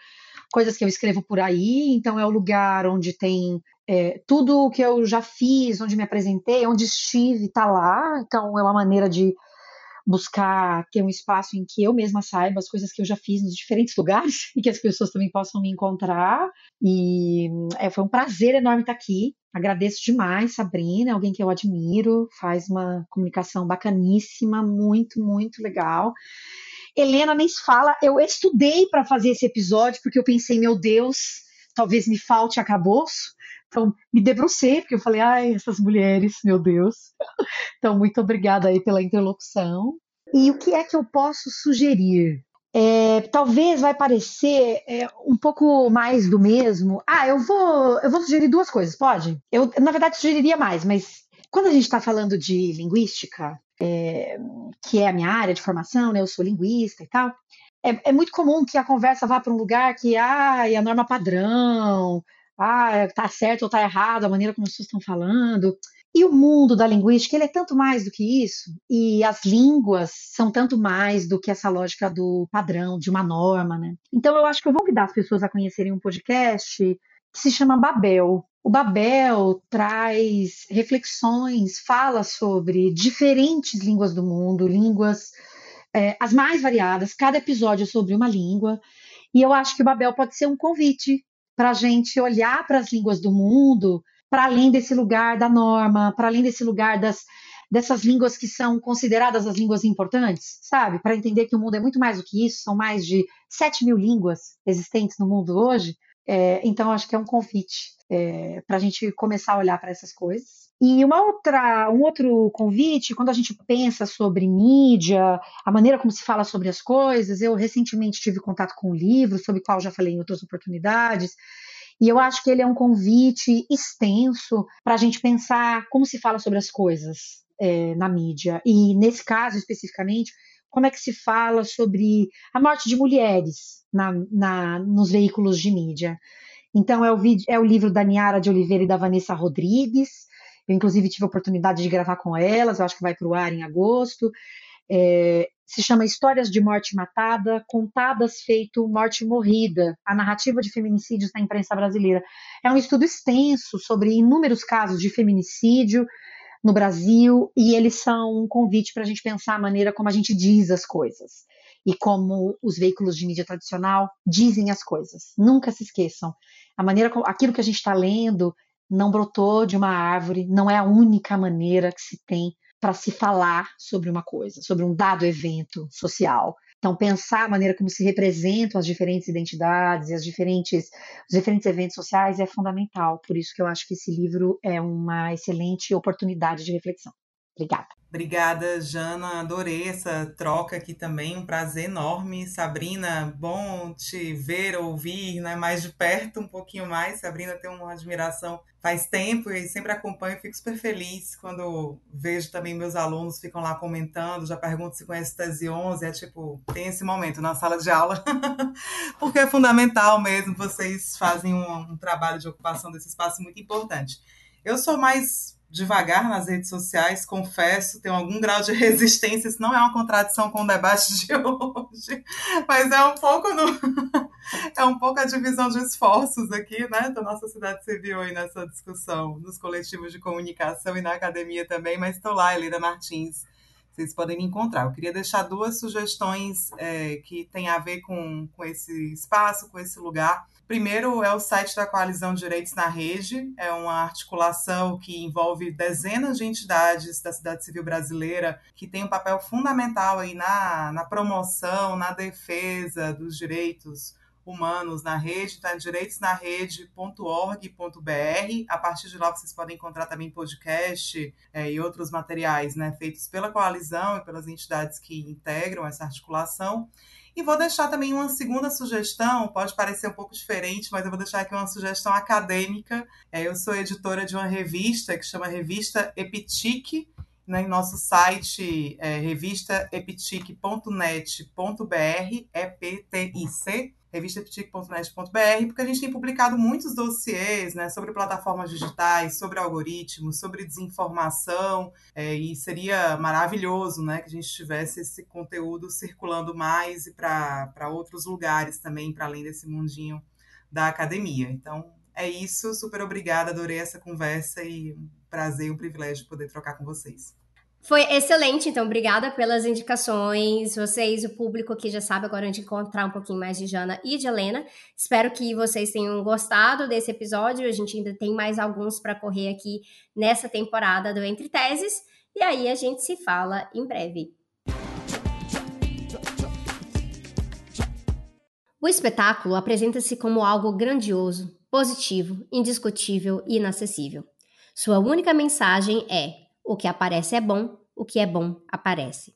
coisas que eu escrevo por aí. Então é o lugar onde tem é, tudo o que eu já fiz, onde me apresentei, onde estive, está lá. Então, é uma maneira de buscar ter um espaço em que eu mesma saiba as coisas que eu já fiz nos diferentes lugares e que as pessoas também possam me encontrar. E é, foi um prazer enorme estar aqui. Agradeço demais, Sabrina, é alguém que eu admiro, faz uma comunicação bacaníssima, muito, muito legal. Helena nem se fala, eu estudei para fazer esse episódio porque eu pensei, meu Deus, talvez me falte acabouço. Então, me debrucei, porque eu falei, ai, essas mulheres, meu Deus. Então, muito obrigada aí pela interlocução. E o que é que eu posso sugerir? É, talvez vai parecer é, um pouco mais do mesmo. Ah, eu vou, eu vou sugerir duas coisas, pode? Eu, na verdade, sugeriria mais, mas quando a gente está falando de linguística, é, que é a minha área de formação, né, eu sou linguista e tal, é, é muito comum que a conversa vá para um lugar que, ah, a norma padrão, ah, tá certo ou tá errado a maneira como as pessoas estão falando. E o mundo da linguística, ele é tanto mais do que isso, e as línguas são tanto mais do que essa lógica do padrão, de uma norma, né? Então eu acho que eu vou convidar as pessoas a conhecerem um podcast que se chama Babel. O Babel traz reflexões, fala sobre diferentes línguas do mundo, línguas é, as mais variadas, cada episódio é sobre uma língua, e eu acho que o Babel pode ser um convite para a gente olhar para as línguas do mundo para além desse lugar da norma, para além desse lugar das, dessas línguas que são consideradas as línguas importantes, sabe? Para entender que o mundo é muito mais do que isso, são mais de 7 mil línguas existentes no mundo hoje. É, então, acho que é um convite é, para a gente começar a olhar para essas coisas. E uma outra, um outro convite, quando a gente pensa sobre mídia, a maneira como se fala sobre as coisas, eu recentemente tive contato com um livro, sobre o qual já falei em outras oportunidades, e eu acho que ele é um convite extenso para a gente pensar como se fala sobre as coisas é, na mídia. E nesse caso especificamente, como é que se fala sobre a morte de mulheres na, na, nos veículos de mídia. Então, é o, é o livro da Niara de Oliveira e da Vanessa Rodrigues. Eu, inclusive, tive a oportunidade de gravar com elas, eu acho que vai para o ar em agosto. É, se chama Histórias de Morte Matada, Contadas Feito Morte Morrida, a narrativa de feminicídios na imprensa brasileira. É um estudo extenso sobre inúmeros casos de feminicídio no Brasil e eles são um convite para a gente pensar a maneira como a gente diz as coisas e como os veículos de mídia tradicional dizem as coisas. Nunca se esqueçam. A maneira aquilo que a gente está lendo não brotou de uma árvore, não é a única maneira que se tem para se falar sobre uma coisa, sobre um dado evento social. Então, pensar a maneira como se representam as diferentes identidades e as diferentes, os diferentes eventos sociais é fundamental. Por isso que eu acho que esse livro é uma excelente oportunidade de reflexão. Obrigada. Obrigada, Jana. Adorei essa troca aqui também. Um prazer enorme. Sabrina, bom te ver, ouvir né, mais de perto, um pouquinho mais. Sabrina tem uma admiração faz tempo e sempre acompanho. Fico super feliz quando vejo também meus alunos ficam lá comentando. Já pergunto se conhece Tese 11. É tipo, tem esse momento na sala de aula, porque é fundamental mesmo. Vocês fazem um, um trabalho de ocupação desse espaço muito importante. Eu sou mais devagar nas redes sociais, confesso, tenho algum grau de resistência, isso não é uma contradição com o debate de hoje, mas é um pouco no, é um pouco a divisão de esforços aqui, né, da nossa cidade civil aí nessa discussão, nos coletivos de comunicação e na academia também, mas estou lá, Helena Martins, vocês podem me encontrar. Eu queria deixar duas sugestões é, que têm a ver com, com esse espaço, com esse lugar. Primeiro é o site da Coalizão Direitos na Rede, é uma articulação que envolve dezenas de entidades da sociedade civil brasileira que tem um papel fundamental aí na, na promoção, na defesa dos direitos humanos na rede, está direitosnarede.org.br. A partir de lá vocês podem encontrar também podcast é, e outros materiais né, feitos pela coalizão e pelas entidades que integram essa articulação. E vou deixar também uma segunda sugestão, pode parecer um pouco diferente, mas eu vou deixar aqui uma sugestão acadêmica. É, eu sou editora de uma revista que chama Revista Epitique, né, em nosso site é revistaepitic.net.br, EPTIC, revistaepitic.net.br, porque a gente tem publicado muitos dossiês né, sobre plataformas digitais, sobre algoritmos, sobre desinformação, é, e seria maravilhoso né, que a gente tivesse esse conteúdo circulando mais e para outros lugares também, para além desse mundinho da academia. Então, é isso. Super obrigada, adorei essa conversa e um prazer um privilégio poder trocar com vocês. Foi excelente, então obrigada pelas indicações. Vocês, o público aqui já sabe agora onde encontrar um pouquinho mais de Jana e de Helena. Espero que vocês tenham gostado desse episódio. A gente ainda tem mais alguns para correr aqui nessa temporada do Entre Teses. E aí a gente se fala em breve. O espetáculo apresenta-se como algo grandioso, positivo, indiscutível e inacessível. Sua única mensagem é o que aparece é bom, o que é bom aparece.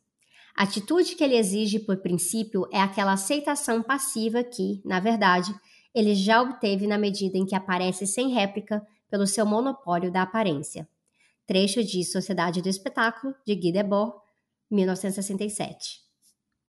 A atitude que ele exige por princípio é aquela aceitação passiva que, na verdade, ele já obteve na medida em que aparece sem réplica pelo seu monopólio da aparência. Trecho de Sociedade do Espetáculo, de Guy Debord, 1967.